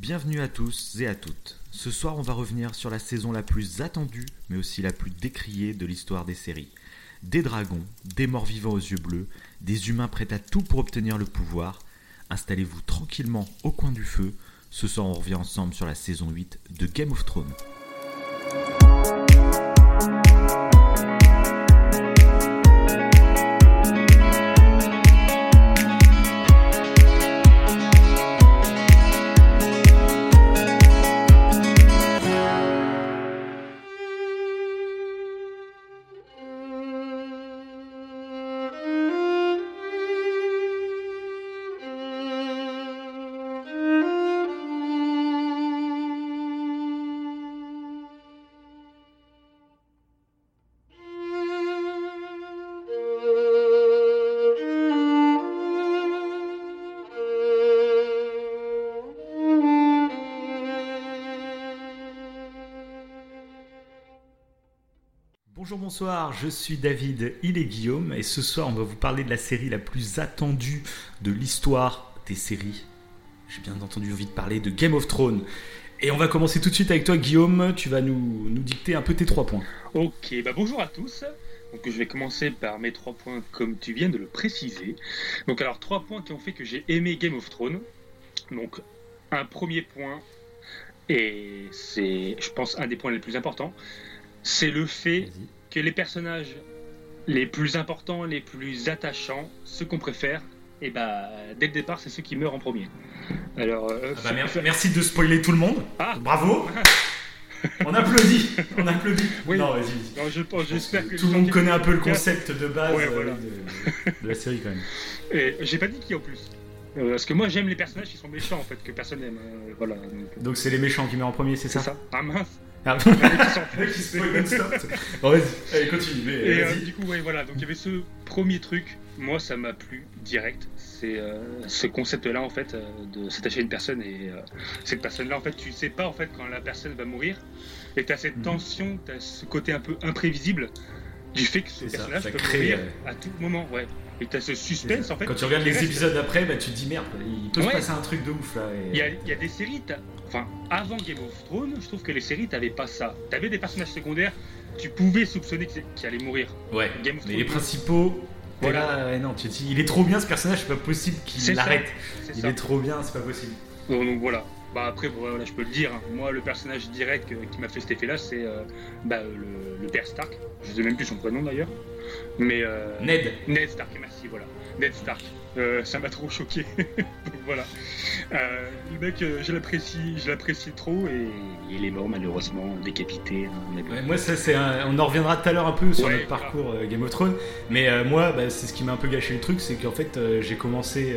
Bienvenue à tous et à toutes. Ce soir, on va revenir sur la saison la plus attendue, mais aussi la plus décriée de l'histoire des séries. Des dragons, des morts vivants aux yeux bleus, des humains prêts à tout pour obtenir le pouvoir. Installez-vous tranquillement au coin du feu. Ce soir, on revient ensemble sur la saison 8 de Game of Thrones. Bonsoir, je suis David, il est Guillaume, et ce soir on va vous parler de la série la plus attendue de l'histoire des séries. J'ai bien entendu envie de parler de Game of Thrones. Et on va commencer tout de suite avec toi Guillaume, tu vas nous, nous dicter un peu tes trois points. Ok, bah bonjour à tous. Donc je vais commencer par mes trois points comme tu viens de le préciser. Donc alors trois points qui ont fait que j'ai aimé Game of Thrones. Donc un premier point, et c'est je pense un des points les plus importants, c'est le fait Vas-y. Que les personnages les plus importants, les plus attachants, ceux qu'on préfère, et bah dès le départ c'est ceux qui meurent en premier. Alors euh, Ah bah, merci, merci de spoiler tout le monde. Ah. Bravo. On applaudit. On applaudit. Oui. Non, vas-y. je pense, j'espère que Tout le monde connaît un peu le concept de base Ouais, euh, voilà. de, de la série quand même. Et j'ai pas dit qui en plus. Euh, parce que moi j'aime les personnages qui sont méchants en fait, que personne n'aime. euh, voilà. donc, c'est les méchants qui meurent en premier, c'est C'est ça ça. Ah mince. Ah. Qui allez, continue. mais, Et euh, du coup, ouais, voilà. Donc il y avait ce premier truc. Moi, ça m'a plu direct. C'est euh, ce concept-là en fait euh, de s'attacher à une personne et cette personne-là en fait, tu sais pas en fait quand la personne va mourir. Et t'as cette Mhm. tension, t'as ce côté un peu imprévisible du fait que ce ça, personnage ça peut crée, mourir à tout moment. Ouais. Et t'as ce suspense en fait. Quand tu regardes les reste. épisodes après, bah, tu te dis merde, il peut se passer un truc de ouf là. et- Il y, y a des séries, t'as- enfin, avant Game of Thrones, je trouve que les séries, t'avais pas ça. T'avais des personnages secondaires, tu pouvais soupçonner qu'ils allaient mourir. Ouais, Game of mais Thrones, les principaux. Voilà. Là, non, tu te dis, il est trop bien ce personnage, c'est pas possible qu'il l'arrête. Il ça. est trop bien, c'est pas possible. Donc, donc voilà. Bah après, voilà, je peux le dire. hein. Moi, le personnage direct que- qui m'a fait cet effet-là, c'est euh, bah, le, le père Stark. Je sais même plus son prénom d'ailleurs. Mais euh, Ned, Ned Stark, merci, voilà. Ned Stark. Euh, ça m'a trop choqué. Donc voilà. Euh, le mec, euh, je l'apprécie, je l'apprécie trop et il est mort malheureusement, décapité. hein. Ouais, moi, ça, c'est un- on en reviendra tout à l'heure un peu sur Ouais, notre parcours Game of Thrones. Mais moi, bah, c'est ce qui m'a un peu gâché le truc, c'est qu'en fait, j'ai commencé.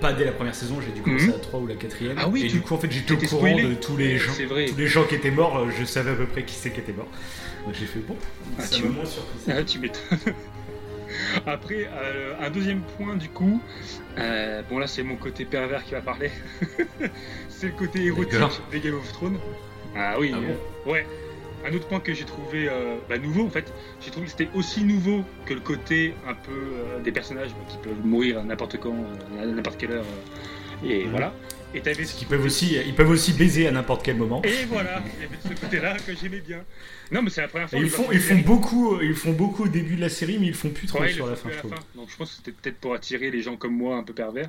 pas dès la première saison, j'ai dû commencer Mhm. à 3 ou la quatrième. Ah oui, et tu- du coup, en fait, j'étais au courant spoilé. de tous les gens. Vrai. Tous les gens qui étaient morts, je savais à peu près qui c'est qui était mort. J'ai fait bon, Ah, ça tu m'a moins surpris. Ah, tu m'étonnes. Après, euh, un deuxième point du coup, euh, bon là c'est mon côté pervers qui va parler, c'est le côté érotique des Game of Thrones. Ah oui, Ah euh, ouais. Un autre point que j'ai trouvé euh, bah, nouveau en fait, j'ai trouvé que c'était aussi nouveau que le côté un peu des personnages qui peuvent mourir à n'importe quand, à n'importe quelle heure. et Mhm. voilà. Et t'avais Parce qu'ils peuvent aussi, ils peuvent aussi baiser à n'importe quel moment. Et voilà, il y avait ce côté-là que j'aimais bien. Non mais c'est la première Et fois. ils font, ils font beaucoup, ils font beaucoup au début de la série, mais ils font plus trop Ouais, sur la fin, je à trouve. fin. Donc je pense que c'était peut-être pour attirer les gens comme moi un peu pervers.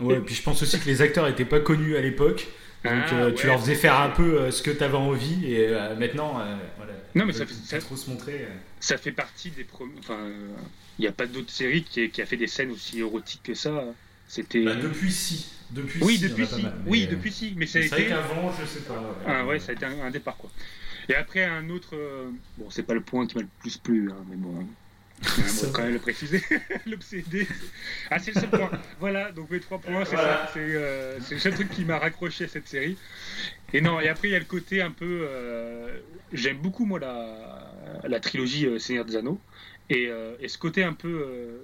Ouais, puis je pense aussi que les acteurs étaient pas connus à l'époque, donc Ah, euh, tu ouais. leur faisais faire un peu euh, ce que t'avais envie, et euh, maintenant, voilà. Non, mais ça fait- ça- trop se montrer. Ça fait partie des premiers. Enfin, il n'y a pas d'autre série qui, qui a fait des scènes aussi érotiques que ça. C'était. Bah, depuis si, depuis oui, si, depuis si. mal, oui, euh, depuis si. Mais ça a vrai été. qu'avant, je sais pas. Ah, ouais, ça a été un, un départ quoi. Et après un autre. euh, Bon, c'est pas le point qui m'a le plus plu, hein, mais bon. hein. On va Ça quand même le préciser. L'obsédé. Ah, c'est le seul point. Voilà, donc mes trois points, c'est Voilà. ça. C'est euh, c'est le seul truc qui m'a raccroché à cette série. Et non, et après, il y a le côté un peu. euh, J'aime beaucoup, moi, la, la trilogie Seigneur des Anneaux. Et, et ce côté un peu.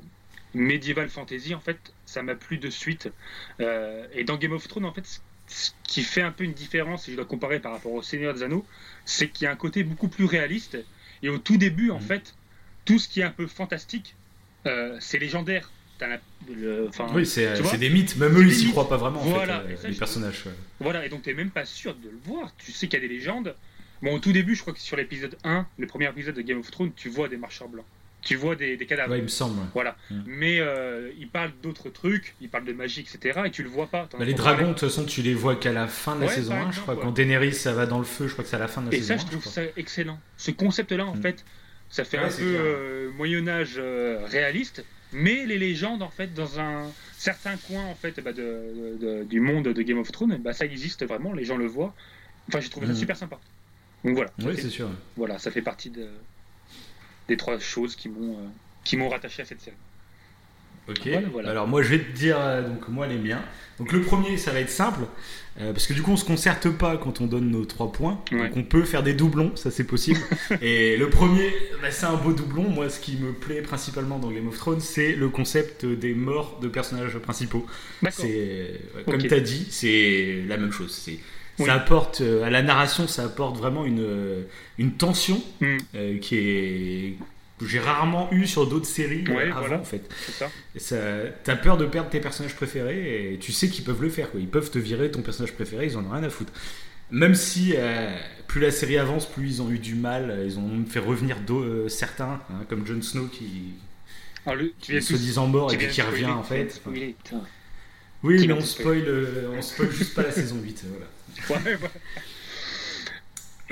médiéval fantasy en fait ça m'a plu de suite Euh, et dans Game of Thrones en fait ce- qui fait un peu une différence si je dois comparer par rapport au Seigneur des Anneaux c'est qu'il y a un côté beaucoup plus réaliste et au tout début en Mhm. fait tout ce qui est un peu fantastique euh, c'est légendaire oui, c'est des mythes, même eux ils s'y croient pas vraiment, voilà, en fait, les personnages. Voilà, et donc t'es même pas sûr de le voir, tu sais qu'il y a des légendes. Bon, au tout début, je crois que sur l'épisode 1, le premier épisode de Game of Thrones, tu vois des marcheurs blancs. Tu vois des, cadavres. Ouais, il me semble. Voilà. Mm. Mais euh, il parle d'autres trucs, il parle de magie, etc. Et tu le vois pas. Bah, les dragons, de toute façon, tu les vois qu'à la fin de la saison 1, je crois. Quand Daenerys, ça va dans le feu, je crois que c'est à la fin de la saison 1. Et ça, je trouve ça excellent. Ce concept-là, en mm. fait, ça fait un peu euh, Moyen-Âge euh, réaliste, mais les légendes, en fait, dans un certain coin, en fait, bah, de, du monde de Game of Thrones, bah, ça existe vraiment, les gens le voient. Enfin, j'ai trouvé ça mm. super sympa. Donc voilà. Oui, c'est sûr. Voilà, ça fait partie de, des trois choses qui m'ont euh, qui m'ont rattaché à cette série. Ok. Alors moi je vais te dire euh, donc moi les miens. Donc le premier ça va être simple euh, parce que du coup on se concerte pas quand on donne nos trois points. Donc on peut faire des doublons, ça c'est possible. Et le premier bah, c'est un beau doublon. Moi ce qui me plaît principalement dans Game of Thrones c'est le concept des morts de personnages principaux. C'est comme tu as dit c'est la même chose. C'est ça apporte euh, à la narration, ça apporte vraiment une, euh, une tension mm. euh, qui est que j'ai rarement eu sur d'autres séries avant en fait. Ça. T'as peur de perdre tes personnages préférés et tu sais qu'ils peuvent le faire. Quoi. Ils peuvent te virer ton personnage préféré, ils en ont rien à foutre. Même si plus la série avance, plus ils ont eu du mal. Ils ont fait revenir certains, hein, comme Jon Snow qui, le, qui se disant mort et qui revient en fait. Oui, mais on spoil, on spoil juste pas la saison 8. Voilà.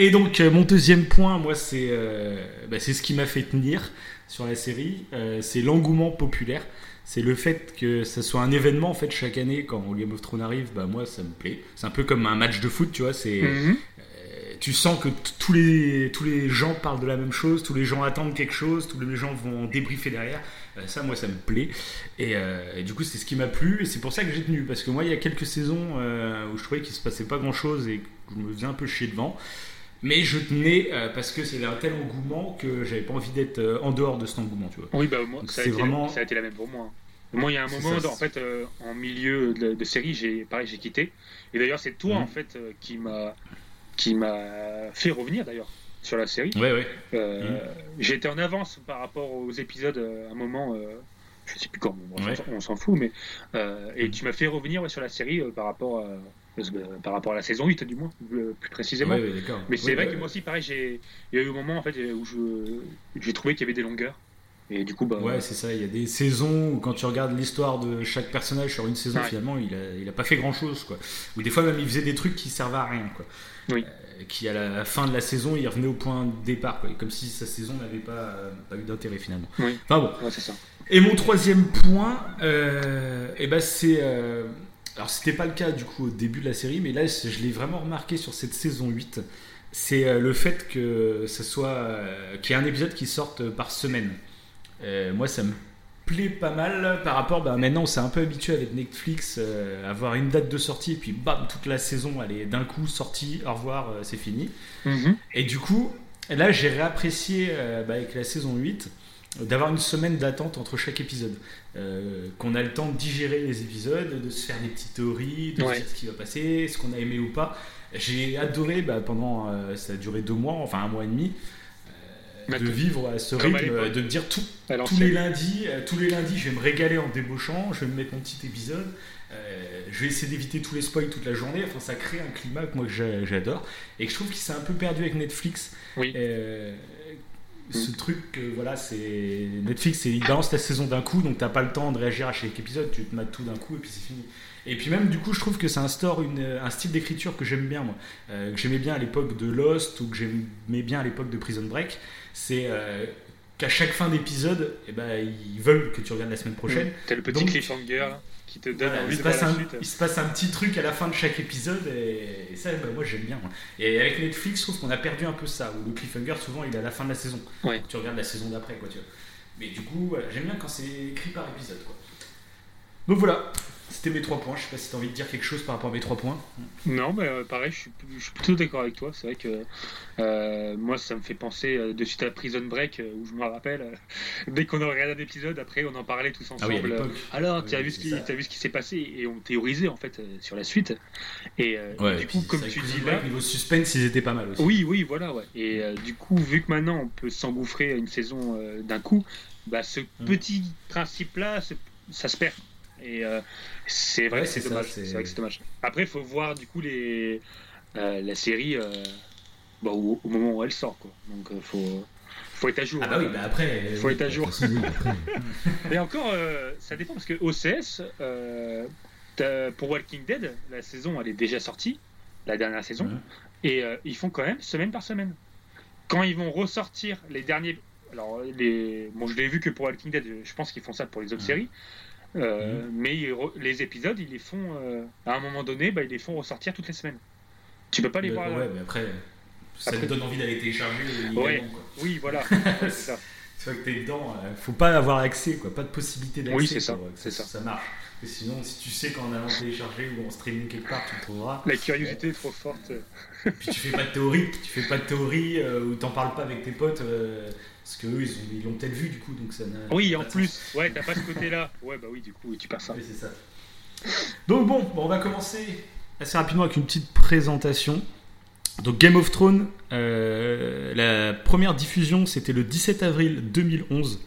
Et donc, euh, mon deuxième point, moi, c'est euh, bah, c'est ce qui m'a fait tenir sur la série. Euh, c'est l'engouement populaire. C'est le fait que ça soit un événement, en fait, chaque année, quand Game of Thrones arrive, bah, moi, ça me plaît. C'est un peu comme un match de foot, tu vois. C'est. Mhm. tu sens que tous les, tous les gens parlent de la même chose, tous les gens attendent quelque chose, tous les gens vont débriefer derrière. Euh, ça, moi, ça me plaît. Euh, et, du coup, c'est ce qui m'a plu. Et c'est pour ça que j'ai tenu. Parce que moi, il y a quelques saisons euh, où je trouvais qu'il se passait pas grand chose et que je me faisais un peu chier devant. Mais je tenais parce que c'est un tel engouement que j'avais pas envie d'être en dehors de cet engouement, tu vois. Oui, bah, moi, ça, a été, vraiment... ça a été la même pour moi. Moi, il y a un moment, en fait, en milieu de, série, j'ai pareil, j'ai quitté. Et d'ailleurs, c'est toi, mhm. en fait, qui m'a qui m'a fait revenir, d'ailleurs sur la série. Ouais, ouais. Euh, mm. J'ai été en avance par rapport aux épisodes euh, à un moment, euh, je sais plus quand, on s'en fout, mais. et mm. tu m'as fait revenir sur la série par rapport à. Par rapport à la saison 8, du moins, plus précisément. mais c'est vrai que moi aussi, pareil, j'ai, il y a eu un moment en fait, où j'ai trouvé qu'il y avait des longueurs. Et du coup, bah. Ouais, c'est ça. Il y a des saisons où, quand tu regardes l'histoire de chaque personnage sur une saison, finalement, il a, il a pas fait grand chose, quoi. Ou des fois, même, il faisait des trucs qui servaient à rien, quoi. Oui qui à la fin de la saison il revenait au point de départ quoi, comme si sa saison n'avait pas, pas, eu d'intérêt finalement. Oui. Enfin bon. Ouais, ça. Et mon troisième point, euh, et eh ben c'est euh, alors c'était pas le cas du coup au début de la série, mais là je l'ai vraiment remarqué sur cette saison 8, c'est euh, le fait que ce soit euh, qu'il y ait un épisode qui sorte par semaine. moi ça me plaît pas mal par rapport. Bah, maintenant, on s'est un peu habitué avec Netflix euh, avoir une date de sortie et puis bam, toute la saison, elle est d'un coup sortie. Au revoir, euh, c'est fini. Mhm. Et du coup, là, j'ai réapprécié euh, bah, avec la saison 8 d'avoir une semaine d'attente entre chaque épisode. qu'on a le temps de digérer les épisodes, de se faire des petites théories, de dire ce qui va passer, ce qu'on a aimé ou pas. J'ai adoré bah, pendant. ça a duré deux mois, enfin un mois et demi de vivre à ce rythme, de me dire tout, tous les lundis, euh, tous les lundis, je vais me régaler en débauchant, je vais me mettre mon petit épisode, euh, je vais essayer d'éviter tous les spoils toute la journée. Enfin, ça crée un climat que moi j'adore et que je trouve qu'il s'est un peu perdu avec Netflix. Oui. Euh, ce truc, voilà, c'est Netflix, il balance la saison d'un coup, donc t'as pas le temps de réagir à chaque épisode, tu te mates tout d'un coup et puis c'est fini. Et puis même du coup, je trouve que ça instaure une, un style d'écriture que j'aime bien moi, que j'aimais bien à l'époque de Lost ou que j'aimais bien à l'époque de Prison Break c'est euh, qu'à chaque fin d'épisode, eh ben, ils veulent que tu regardes la semaine prochaine. Mmh. T'as le petit cliffhanger qui te donne envie de voir la suite. Il se passe un petit truc à la fin de chaque épisode et, ça, bah, moi j'aime bien. Et avec Netflix, je trouve qu'on a perdu un peu ça, où le cliffhanger souvent il est à la fin de la saison. Tu regardes la saison d'après, quoi. Tu vois. Mais du coup, j'aime bien quand c'est écrit par épisode, quoi. Donc voilà, c'était mes trois points. Je sais pas si tu as envie de dire quelque chose par rapport à mes trois points. Non, mais euh, pareil, je suis, je suis, plutôt d'accord avec toi. C'est vrai que euh, moi, ça me fait penser euh, de suite à Prison Break, où je me rappelle, dès qu'on a regardé un épisode, après, on en parlait tous ah ensemble. Alors, tu as, vu ce qui, as vu ce qui s'est passé et on théorisait en fait sur la suite. Et du coup, comme tu dis là. Niveau suspense, ils étaient pas mal aussi. Oui, oui, voilà. Ouais. Et du coup, vu que maintenant on peut s'engouffrer à une saison d'un coup, bah, ce mm. petit principe-là, ça se perd. Et euh, c'est vrai, Ouais, c'est dommage. c'est- C'est vrai que c'est dommage. Après, il faut voir du coup les, euh, la série euh, bah, au, au moment où elle sort. Quoi. Donc, il faut, faut être à jour. Ah bah oui, bah après. Faut oui, être à jour. toute façon, oui, après. Et encore, ça dépend parce que OCS, pour Walking Dead, la saison elle est déjà sortie, la dernière saison, et ils font quand même semaine par semaine. Quand ils vont ressortir les derniers. Alors, les... bon, je l'ai vu que pour Walking Dead, je pense qu'ils font ça pour les autres séries. Euh, Mais ils re- les épisodes, ils les font euh, à un moment donné, bah, ils les font ressortir toutes les semaines. Tu peux pas les Mais- voir. ouais, mais après, ça Après- te donne envie d'aller télécharger illégalement, Ouais. quoi. Oui, voilà. Ouais, c'est fois que t'es dedans, euh, faut pas avoir accès, quoi, pas de possibilité d'accès. Oui, c'est ça, ça. Ça marche. Et sinon, si tu sais qu'en allant télécharger ou en streaming quelque part, tu le trouveras. La curiosité est trop forte. Puis tu fais pas de théorie, tu fais pas de théorie euh, ou t'en parles pas avec tes potes euh, parce que eux ils ont- ils l'ont peut-être vu du coup donc ça. Oui, en sens. plus. Ouais, t'as pas ce côté-là. Ouais, bah oui, du coup, tu perds ça. Oui, c'est ça. Donc bon, bon, on va commencer assez rapidement avec une petite présentation. Donc Game of Thrones, euh, la première diffusion c'était le 17 avril 2011.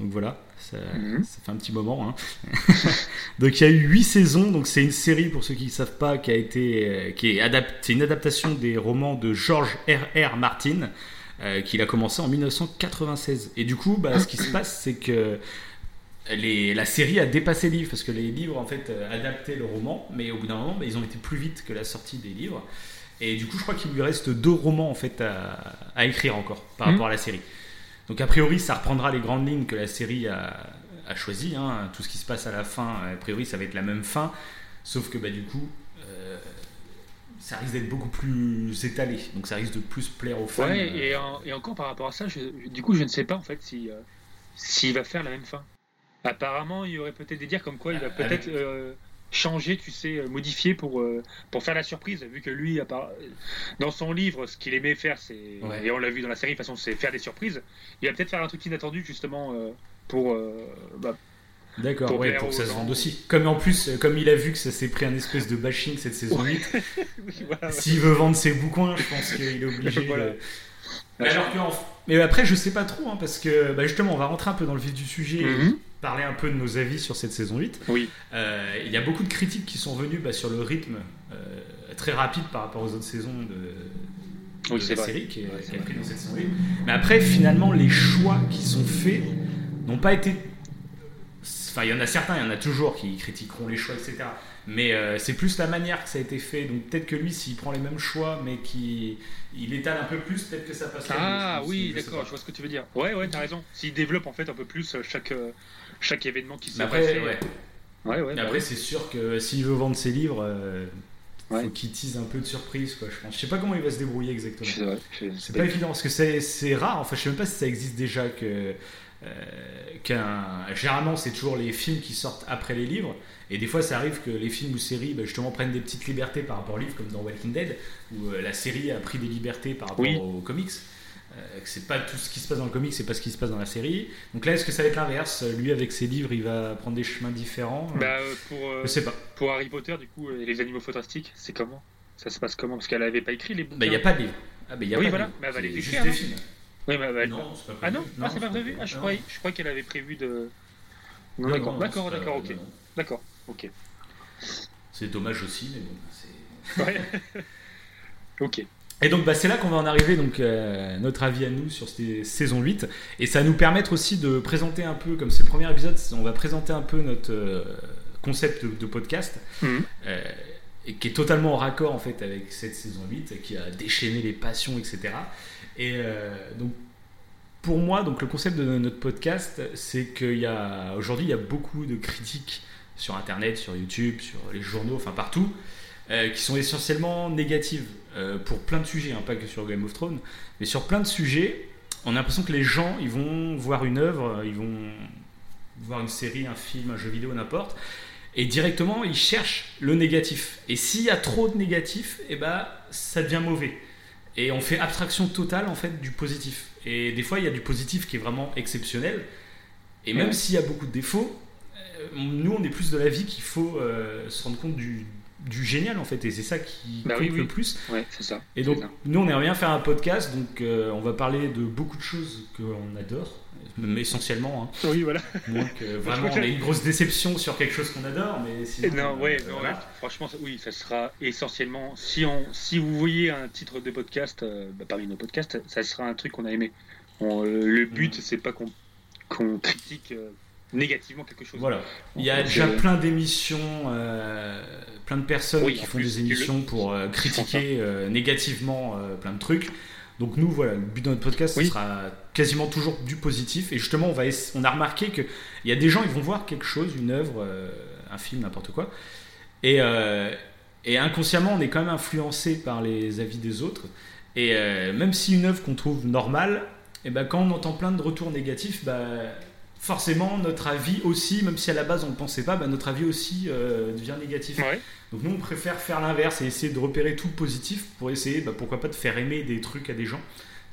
Donc voilà, ça, Mhm. ça fait un petit moment. hein. donc il y a eu 8 saisons, donc c'est une série pour ceux qui ne savent pas qui a été, euh, qui est c'est une adaptation des romans de George R. R. Martin. euh, qu'il a commencé en 1996. Et du coup, bah, ce qui se passe, c'est que les- la série a dépassé les livres parce que les livres en fait euh, adaptaient le roman, mais au bout d'un moment, bah, ils ont été plus vite que la sortie des livres. Et du coup, je crois qu'il lui reste deux romans en fait à, à écrire encore par Mhm. rapport à la série. Donc a priori, ça reprendra les grandes lignes que la série a, a choisies. hein. Tout ce qui se passe à la fin, a priori, ça va être la même fin, sauf que bah, du coup, euh, ça risque d'être beaucoup plus étalé. Donc ça risque de plus plaire aux fans. Ouais, Euh, et, en- et encore par rapport à ça, je- du coup, je ne sais pas en fait si euh, s'il va faire la même fin. Apparemment, il y aurait peut-être des dires comme quoi il va Avec- peut-être euh, changer, tu sais, euh, modifier pour, euh, pour faire la surprise, vu que lui, part- dans son livre, ce qu'il aimait faire, c'est, Ouais. et on l'a vu dans la série, de toute façon, c'est faire des surprises. Il va peut-être faire un truc inattendu, justement, euh, pour, euh, bah, D'accord, pour ouais, pour que ça se vende aussi. Comme en plus, euh, comme il a vu que ça s'est pris un espèce de bashing cette saison 8, oui, voilà, ouais. s'il veut vendre ses bouquins, je pense qu'il est obligé. Voilà. de- Mais alors que en- Mais après, je sais pas trop, hein, parce que bah, justement, on va rentrer un peu dans le vif du sujet et Mhm. Parler un peu de nos avis sur cette saison 8. Oui, Euh, il y a beaucoup de critiques qui sont venues bah, sur le rythme euh, très rapide par rapport aux autres saisons de, de Oui, c'est la vrai. série qui est, Ouais, qui est vrai. pris dans cette saison 8. Mais après, finalement, les choix qui sont faits n'ont pas été. Enfin, il y en a certains, il y en a toujours qui critiqueront les choix, etc. Mais euh, c'est plus la manière que ça a été fait. Donc peut-être que lui, s'il prend les mêmes choix, mais qu'il il étale un peu plus, peut-être que ça passerait. Ah oui, d'accord, je vois ce que tu veux dire. Ouais, ouais, t'as raison. S'il développe en fait un peu plus chaque, euh, chaque événement qui s'est après, passé. ouais. Ouais, ouais, Mais bah après, oui. c'est sûr que s'il veut vendre ses livres, euh, faut qu'il tease un peu de surprise, quoi. Je pense. Je sais pas comment il va se débrouiller exactement. C'est pas évident parce que c'est c'est rare. Enfin, je sais même pas si ça existe déjà que euh, qu'un. Généralement, c'est toujours les films qui sortent après les livres. Et des fois, ça arrive que les films ou séries, bah, justement, prennent des petites libertés par rapport aux livres, comme dans Walking Dead, où euh, la série a pris des libertés par rapport Oui. aux comics. Euh, que c'est pas tout ce qui se passe dans le comic, c'est pas ce qui se passe dans la série. Donc là, est-ce que ça va être l'inverse? Lui, avec ses livres, il va prendre des chemins différents Bah, euh, pour, euh, Je sais pas. pour Harry Potter, du coup, euh, les animaux fantastiques, c'est comment? Ça se passe comment? Parce qu'elle avait pas écrit les bouquins. Bah, il n'y a pas de livre. Ah, bah, y a Oui, pas voilà. Mais elle va les juste écrire, des non films. Oui, bah, bah, Non, c'est pas Ah non, prévu. ah, c'est pas prévu? Ah, je Non. croyais, je croyais qu'elle avait prévu de. Non, Non, d'accord, non, d'accord, d'accord, ok, non, non. d'accord, ok. C'est dommage aussi, mais bon. c'est- Ouais. ok. Et donc bah, c'est là qu'on va en arriver, donc euh, notre avis à nous sur cette saison 8. Et ça va nous permettre aussi de présenter un peu, comme c'est le premier épisode, on va présenter un peu notre euh, concept de, de podcast, Mhm. euh, et qui est totalement en raccord en fait avec cette saison 8, qui a déchaîné les passions, etc. Et donc pour moi, donc le concept de notre podcast, c'est qu'il y a aujourd'hui il y a beaucoup de critiques sur Internet, sur YouTube, sur les journaux, enfin partout, qui sont essentiellement négatives euh, pour plein de sujets, hein, pas que sur Game of Thrones, mais sur plein de sujets. On a l'impression que les gens, ils vont voir une œuvre, ils vont voir une série, un film, un jeu vidéo, n'importe, et directement ils cherchent le négatif. Et s'il y a trop de négatif, eh ben ça devient mauvais. Et on fait abstraction totale en fait du positif. Et des fois, il y a du positif qui est vraiment exceptionnel. Et même s'il y a beaucoup de défauts, euh, nous, on est plus de l'avis qu'il faut euh, se rendre compte du, du génial en fait et c'est ça qui Bah compte oui, oui. le plus Ouais, c'est ça. et donc ça. nous on aimerait bien faire un podcast donc euh, on va parler de beaucoup de choses qu'on adore mais essentiellement hein. Oui, voilà. moins que vraiment on a une grosse déception sur quelque chose qu'on adore mais sinon, non, ouais, euh, non, voilà. ouais, franchement, oui, ça sera essentiellement. Si, on, si vous voyez un titre de podcast euh, bah, parmi nos podcasts, ça sera un truc qu'on a aimé. On- euh, le but, Mhm. c'est pas qu'on qu'on critique euh, négativement quelque chose. Voilà. Il y a Donc, déjà euh, plein d'émissions, euh, plein de personnes Oui, qui font des émissions pour euh, critiquer euh, négativement euh, plein de trucs. Donc nous, voilà, le but de notre podcast, ce sera quasiment toujours du positif. Et justement, on, va on a remarqué qu'il y a des gens, ils vont voir quelque chose, une œuvre, un film, n'importe quoi. Et, et inconsciemment, on est quand même influencé par les avis des autres. Et même si une œuvre qu'on trouve normale, et ben quand on entend plein de retours négatifs, bah, forcément notre avis aussi, même si à la base on ne pensait pas, bah, notre avis aussi euh, devient négatif. Ouais. Donc nous on préfère faire l'inverse et essayer de repérer tout le positif pour essayer, bah, pourquoi pas, de faire aimer des trucs à des gens.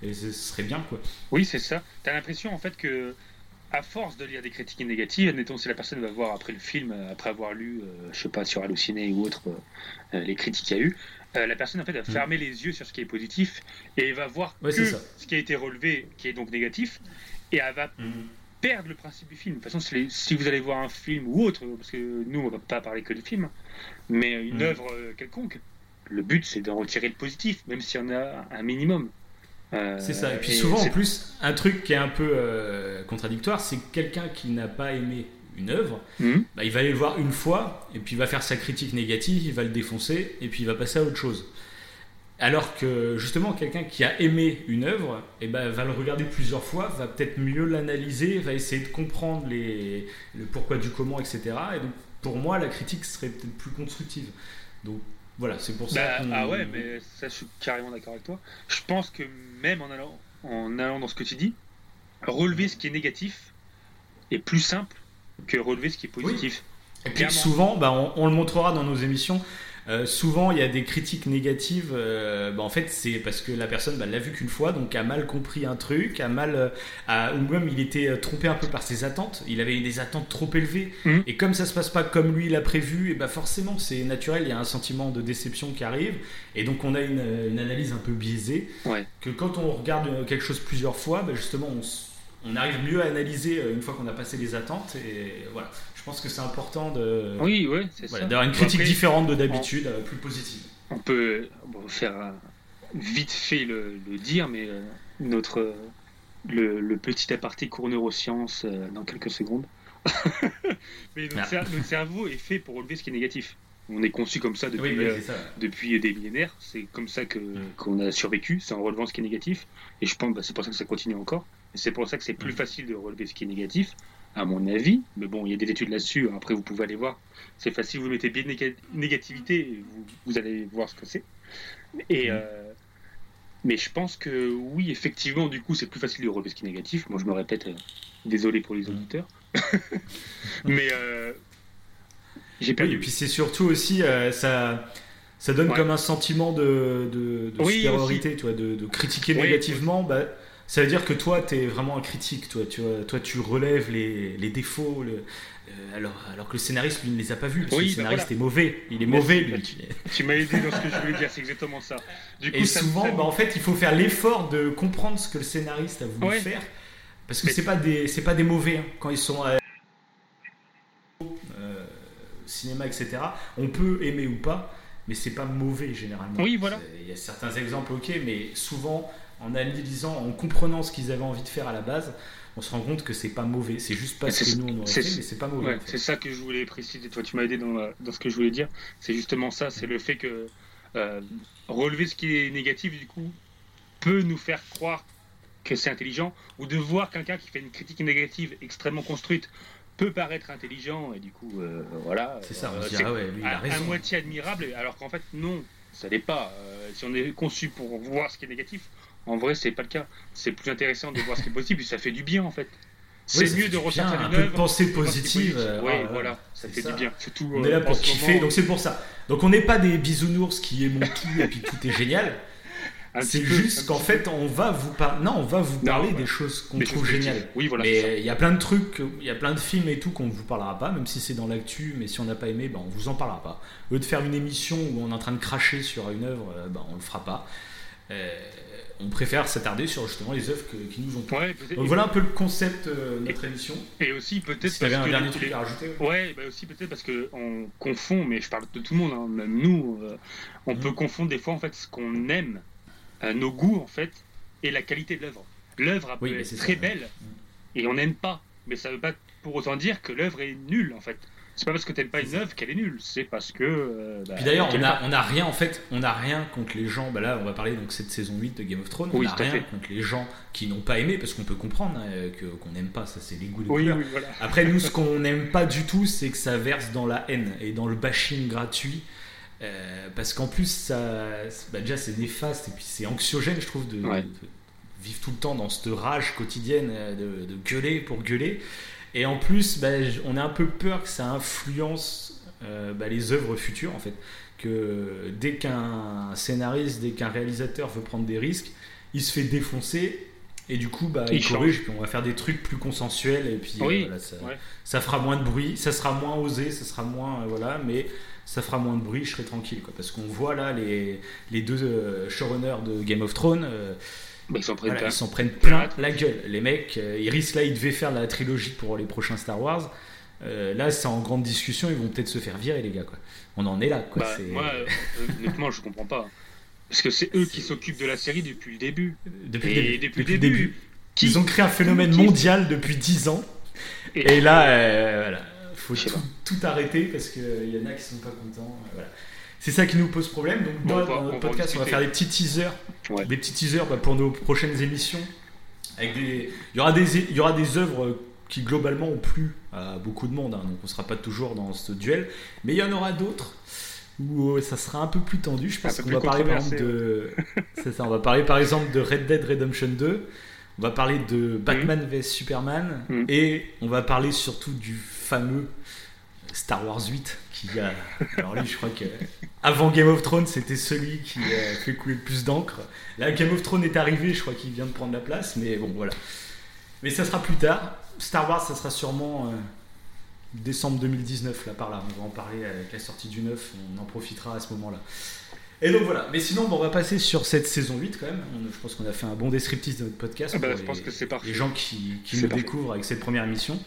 Et ce serait bien quoi. Oui, c'est ça. T'as l'impression en fait que, à force de lire des critiques négatives, admettons si la personne va voir après le film, euh, après avoir lu, euh, je sais pas, sur Allociné ou autre, euh, les critiques qu'il y a eu, euh, la personne en fait va fermer les yeux sur ce qui est positif et va voir Mm. Ouais, que ce qui a été relevé, qui est donc négatif, et elle va perdre le principe du film. De toute façon, si, vous allez voir un film ou autre, parce que nous on va pas parler que de films, mais une Mm. œuvre euh, quelconque, le but c'est d'en retirer le positif, même s'il y en a un minimum. Euh, C'est ça. Et puis souvent, en plus, un truc qui est un peu euh, contradictoire, c'est que quelqu'un qui n'a pas aimé une œuvre, Mhm. bah, il va aller le voir une fois, et puis il va faire sa critique négative, il va le défoncer, et puis il va passer à autre chose. Alors que justement, quelqu'un qui a aimé une œuvre, eh ben, va le regarder plusieurs fois, va peut-être mieux l'analyser, va essayer de comprendre les, le pourquoi du comment, etc. Et donc, pour moi, la critique serait peut-être plus constructive. Donc, voilà, c'est pour ça. Bah, ah ouais, mais ça, je suis carrément d'accord avec toi. Je pense que même en allant, en allant dans ce que tu dis, relever ce qui est négatif est plus simple que relever ce qui est positif. Et puis Clairement. souvent, bah, on, on le montrera dans nos émissions. Euh, souvent, il y a des critiques négatives. euh, bah, en fait, c'est parce que la personne bah, l'a vu qu'une fois, donc a mal compris un truc, a mal, euh, a- ou même il était trompé un peu par ses attentes. Il avait des attentes trop élevées, Mhm. et comme ça se passe pas comme lui l'a prévu, et bah forcément, c'est naturel. Il y a un sentiment de déception qui arrive, et donc on a une, une analyse un peu biaisée. Ouais. Que quand on regarde quelque chose plusieurs fois, bah, justement, on, on arrive mieux à analyser une fois qu'on a passé les attentes. Et voilà, pense que c'est important de Oui, ouais, c'est voilà, ça. d'avoir une critique après, différente de d'habitude, euh, plus positive. On peut bon, faire vite fait le, le dire, mais euh, notre euh, le, le petit aparté cours neurosciences euh, dans quelques secondes. mais notre, Ah. cer- notre cerveau est fait pour relever ce qui est négatif. On est conçu comme ça depuis, ça. depuis des millénaires. C'est comme ça que qu'on a survécu, c'est en relevant ce qui est négatif. Et je pense que c'est pour ça que ça continue encore. Et c'est pour ça que c'est plus Mm. facile de relever ce qui est négatif, à mon avis. Mais bon, il y a des études là-dessus. Après, vous pouvez aller voir. C'est facile. Vous mettez bien néga- négativité, vous, vous allez voir ce que c'est. Et Mm. euh, mais je pense que oui, effectivement, du coup, c'est plus facile de relever ce qui est négatif. Moi, je me répète. euh, désolé pour les Mm. auditeurs. mais euh, j'ai Oui, perdu. et puis c'est surtout aussi, euh, ça, ça donne Ouais. comme un sentiment de, de, de Oui, supériorité, tu vois, de, de critiquer Oui, négativement. Bah, ça veut dire que toi, tu es vraiment un critique. Toi, tu, vois, toi, tu relèves les, les défauts. le- euh, alors, alors que le scénariste, lui, ne les a pas vus. Parce Oui, que le bah scénariste voilà. est mauvais. Il est Merci, mauvais, lui. Tu m'as aidé dans ce que je voulais dire, c'est exactement ça. Du Et ça- souvent, bah, en fait, il faut faire l'effort de comprendre ce que le scénariste a voulu Ouais. faire. Parce que Mais- c'est pas des c'est pas des mauvais hein. quand ils sont euh, euh, cinéma etc. On peut aimer ou pas, mais c'est pas mauvais généralement. Oui, voilà. Il y a certains exemples, ok, mais souvent en analysant, en comprenant ce qu'ils avaient envie de faire à la base, on se rend compte que c'est pas mauvais. C'est juste pas ce que nous on aurait fait, mais c'est pas mauvais. Ouais, en fait. c'est ça que je voulais préciser. Toi, tu m'as aidé dans, la- dans ce que je voulais dire. C'est justement ça. C'est le fait que euh, relever ce qui est négatif, du coup, peut nous faire croire que c'est intelligent, ou de voir quelqu'un qui fait une critique négative extrêmement construite peut paraître intelligent, et du coup, euh, voilà. C'est ça, on Euh, ah ouais, lui il a à, moitié admirable, alors qu'en fait, non, ça l'est pas. Si on est conçu pour voir ce qui est négatif, en vrai, c'est pas le cas. C'est plus intéressant de voir ce qui est positif, et ça fait du bien, en fait. C'est mieux de un une œuvre. pensée positive, euh, Oui, ah, voilà, ça fait ça. du bien. On euh, est là en pour kiffer, moment. donc c'est pour ça. Donc on n'est pas des bisounours qui aimons tout et puis tout est génial. C'est juste qu'en fait, on va vous par... non, on va vous parler des choses qu'on trouve géniales. Oui, voilà. Mais il y a plein de trucs, il y a plein de films et tout qu'on ne vous parlera pas, même si c'est dans l'actu. Mais si on n'a pas aimé, ben, on vous en parlera pas. Au lieu de faire une émission où on est en train de cracher sur une œuvre, ben, on le fera pas. Euh, on préfère s'attarder sur justement les œuvres qui nous ont plu. Donc voilà un peu le concept euh, de notre émission. Et aussi peut-être si parce un dernier truc à rajouter. Ouais, bah aussi peut-être parce que on confond, mais je parle de tout le monde, hein, même nous, euh, on mhm. peut confondre des fois en fait ce qu'on aime, euh, nos goûts en fait, et la qualité de l'œuvre. L'œuvre peut être très belle et on n'aime pas, mais ça ne veut pas pour autant dire que l'œuvre est nulle en fait. C'est pas parce que t'aimes pas une œuvre qu'elle est nulle, c'est parce que. Euh, bah, Puis d'ailleurs, on a, on a rien en fait, on a rien contre les gens. Bah là, on va parler donc cette saison 8 de Game of Thrones. on a rien contre les gens qui n'ont pas aimé parce qu'on peut comprendre hein, que qu'on n'aime pas, ça c'est les goûts de oui, oui, voilà. Après, nous, ce qu'on n'aime pas du tout, c'est que ça verse dans la haine et dans le bashing gratuit. Euh, parce qu'en plus, ça, bah, déjà c'est néfaste et puis c'est anxiogène, je trouve, de, vivre tout le temps dans cette rage quotidienne euh, de, de gueuler pour gueuler. Et en plus, bah, on a un peu peur que ça influence euh, bah, les œuvres futures, en fait. Que dès qu'un scénariste, dès qu'un réalisateur veut prendre des risques, il se fait défoncer et du coup, bah, il, corrige, puis on va faire des trucs plus consensuels, et puis euh, ça, fera moins de bruit, ça sera moins osé, ça sera moins. Euh, voilà, mais ça fera moins de bruit, je serai tranquille. Quoi, parce qu'on voit là les, les deux showrunners de Game of Thrones. Bah, ils s'en prennent, plein la gueule. Les mecs, euh, ils risquent là, ils devaient faire la trilogie pour les prochains Star Wars. Euh, là, c'est en grande discussion, ils vont peut-être se faire virer, les gars. Quoi. On en est là. Quoi. Bah, moi, euh, honnêtement, je comprends pas. Parce que c'est eux qui s'occupent de la série depuis le début. Depuis, le, début. depuis le début. Ils ont créé un phénomène mondial depuis 10 ans. Et, là, voilà, faut tout, tout, arrêter parce qu'il y en a qui sont pas contents. Voilà. C'est ça qui nous pose problème. Donc, dans, notre podcast, on va faire des petits teasers, des petits teasers bah, pour nos prochaines émissions. Avec des... il, y aura des, il y aura des œuvres qui globalement ont plu à beaucoup de monde, hein. donc on ne sera pas toujours dans ce duel. Mais il y en aura d'autres où euh, ça sera un peu plus tendu. Je pense qu'on va parler par exemple de. C'est ça, on va parler par exemple de Red Dead Redemption 2. On va parler de Batman vs Superman mm. et on va parler surtout du fameux Star Wars 8 qui a. Alors lui, je crois que avant Game of Thrones, c'était celui qui a fait couler le plus d'encre. Là, Game of Thrones est arrivé, je crois qu'il vient de prendre la place, mais bon, voilà. Mais ça sera plus tard. Star Wars, ça sera sûrement euh, décembre 2019, là par là. On va en parler avec la sortie du 9, on en profitera à ce moment-là. Et donc voilà. Mais sinon, on va passer sur cette saison 8 quand même. je pense qu'on a fait un bon descriptif de notre podcast. Ah bah, je pense que c'est parfait. Les gens qui, qui nous découvrent avec cette première émission.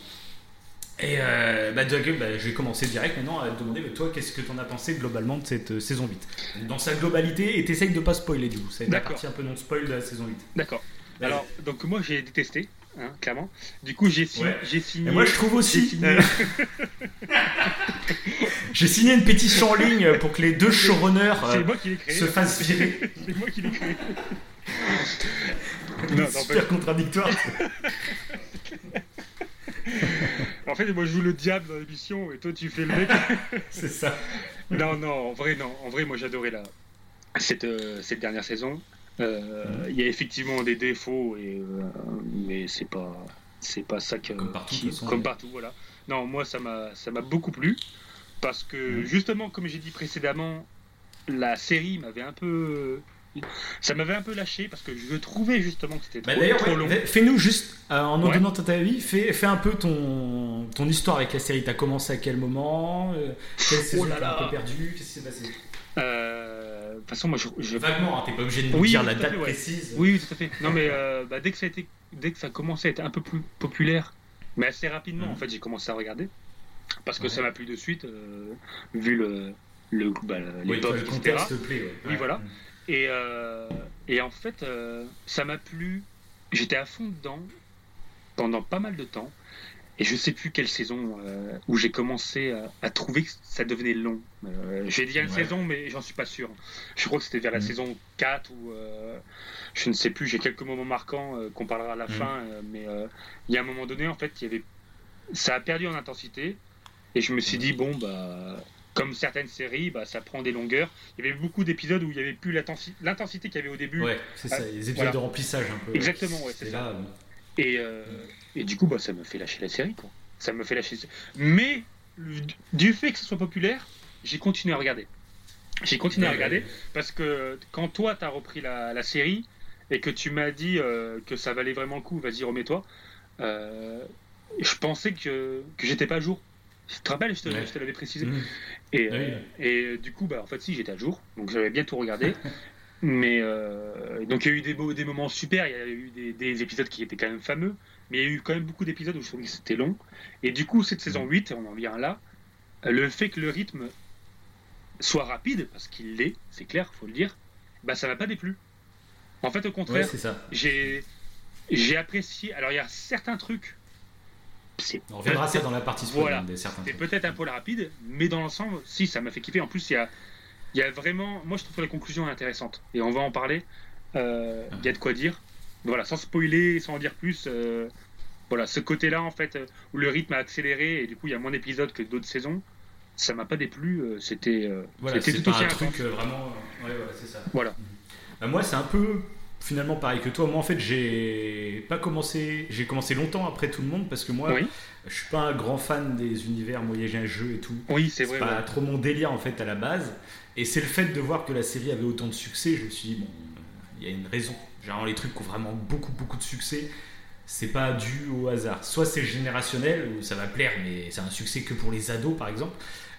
Et euh, bah, bah, je vais commencer direct maintenant à te demander, mais toi, qu'est-ce que tu en as pensé globalement de cette euh, saison 8 Dans sa globalité, et t'essayes de pas spoiler du coup. C'est la partie un peu non spoil de la saison 8. D'accord. Alors, donc moi j'ai détesté, hein, clairement. Du coup, j'ai signé. Et moi je trouve aussi. J'ai signé... une pétition en ligne pour que les deux showrunners euh, se fassent virer. C'est moi qui l'ai créé. super contradictoire. en fait, moi je joue le diable dans l'émission et toi tu fais le mec. c'est ça. Non, non, en vrai, non. En vrai, moi j'adorais la... cette, euh, cette dernière saison. Euh. Il y a effectivement des défauts, et, euh, mais c'est pas, c'est pas ça que. Comme partout, comme partout voilà. Non, moi ça m'a, ça m'a beaucoup plu parce que justement, comme j'ai dit précédemment, la série m'avait un peu ça m'avait un peu lâché parce que je trouvais justement que c'était bah, trop, long. Fais-nous juste, euh, en nous donnant ta avis, fais, fais, un peu ton, ton histoire avec la série. T'as commencé à quel moment euh, Quelle oh saison t'as un peu perdu Qu'est-ce qui s'est passé? Euh, De toute façon, moi je. Vaguement, hein, t'es pas obligé de nous dire la date précise. Oui, tout à fait. Non, mais bah, dès, que ça a été, dès que ça a commencé à être un peu plus populaire, mais assez rapidement, mhm. en fait, j'ai commencé à regarder. Parce que ça m'a plu de suite, vu le, le, bah, l'époque, oui, etc. Oui, voilà. Et, euh, et en fait, euh, ça m'a plu. J'étais à fond dedans pendant pas mal de temps. Et je sais plus quelle saison euh, où j'ai commencé à, trouver que ça devenait long. j'ai dit une saison, mais j'en suis pas sûr. Je crois que c'était vers la mhm. saison 4 ou je ne sais plus. J'ai quelques moments marquants qu'on parlera à la mhm. fin, mais il y a un moment donné, en fait, il y avait, ça a perdu en intensité. Et je me suis dit bon bah comme certaines séries, bah, ça prend des longueurs. Il y avait beaucoup d'épisodes où il n'y avait plus l'intensité qu'il y avait au début. Ouais, c'est ça, ah, les épisodes de remplissage un peu. Exactement, ouais, c'est ça. Et, euh, et, du coup, bah, ça me fait lâcher la série, quoi. Ça me fait lâcher. Mais du fait que ce soit populaire, j'ai continué à regarder. J'ai continué à regarder ouais. parce que quand toi, tu as repris la, la série et que tu m'as dit euh, que ça valait vraiment le coup, vas-y, remets-toi, euh, je pensais que, que j'étais pas à jour. Tu te rappelles, je te, Ouais. l'avais précisé. Mhm. Et, Oui. euh, et du coup, bah, en fait, si, j'étais à jour. Donc, j'avais bien tout regardé. mais euh, donc, il y a eu des, beaux- des moments super. Il y a eu des, des épisodes qui étaient quand même fameux. Mais il y a eu quand même beaucoup d'épisodes où je trouvais que c'était long. Et du coup, cette saison 8, on en vient là. euh, Le fait que le rythme soit rapide, parce qu'il l'est, c'est clair, faut le dire, bah, ça m'a pas déplu. En fait, au Ouais, contraire, j'ai j'ai apprécié. Alors, il y a certains trucs. On reviendra à ça dans la partie spoiler Voilà. des certains c'est peut-être un peu rapide, mais dans l'ensemble, si, ça m'a fait kiffer. En plus, il y a, y a vraiment. Moi, je trouve que la conclusion est intéressante. Et on va en parler. Euh, Il y a de quoi dire. Voilà, sans spoiler, sans en dire plus. euh, voilà, ce côté-là, en fait, euh, où le rythme a accéléré et du coup, il y a moins d'épisodes que d'autres saisons, ça m'a pas déplu. C'était euh, Voilà, c'était c'est tout aussi un truc vraiment. Ouais, voilà, c'est ça. Voilà. Bah, moi, c'est un peu finalement pareil que toi. Moi, en fait, j'ai pas commencé. J'ai commencé longtemps après tout le monde parce que moi, Oui, je suis pas un grand fan des univers moyen-jeu et tout. oui c'est C'est vrai. pas ouais. trop mon délire en fait à la base. Et c'est le fait de voir que la série avait autant de succès, je me suis dit, bon, il y a une raison. Genre les trucs qui ont vraiment beaucoup beaucoup de succès, c'est pas dû au hasard. Soit c'est générationnel, où ça va plaire, mais c'est un succès que pour les ados par exemple.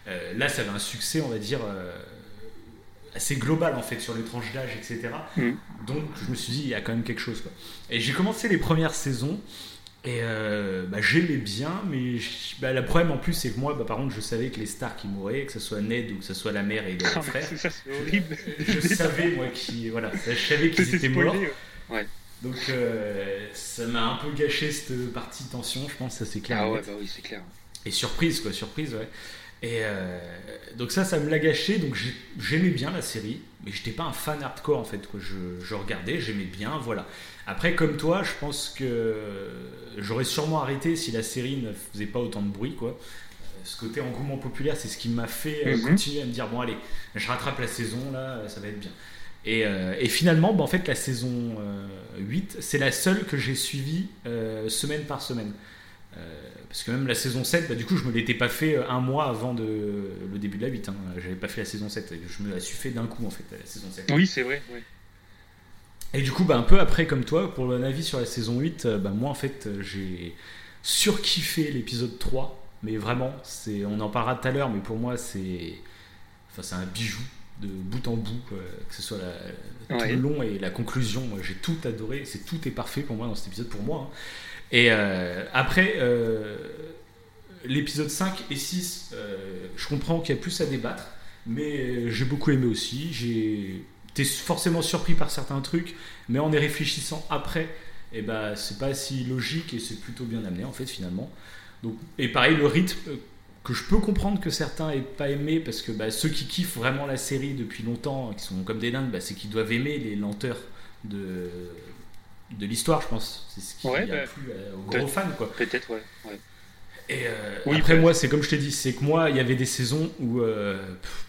Euh, là, ça avait un succès, on va dire, euh, assez global en fait sur les tranches d'âge, etc. Mhm. Donc je me suis dit, il y a quand même quelque chose. Quoi. Et j'ai commencé les premières saisons. Et euh, bah, j'aimais bien, mais je- bah, le problème en plus, c'est que moi, bah, par contre, je savais que les stars qui mouraient, que ce soit Ned ou que ce soit la mère et le Ah, mais frère, c'est ça, c'est horrible. je savais, moi, qui, voilà, je savais qu'ils C'était étaient morts. ouais. Donc euh, ça m'a un peu gâché cette partie tension, je pense, ça c'est clair. Ah ouais, bah oui, c'est clair. Et surprise, quoi, surprise, ouais. Et euh, donc ça, ça me l'a gâché. Donc j'ai- j'aimais bien la série, mais j'étais pas un fan hardcore en fait. Quoi. Je, je regardais, j'aimais bien, voilà. Après, comme toi, je pense que j'aurais sûrement arrêté si la série ne faisait pas autant de bruit, quoi. Euh, Ce côté engouement populaire, c'est ce qui m'a fait Mhm. continuer à me dire bon allez, je rattrape la saison là, ça va être bien. Et, euh, et finalement, bah, en fait, la saison euh, 8, c'est la seule que j'ai suivie semaine par semaine. Euh, parce que même la saison 7, bah, du coup, je me l'étais pas fait euh, un mois avant de, le début de la 8. Hein. J'avais pas fait la saison 7. Je me la suis fait d'un coup, en fait, la saison 7. Oui, c'est vrai. ouais. Et du coup, bah, un peu après, comme toi, pour un avis sur la saison 8, euh, bah, moi, en fait, euh, j'ai surkiffé l'épisode 3. Mais vraiment, c'est, on en parlera tout à l'heure, mais pour moi, c'est, enfin, c'est un bijou de bout en bout, euh, que ce soit la, tout Ouais. le long et la conclusion. J'ai tout adoré. C'est tout est parfait pour moi dans cet épisode, pour moi. hein. Et euh, après, euh, l'épisode 5 et 6, euh, je comprends qu'il y a plus à débattre, mais j'ai beaucoup aimé aussi. J'ai été forcément surpris par certains trucs, mais en y réfléchissant après, et ben c'est pas si logique et c'est plutôt bien amené en fait finalement. Donc, et pareil, le rythme que je peux comprendre que certains aient pas aimé parce que bah, ceux qui kiffent vraiment la série depuis longtemps, qui sont comme des dingues, bah, c'est qu'ils doivent aimer les lenteurs de, de l'histoire, je pense. C'est ce qui Ouais, a bah, plu euh, aux gros fans quoi. Peut-être, ouais. ouais. Et euh, Oui, après, moi, c'est comme je t'ai dit, c'est que moi, il y avait des saisons où, euh,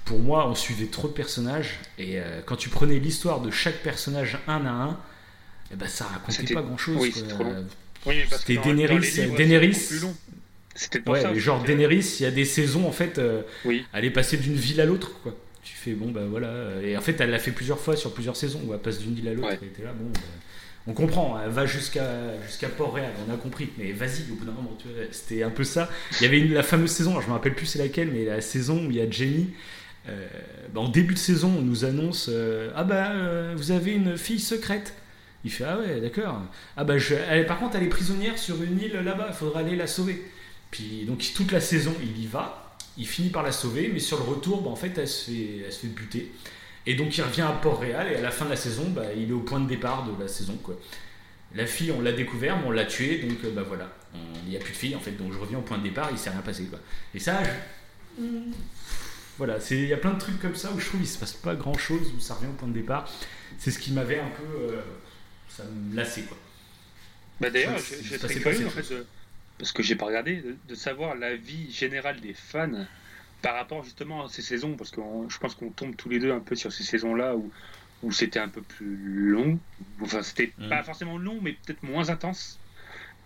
pour moi, on suivait trop de personnages. Et euh, quand tu prenais l'histoire de chaque personnage un à un, eh ben, ça racontait C'était- pas grand-chose. oui, quoi. c'est trop long. Oui, C'était Daenerys-. C'était Ouais, genre c'était- Daenerys, il y a des saisons, en fait, Oui. elle est passée d'une ville à l'autre, quoi. Tu fais, bon, bah voilà. Et en fait, elle l'a fait plusieurs fois sur plusieurs saisons, où elle passe d'une ville à l'autre. Ouais. Et t'es là, bon, bah, on comprend, elle va jusqu'à Port-Réal, on a compris. Mais vas-y, au bout d'un moment, c'était un peu ça. Il y avait une, la fameuse saison, alors je me rappelle plus c'est laquelle, mais la saison où il y a Jenny. euh, bah, en début de saison, on nous annonce euh, Ah bah, euh, vous avez une fille secrète. Il fait Ah ouais, d'accord. Ah bah, je, par contre, elle est prisonnière sur une île là-bas, il faudra aller la sauver. Puis donc, toute la saison, il y va, il finit par la sauver, mais sur le retour, bah, en fait, elle se fait, elle se fait buter. Et donc, il revient à Port-Réal, et à la fin de la saison, bah, il est au point de départ de la saison. Quoi. La fille, on l'a découvert, mais on l'a tuée, donc euh, bah voilà. Il n'y a plus de fille, en fait, donc je reviens au point de départ, il s'est rien passé. Quoi. Et ça, je- voilà, il y a plein de trucs comme ça où je trouve qu'il se passe pas grand chose, où ça revient au point de départ. C'est ce qui m'avait un peu. euh, ça me lassait, quoi. Bah d'ailleurs, Je- je, il je se serais passait pas curieux en fait, de- parce que j'ai pas regardé, de, de savoir l'avis général des fans par rapport justement à ces saisons, parce que on- je pense qu'on tombe tous les deux un peu sur ces saisons-là où, où c'était un peu plus long. Enfin, c'était Mhm. pas forcément long, mais peut-être moins intense.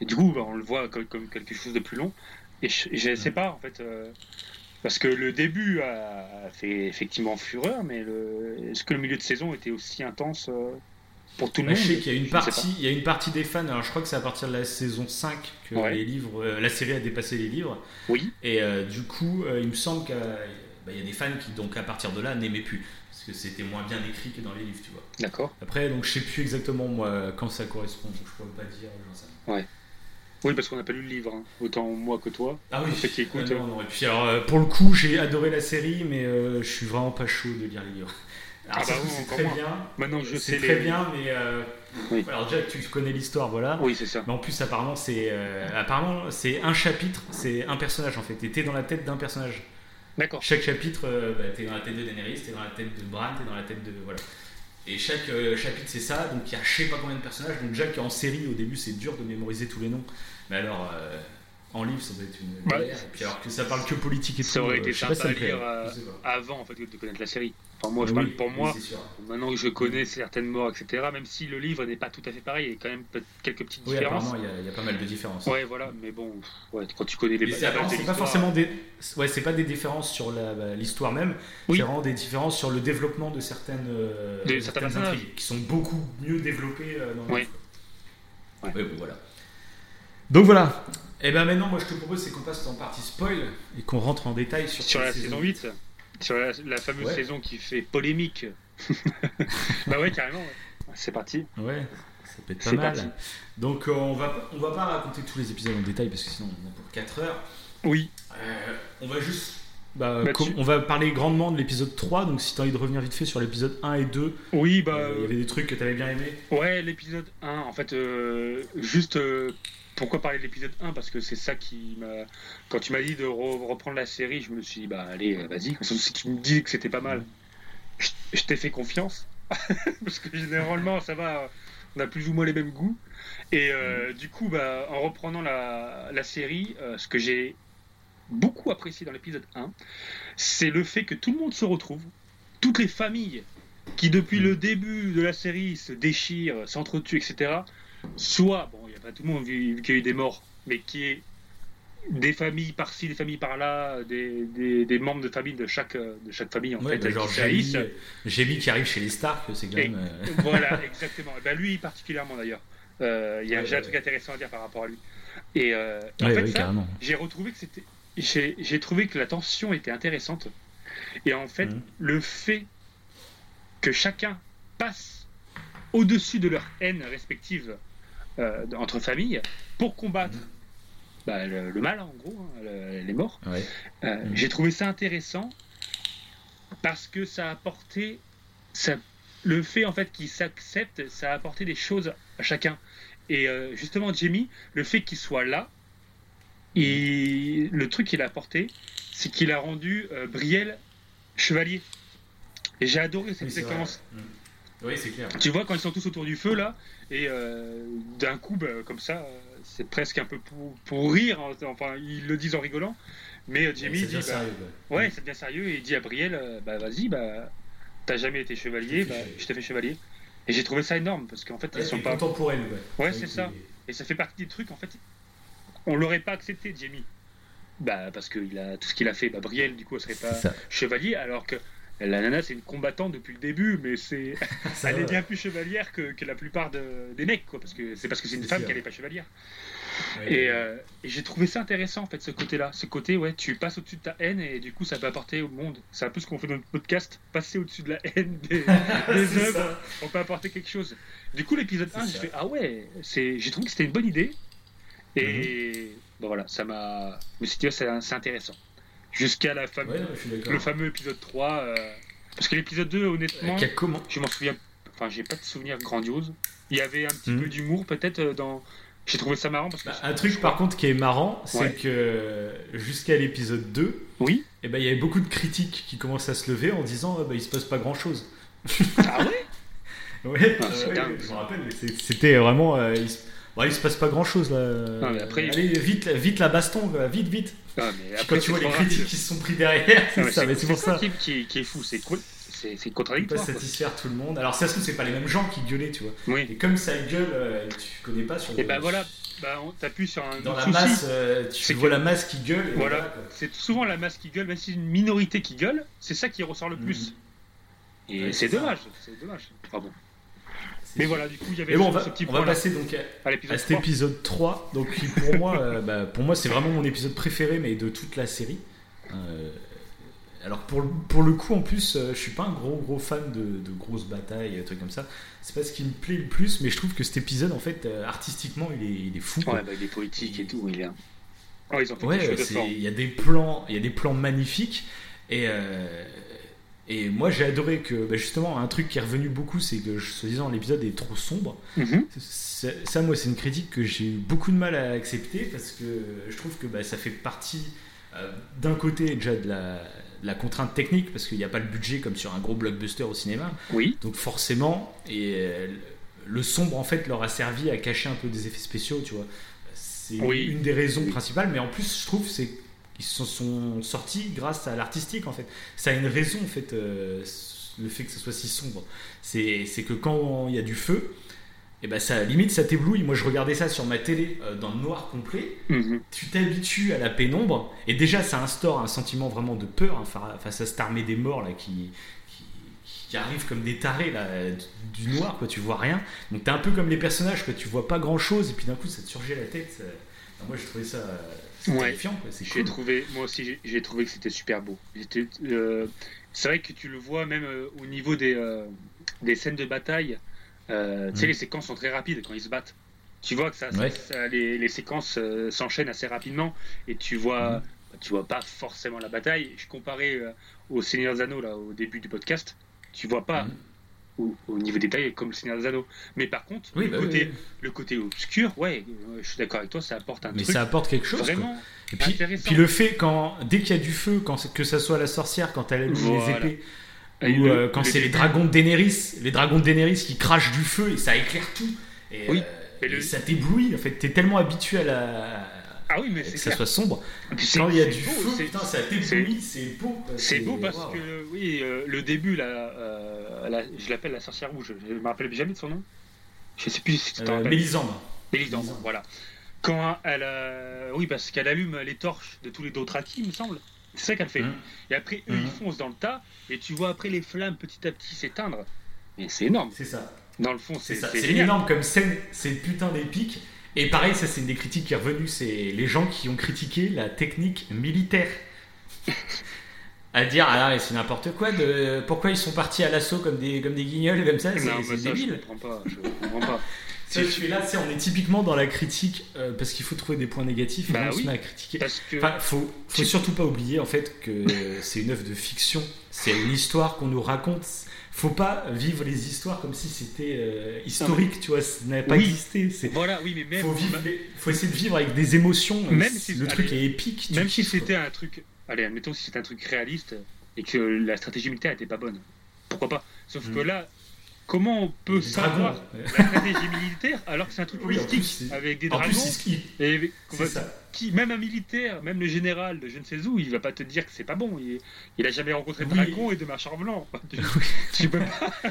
Et du coup, bah, on le voit comme, comme quelque chose de plus long. Et je, je sais pas, en fait, euh, Parce que le début a fait effectivement fureur, mais est-ce que le milieu de saison était aussi intense euh, pour tout le Bah, monde je sais qu'il y a une partie, il y a une partie des fans. Alors je crois que c'est à partir de la saison 5 que Ouais. les livres, euh, la série a dépassé les livres. Oui, Et euh, du coup, euh, il me semble qu'il y a des fans qui donc à partir de là n'aimaient plus parce que c'était moins bien écrit que dans les livres, tu vois. d'accord. Après, donc je sais plus exactement moi quand ça correspond, donc je pourrais pas dire. rien. Oui, parce qu'on n'a pas lu le livre, hein. autant moi que toi. Ah oui. Qui écoutent, Ah non, non. Et puis alors, pour le coup, j'ai adoré la série, mais je suis vraiment pas chaud de lire les livres. Alors, Ah ça, bah oui, c'est très moins. bien. Maintenant que je sais C'est les. très bien, mais euh, Oui. alors déjà tu connais l'histoire, voilà. Oui, c'est ça. Mais en plus, apparemment, c'est euh, apparemment c'est un chapitre, c'est un personnage en fait. Et t'es dans la tête d'un personnage. D'accord. Chaque chapitre, euh, bah, t'es dans la tête de Daenerys, t'es dans la tête de Bran, t'es dans la tête de voilà. Et chaque euh, chapitre c'est ça, donc il y a je sais pas combien de personnages. Donc déjà qu'en série au début c'est dur de mémoriser tous les noms, mais alors euh, en livre ça doit être une galère. Et puis alors que ça parle que politique et Ça tout. aurait euh, été sympa ça à lire, euh. Avant en fait de connaître la série. Enfin, moi, je Oui, parle pour moi. Maintenant que je connais certaines morts, etc., même si le livre n'est pas tout à fait pareil, il y a quand même quelques petites Oui, différences. apparemment il y, a- il y a pas mal de différences. Ouais, voilà, mais bon, ouais, quand tu connais les bases c'est pas forcément des, ouais, c'est pas des différences sur bah, l'histoire même. Oui. C'est vraiment des différences sur le développement de certaines, euh, De certaines intrigues qui sont beaucoup mieux développées euh, dans le Oui. livre. Ouais. Ouais, bon, voilà. Donc voilà. Et ben maintenant, moi, je te propose, c'est qu'on passe en partie spoil et qu'on rentre en détail sur, Sur la saison 8, sur la, la fameuse Ouais. saison qui fait polémique. bah ouais, carrément, ouais. C'est parti. Ouais, ça peut être pas C'est mal. parti. Donc euh, on va on va pas raconter tous les épisodes en détail parce que sinon on en a pour 4 heures. Oui, Euh, on va juste. Bah, Bah, tu- On va parler grandement de l'épisode 3, donc si tu as envie de revenir vite fait sur l'épisode 1 et 2, oui, bah. euh, il y avait des trucs que tu avais bien aimé. Ouais, l'épisode 1, en fait, euh, juste euh, pourquoi parler de l'épisode 1 Parce que c'est ça qui m'a. Quand tu m'as dit de re- reprendre la série, je me suis dit, bah allez, euh, vas-y. Si tu me dis que c'était pas mal, je, je t'ai fait confiance. Parce que généralement, ça va, on a plus ou moins les mêmes goûts. Et euh, du coup, bah, en reprenant la, la série, euh, ce que j'ai beaucoup apprécié dans l'épisode 1, c'est le fait que tout le monde se retrouve, toutes les familles qui depuis le début de la série se déchirent, s'entretuent, etc. Soit, bon, a pas tout le monde vu, vu qu'il y a eu des morts, mais qui est des familles par-ci, des familles par-là, des, des, des membres de famille de chaque, euh, de chaque famille en Ouais, fait, bah, genre haïssent. Jamie, qui arrive chez les Stark, c'est quand même. euh, voilà, exactement. Et ben, lui particulièrement d'ailleurs. Euh, Il y a Ouais, un ouais, truc intéressant à dire par rapport à lui. Et euh, en fait, ça, j'ai retrouvé que c'était j'ai j'ai trouvé que la tension était intéressante et en fait Mhm. le fait que chacun passe au-dessus de leur haine respective euh, entre familles pour combattre bah, le, le mal en gros hein, le- les morts Ouais. euh, Mhm. j'ai trouvé ça intéressant parce que ça a apporté ça, le fait en fait qu'il s'accepte ça a apporté des choses à chacun et euh, justement Jamie le fait qu'il soit là et le truc qu'il a apporté c'est qu'il a rendu Brielle chevalier et j'ai adoré cette Oui, séquence Mm. Oui, c'est clair. tu vois quand ils sont tous autour du feu là et euh, d'un coup bah, comme ça c'est presque un peu pour, pour rire hein, enfin ils le disent en rigolant mais euh, Jamie C'est dit bien bah, sérieux. ouais. Ouais, c'est bien sérieux. Et il dit à Brielle, euh, bah vas-y, bah t'as jamais été chevalier, Je t'ai bah je t'ai fait chevalier. Et j'ai trouvé ça énorme parce qu'en fait, Ouais, ils sont pas. contemporaine, ouais. Ouais, vrai c'est qu'il ça. Et ça fait partie des trucs, en fait, on l'aurait pas accepté, Jamie. Bah parce que il a tout ce qu'il a fait. Bah Brielle, du coup, elle serait pas chevalier, alors que la nana, c'est une combattante depuis le début, mais c'est, elle est bien plus chevalière que, que la plupart de- des mecs, quoi, parce que c'est parce que c'est une femme qu'elle est pas chevalière. Ouais, Et, ouais. euh, et j'ai trouvé ça intéressant en fait ce côté-là, ce côté ouais tu passes au-dessus de ta haine et du coup ça peut apporter au monde. C'est un peu ce qu'on fait dans notre podcast, passer au-dessus de la haine des, œuvres, on peut apporter quelque chose. Du coup l'épisode C'est 1 j'ai fait ah ouais, c'est j'ai trouvé que c'était une bonne idée et Mhm. bon voilà ça m'a, je me suis dit c'est intéressant. Jusqu'à la fame- Ouais, le fameux épisode 3 euh, parce que l'épisode 2 honnêtement Euh, comment je m'en souviens, enfin j'ai pas de souvenir grandiose. Il y avait un petit Mhm. peu d'humour peut-être euh, dans, j'ai trouvé ça marrant parce que Bah, un truc par contre qui est marrant, c'est Ouais. que jusqu'à l'épisode 2, oui. eh ben, il y avait beaucoup de critiques qui commencent à se lever en disant bah, il se passe pas grand chose. Ah ouais? Ouais, Ah, ouais, je me rappelle, c'était vraiment. euh, il, se... bon, il se passe pas grand chose là. Non, mais après- Allez, vite, vite la baston, vite, vite. Ah, mais après, quand tu vois c'est les critiques qui se sont pris derrière, Ah, c'est mais ça, mais c'est pour ça. Qui, qui- qui est fou, c'est cool. C'est Pas contradictoire. quoi. satisfaire tout le monde. Alors, ça se trouve, c'est pas les mêmes gens qui gueulaient, tu vois. Oui. Et comme ça gueule, euh, tu connais pas sur Et ben voilà, bah, on t'appuies sur un Dans la souci. masse, euh, tu vois que- la masse qui gueule. et Voilà, c'est souvent la masse qui gueule, même si c'est une minorité qui gueule, c'est ça qui ressort le plus. Et Mm. Ouais, c'est dommage, c'est dommage. Enfin bon. Mais voilà, du coup, il y avait bon, on ce, va, ce petit on va passer donc à, à l'épisode à cet 3. épisode 3. Donc, qui pour moi, euh, bah, pour moi, c'est vraiment mon épisode préféré, mais de toute la série. Euh, alors pour, le- pour le coup, en plus, euh, je suis pas un gros gros fan de, de grosses batailles, trucs comme ça. C'est pas ce qui me plaît le plus, mais je trouve que cet épisode, en fait, euh, artistiquement, il est, il est fou. Ouais, bah, il est politique et tout, il est. Oh, ils ont fait Ouais, il y a des plans, il y a des plans magnifiques et euh, et moi j'ai adoré que bah, justement un truc qui est revenu beaucoup, c'est que soi-disant l'épisode est trop sombre. Mhm. Ça, moi, c'est une critique que j'ai eu beaucoup de mal à accepter parce que je trouve que bah, ça fait partie euh, d'un côté déjà de la, de la contrainte technique parce qu'il n'y a pas le budget comme sur un gros blockbuster au cinéma. Oui, Donc forcément, et euh, le sombre en fait leur a servi à cacher un peu des effets spéciaux, tu vois. C'est Oui. une des raisons Oui. principales, mais en plus je trouve c'est qu'ils se sont sortis grâce à l'artistique en fait. Ça a une raison en fait, euh, le fait que ce soit si sombre. C'est que quand il y a du feu, et ben ça limite ça t'éblouit. Moi je regardais ça sur ma télé euh, dans le noir complet Mhm. tu t'habitues à la pénombre et déjà ça instaure un sentiment vraiment de peur hein, fa- face à cette armée des morts là qui, qui, qui arrive comme des tarés là du noir quoi tu vois rien donc t'es un peu comme les personnages quoi tu vois pas grand chose et puis d'un coup ça te surgit à la tête ça- moi j'ai trouvé ça euh, Ouais. j'ai cool trouvé, moi aussi, j'ai- trouvé que c'était super beau. Euh, c'est vrai que tu le vois même euh, au niveau des, euh, des scènes de bataille. Tu sais, Mhm. les séquences sont très rapides quand ils se battent. Tu vois que ça, ça- Ouais. ça- les, les séquences s'enchaînent assez rapidement et tu vois, Mhm. tu vois pas forcément la bataille. Je comparais au Seigneur Anneaux là au début du podcast. Tu vois pas Mhm. Au, au niveau détail comme le Seigneur des Anneaux. Mais par contre, oui, le, bah, côté, oui, le côté obscur, ouais, euh, je suis d'accord avec toi, ça apporte un mais truc ça apporte quelque chose quoi. et puis, le fait quand dès qu'il y a du feu quand que ça soit la sorcière quand elle allume Voilà. les épées Et ou le- euh, quand c'est les dragons de Daenerys, les dragons de Daenerys qui crachent du feu et ça éclaire tout. Et, Oui, euh, et le- et ça t'éblouit. En fait, t'es tellement habitué à la Ah oui, mais que c'est ça clair. soit sombre. Quand il y a du beau, feu, c'est- putain, ça t'éblouit, c'est beau. C'est beau parce que, oui, euh, le début, là, euh, la- je l'appelle la sorcière rouge, je me rappelle jamais de son nom. Je sais plus si tu t'en Euh. Mélisandre, Mélisandre. voilà. Quand elle, euh, oui, parce qu'elle allume les torches de tous les Dothraki, il me semble. C'est ça qu'elle fait. Mhm. Et après, eux, Mhm. ils foncent dans le tas, et tu vois après les flammes petit à petit s'éteindre. Mais c'est énorme. C'est ça. Dans le fond, C'est c'est ça. c'est énorme comme scène. C'est putain d'épique. Et pareil, ça c'est une des critiques qui est revenue, c'est les gens qui ont critiqué la technique militaire. à dire, ah là, c'est n'importe quoi, de, pourquoi ils sont partis à l'assaut comme des, comme des guignols comme ça, c'est ça, je débile. comprends pas. Je comprends pas. Ça, je suis là, on est typiquement dans la critique euh, parce qu'il faut trouver des points négatifs Bah là, on se oui. met à critiquer. Que. Enfin, faut, faut surtout pas oublier en fait que c'est une œuvre de fiction, c'est une histoire qu'on nous raconte. Faut pas vivre les histoires comme si c'était euh, historique, tu vois, ça n'a pas Oui. existé. Voilà, oui, mais même. faut, vivre les- faut essayer de vivre avec des émotions. Même C'est- si- le truc allez, est épique. tu Même si c'était un truc. Allez, admettons si c'était un truc réaliste et que la stratégie militaire était pas bonne. Pourquoi pas? Sauf Mm. que là, comment on peut savoir la stratégie militaire alors que c'est un truc Oui, plus, avec des En dragons plus, et c'est ça. qui, même un militaire, même le général de je ne sais où, il va pas te dire que c'est pas bon. Il, il a jamais rencontré de Oui. dragon et de marcheurs blancs. Tu, peux pas.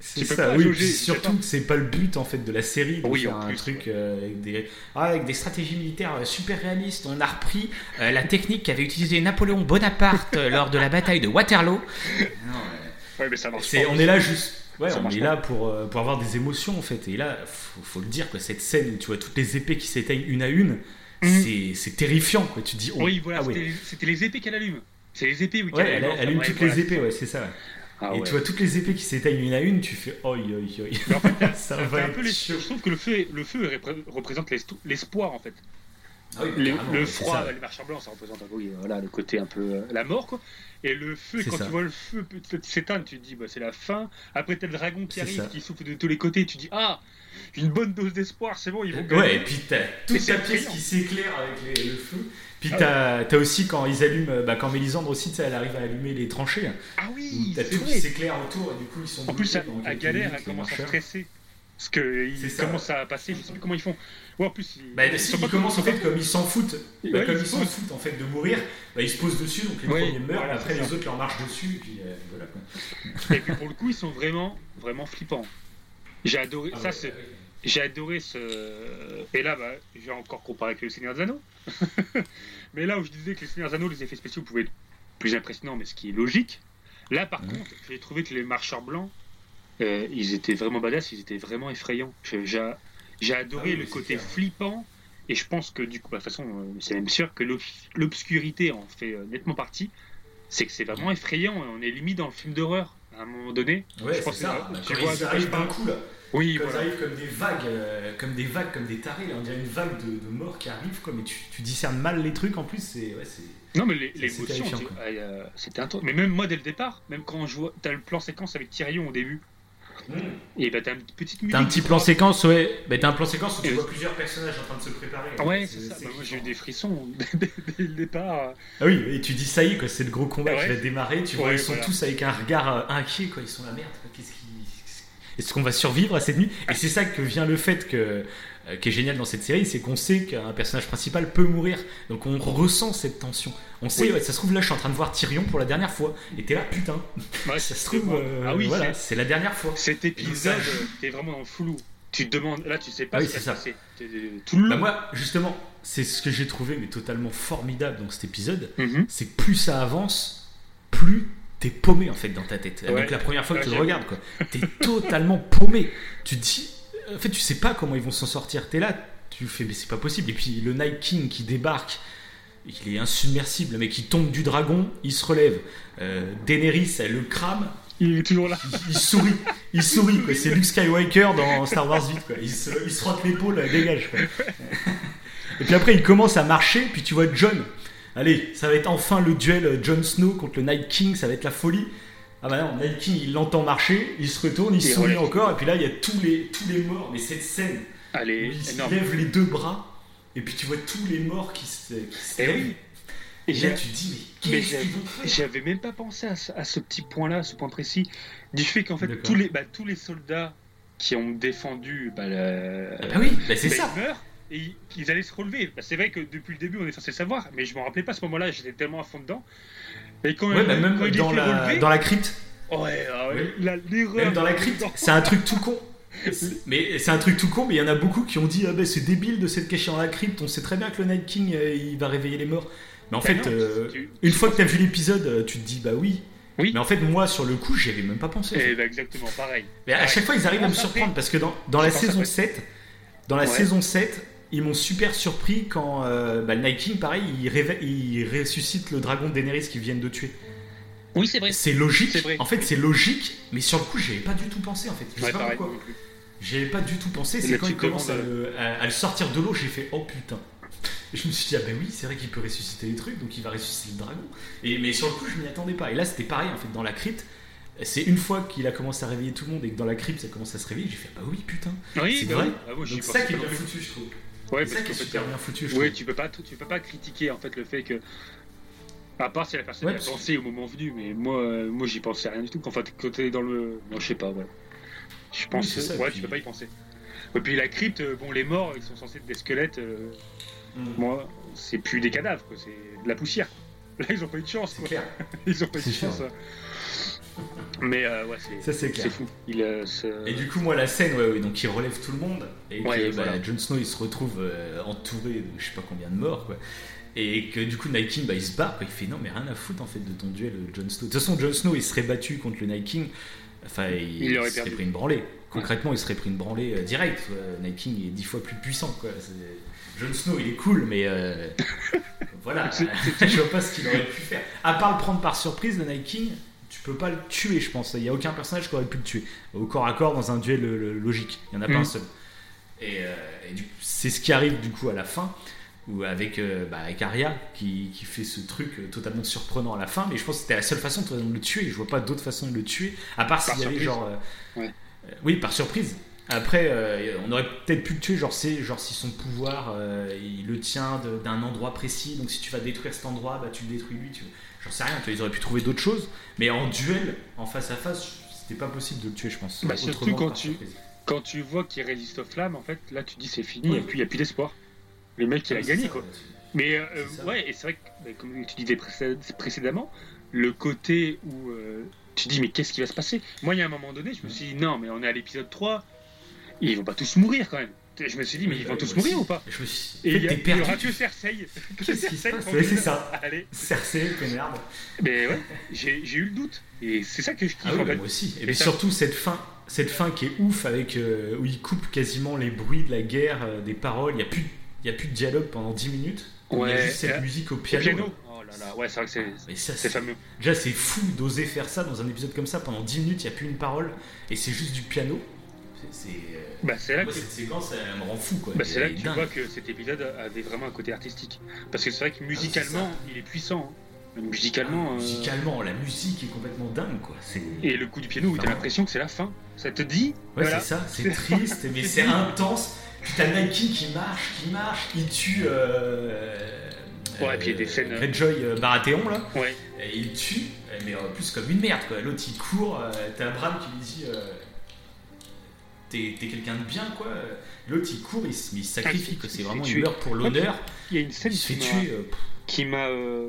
C'est ça, pas oui. surtout que c'est pas le but en fait de la série de Oui, faire un plus, truc euh, avec, des, ah, avec des stratégies militaires euh, super réalistes. On a repris euh, la technique qu'avait utilisée Napoléon Bonaparte lors de la bataille de Waterloo. Non, euh, Ouais, mais ça marche c'est, pas. on est là juste. Ouais, on est là pour, euh, pour avoir des émotions en fait. Et là, faut, faut le dire, quoi, cette scène où tu vois toutes les épées qui s'éteignent une à une, Mhm. c'est, terrifiant. Quoi. Tu te dis, oh, Oui, voilà, ah ouais. c'était les- épées qu'elle allume. C'est les épées, oui, Ouais, elle, allume. elle allume Enfin, toutes les épées, ouais, c'est ça. Ah et tu vois toutes les épées qui s'éteignent une à une, tu fais oi oi oi. Mais en fait, t'as- Ça t'as va un être peu les- chaud. Je trouve que le feu, le feu repré- représente l'espoir en fait. Ah oui, Le, froid, ça. les marcheurs blancs, ça représente oui, voilà, le côté un peu euh, la mort quoi. Et le feu, quand ça. tu vois le feu s'éteindre, tu te dis bah, c'est la fin. Après t'as le dragon qui arrive, ça. qui souffle de tous les côtés, tu dis ah une bonne dose d'espoir, c'est bon, ils vont gagner. Ouais, et puis t'as toute ta pièce qui s'éclaire avec les- le feu. Puis Ah t'as aussi quand ils allument, bah, quand Mélisandre aussi, elle arrive à allumer les tranchées. Ah oui, T'as c'est tout qui s'éclaire autour et du coup ils sont. En plus, à, à galère, elle commence à stresser. Parce qu'ils commencent à passer, je sais plus comment ils font. Ouais, en plus, ils, Bah, ils si, sont ils pas commencent en comme- fait comme ils s'en foutent. Ouais, Bah, comme ils ils se s'en foutent en fait de mourir, bah, ils se posent dessus donc les Oui, premiers meurent, voilà, et après les ça. autres leur marchent dessus et puis euh, voilà quoi. Et puis pour le coup, ils sont vraiment, vraiment flippants. J'ai adoré. Ah ça, ouais, ouais. j'ai adoré ce. Et là, j'ai encore comparé avec le Seigneur des Anneaux. mais là où je disais que les Seigneur des Anneaux, les effets spéciaux pouvaient être plus impressionnants, mais ce qui est logique. Là, par contre, j'ai trouvé que les marcheurs blancs, euh, ils étaient vraiment badass, ils étaient vraiment effrayants. J'ai adoré Ah oui, le côté flippant. Et je pense que du coup, bah, de toute façon, euh, c'est même sûr que l'obs- l'obscurité en fait euh, nettement partie. C'est que c'est vraiment effrayant. On est limite dans le film d'horreur à un moment donné. Ouais, Je pense que ça. Bah, tu quand vois ils arrivent d'un coup là. Oui, Quand ils voilà. arrivent comme des vagues, euh, comme des vagues, comme des tarés, là, on dirait une vague de, de morts qui arrivent, quoi, mais tu, tu discernes mal les trucs en plus, c'est. Ouais. Non, mais l'émotion, tu- euh, c'était un truc. Mais même moi, dès le départ, même quand je vois, t'as le plan séquence avec Tyrion au début, et bah t'as une petite musique. T'as un petit plan séquence, ouais. Bah, t'as un plan séquence où tu Et- vois plusieurs personnages en train de se préparer. Ouais, c'est ça. Bah, moi, j'ai eu des frissons dès, dès le départ. Ah oui, et tu dis ça y est, quoi, c'est le gros combat Ouais. qui va démarrer. Tu vois, Ouais, ils sont voilà. tous avec un regard euh, inquiet, quoi. Ils sont la merde, qu'est-ce qui. Est-ce qu'on va survivre à cette nuit? Et c'est ça que vient le fait que, euh, qui est génial dans cette série, c'est qu'on sait qu'un personnage principal peut mourir. Donc on ressent cette tension. On sait, Oui. ouais, ça se trouve là, je suis en train de voir Tyrion pour la dernière fois. Et t'es là, putain. Ouais, Ça se trouve, euh, ah oui, voilà, c'est- la dernière fois. cet épisode, t'es vraiment le flou. Tu te demandes, là, tu sais pas Ah oui, ce qui ça. T'es- Tout le. Bah moi, justement, c'est ce que j'ai trouvé mais totalement formidable dans cet épisode. Mhm. c'est que plus ça avance, plus t'es paumé en fait dans ta tête. Ouais. Donc la première fois que Ouais, tu le j'avoue. regardes, quoi, t'es totalement paumé. Tu te dis, en fait, tu sais pas comment ils vont s'en sortir. T'es là, tu fais, mais c'est pas possible. Et puis le Night King qui débarque, il est insubmersible, mais qui tombe du dragon, il se relève. Euh, Daenerys, elle le crame, Il est toujours là. il, il sourit, il sourit. quoi. C'est Luke Skywalker dans Star Wars 8. Quoi. Il, se, il se frotte l'épaule, dégage. quoi. Et puis après, il commence à marcher, puis tu vois John. Allez, ça va être enfin le duel Jon Snow contre le Night King, ça va être la folie. Ah bah non, Night King, il l'entend marcher, il se retourne, il Il sourit encore, et puis là, il y a tous les, tous les morts. Mais cette scène, où il se lève les deux bras, et puis tu vois tous les morts qui se, qui se Eh lèvent. oui. Et Et là, tu te dis, mais J'avais même pas pensé à ce, à ce petit point-là, à ce point précis, du fait qu'en fait tous les, bah, tous les soldats qui ont défendu bah, le- Ah bah oui, bah c'est ça. meurent et ils, allaient se relever. Bah, c'est vrai que depuis le début on est censé le savoir, mais je m'en rappelais pas à ce moment-là, j'étais tellement à fond dedans. Et quand, Ouais, il- bah même quand est dans la, relever, dans la crypte. ouais, ah ouais, la-. Même dans la crypte, c'est un truc tout con. Mais c'est un truc tout con, mais il y en a beaucoup qui ont dit ah ben c'est débile de s'être caché dans la crypte. On sait très bien que le Night King euh, il va réveiller les morts. Mais en Bah fait, non, euh, tu- une fois que t'as vu l'épisode, euh, tu te dis bah oui. Oui. Mais en fait, moi sur le coup, j'y avais même pas pensé. en fait. Eh bah, exactement pareil. Mais à chaque fois, ils arrivent à me surprendre parce que dans, dans la saison après. 7, dans la Ouais. saison 7, ils m'ont super surpris quand euh, bah, le Night King, pareil, il, réve- il ressuscite le dragon de Daenerys qu'ils viennent de tuer. Oui, c'est vrai. C'est logique. C'est vrai. En fait, c'est logique, mais sur le coup, j'y avais pas du tout pensé en fait. Je sais pas pareil. pourquoi. J'y avais pas du tout pensé. C'est quand il commence à le, à- à le sortir de l'eau, j'ai fait oh putain. Et je me suis dit, ah ben oui, c'est vrai qu'il peut ressusciter les trucs, donc il va ressusciter le dragon. Et, mais sur le coup, je m'y attendais pas. Et là, c'était pareil en fait, dans la crypte. C'est une fois qu'il a commencé à réveiller tout le monde et que dans la crypte ça commence à se réveiller, j'ai fait bah oui putain. Oui, C'est bah vrai. oui. Ah, Donc pensais ça qui est bien foutu, je trouve. Ouais, parce qu'en fait, super bien foutu, je Oui, tu peux pas, tu peux pas critiquer en fait le fait que, à part si la personne Ouais, a que- pensé au moment venu, mais moi, euh, moi j'y pensais rien du tout. Enfin, quand t'es dans le, moi je sais pas, ouais. Je pense, ça, ouais, puis- tu peux pas y penser. Et puis la crypte, euh, bon, les morts, ils sont censés être des squelettes. euh, Mm. Moi, c'est plus des cadavres, c'est de la poussière. Là, ils ont pas eu de chance, quoi. clair. Ils ont pas eu de chance. Mais euh, ouais, c'est, Ça c'est clair. c'est fou. Il, euh, Et du coup, moi, la scène, ouais, ouais, donc il relève tout le monde. Et Ouais, que bah, voilà. Jon Snow, il se retrouve euh, entouré de je sais pas combien de morts, quoi. Et que du coup, Night King, bah, il se barre, quoi. Il fait non, mais rien à foutre en fait de ton duel, Jon Snow. De toute façon, Jon Snow, il serait battu contre le Night King. Enfin, il, Il aurait serait perdu. pris une branlée. Concrètement, il serait pris une branlée euh, direct. Night King est dix fois plus puissant, quoi. C'est- Jon Snow, il est cool, mais euh, voilà, je vois pas ce qu'il aurait pu faire. À part le prendre par surprise, le Night King, peux pas le tuer, je pense. Il y a aucun personnage qui aurait pu le tuer au corps à corps dans un duel euh, logique. Il y en a pas Mm. un seul. Et, euh, et c'est ce qui arrive du coup à la fin, ou avec, euh, bah, avec Arya qui, qui fait ce truc euh, totalement surprenant à la fin. Mais je pense que c'était la seule façon de le tuer. Je vois pas d'autre façon de le tuer, à part s'il y avait genre. euh, Ouais. euh, oui, par surprise. Après, euh, on aurait peut-être pu le tuer, genre, c'est, genre si son pouvoir, euh, il le tient d'un endroit précis, donc si tu vas détruire cet endroit, bah, tu le détruis lui. Tu... J'en sais rien, ils auraient pu trouver d'autres choses, mais en duel, en face à face, c'était pas possible de le tuer, je pense. Bah, surtout quand tu- surprise. Quand tu vois qu'il résiste aux flammes, en fait, là tu dis c'est fini, Oui. et puis il n'y a plus d'espoir. Le mec, il a Ouais, gagné, ça, quoi. Mais euh, ouais, et c'est vrai que, bah, comme tu disais précé- précédemment, le côté où tu dis mais qu'est-ce qui va se passer? Moi, il y a un moment donné, je me suis dit non, mais on est à l'épisode 3, ils vont pas tous mourir quand même. Je me suis dit, mais ils vont tous mourir ou pas Je me suis Et il y, a- t'es il y perdu. aura que Cersei. Que Qu'est-ce qui se passe Ouais, c'est ça. Allez. Cersei, merde. Mais ouais, j'ai eu le doute. Et c'est ça que je kiffe Ah oui, en fait. moi aussi. Et ça- surtout cette fin, cette fin qui est ouf avec euh, où il coupe quasiment les bruits de la guerre, euh, des paroles. Il y a plus, y a plus de dialogue pendant 10 minutes. il y a Ouais, juste cette euh, musique au Au piano. piano. Oh là là, ouais, c'est vrai que c'est Mais ça, c'est fameux. déjà c'est fou d'oser faire ça dans un épisode comme ça pendant 10 minutes. Il y a plus une parole et c'est juste du piano. C'est, euh, Bah, c'est là moi, que, cette séquence, elle me rend fou quoi. bah, c'est là que tu dingue. vois que cet épisode avait vraiment un côté artistique. Parce que c'est vrai que musicalement, il est puissant. hein. Musicalement. euh, Musicalement, la musique est complètement dingue quoi. Et le coup du piano où t'as l'impression que c'est la fin. Ça te dit Ouais, voilà. c'est ça, c'est triste, mais c'est intense. Puis t'as Nike qui marche, qui marche, qui tue. Euh, Ouais, et puis il y a des scènes- Greyjoy euh, Baratheon là, Ouais. et il tue, mais en plus comme une merde quoi. L'autre il court, euh, t'as Bram qui lui dit euh, T'es quelqu'un de bien quoi. L'autre il court, il, se- sacrifie C'est vraiment il meurt pour l'honneur, Il y a une scène qui m'a- euh, qui m'a euh,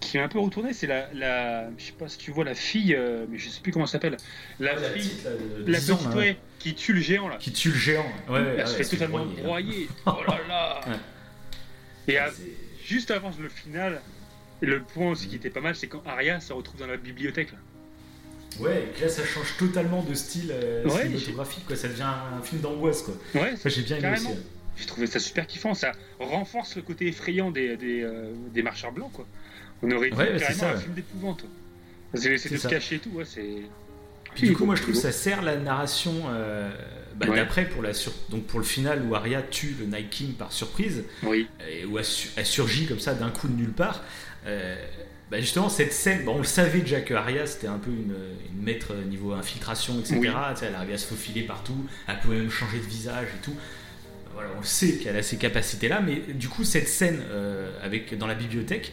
qui m'a un peu retourné, c'est la, la je sais pas si tu vois la fille, euh, mais je sais plus comment elle s'appelle, la, fille, petite, la 10 ans, petite ouais, qui tue le géant là. qui tue le géant. Ouais, elle ouais, se elle fait totalement broyer. Oh là là. Ouais. Et à- juste avant le final, le point aussi qui était pas mal, c'est quand Arya se retrouve dans la bibliothèque. Là. Ouais, et là ça change totalement de style euh, Ouais, cinématographique quoi. Ça devient un film d'angoisse quoi. Ouais, Ça j'ai bien aimé aussi. Carrément. j'ai trouvé ça super kiffant. Ça renforce le côté effrayant des, des, euh, des marcheurs blancs quoi. On aurait dit Ouais, carrément ça, un film d'épouvante. C'est c'est C'est de se cacher et tout, ouais, c'est. Puis du coup, moi je trouve que ça sert la narration euh, bah, Ouais. d'après pour, la sur- donc pour le final où Arya tue le Night King par surprise, Oui. et où elle, su- elle surgit comme ça d'un coup de nulle part. euh, bah, justement, cette scène, bon, on le savait déjà que Arya c'était un peu une, une maître niveau infiltration, etc. Oui. Tu sais, elle arrivait à se faufiler partout, elle pouvait même changer de visage et tout. Voilà, on le sait qu'elle a ces capacités-là, mais du coup, cette scène euh, avec, dans la bibliothèque,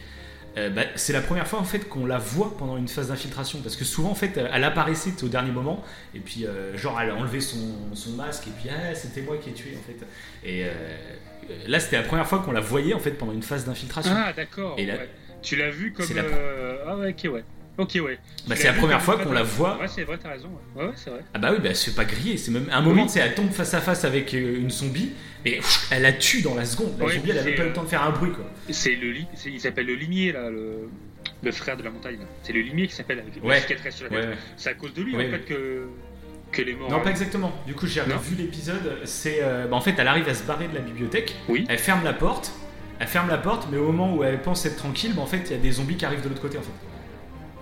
euh, bah, c'est la première fois en fait qu'on la voit pendant une phase d'infiltration parce que souvent en fait elle apparaissait au dernier moment et puis euh, genre elle a enlevé son, son masque et puis ah, c'était moi qui ai tué en fait et euh, là c'était la première fois qu'on la voyait en fait pendant une phase d'infiltration Ah d'accord. Et là- ouais. Tu l'as vu comme. C'est la- euh, Ah ouais, ok, ouais. Ok, ouais. bah, c'est la première fois qu'on la voit Ouais, c'est vrai, t'as raison. Ouais, ouais, ouais, c'est vrai. ah bah oui bah elle se fait pas griller c'est même à un moment Oui. tu sais, elle tombe face à face avec euh, une zombie et pff, elle la tue dans la seconde la zombie elle avait c'est, pas le temps de faire un bruit quoi C'est le c'est- il s'appelle le limier là, le, le frère de la montagne. C'est le limier qui s'appelle la cicatrice sur la tête. C'est à cause de lui Ouais, en fait que que les morts. Non, pas exactement. Du coup, j'ai revu l'épisode. C'est, euh, bah, en fait, elle arrive à se barrer de la bibliothèque. Oui. Elle ferme la porte. Elle ferme la porte, mais au moment où elle pense être tranquille, bah, en fait, il y a des zombies qui arrivent de l'autre côté, en fait.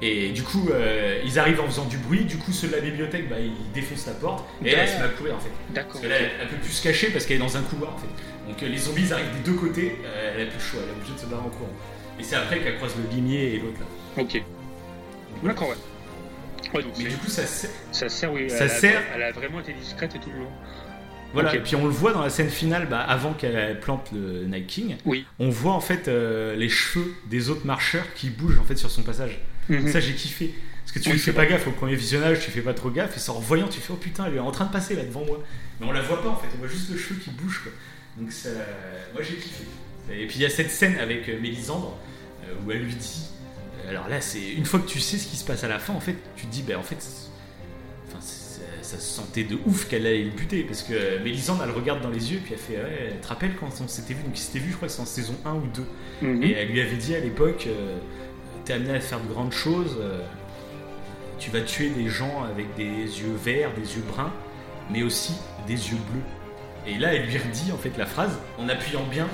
Et du coup, euh, ils arrivent en faisant du bruit. Du coup, ceux de la bibliothèque, bah, ils défoncent la porte. Et elle, elle se met à courir, en fait. D'accord. Parce que là, elle, peut plus se cacher parce qu'elle est dans un couloir, en fait. Donc, euh, les zombies arrivent des deux côtés. euh, elle a plus le choix. Elle est obligée de se barrer en courant. Et c'est après qu'elle croise le limier et l'autre, là. Ok. D'accord, ouais. Ouais, donc Mais du coup, ça, sert- ça sert, oui. ça elle, sert- A, elle a vraiment été discrète tout le long. Voilà, et puis on le voit dans la scène finale, bah, avant qu'elle plante le Night King, Oui. on voit en fait euh, les cheveux des autres marcheurs qui bougent en fait sur son passage. Mhm. Ça j'ai kiffé. Parce que tu Oui, ne c'est fais pas gaffe au premier visionnage, tu fais pas trop gaffe, et c'est en revoyant, tu fais oh putain, elle est en train de passer là devant moi. Mais on la voit pas en fait, on voit juste le cheveu qui bouge quoi. Donc ça, moi j'ai kiffé. Et puis il y a cette scène avec euh, Mélisandre euh, où elle lui dit. Alors là, c'est une fois que tu sais ce qui se passe à la fin, en fait, tu te dis, bah en fait, ça se sentait de ouf qu'elle allait le buter parce que Mélisandre elle le regarde dans les yeux puis elle fait ouais, tu te rappelles quand on s'était vu donc il s'était vu je crois que c'est en saison 1 ou 2 Mhm. et elle lui avait dit à l'époque euh, t'es amené à faire de grandes choses euh, tu vas tuer des gens avec des yeux verts des yeux bruns mais aussi des yeux bleus. Et là elle lui redit en fait la phrase en appuyant bien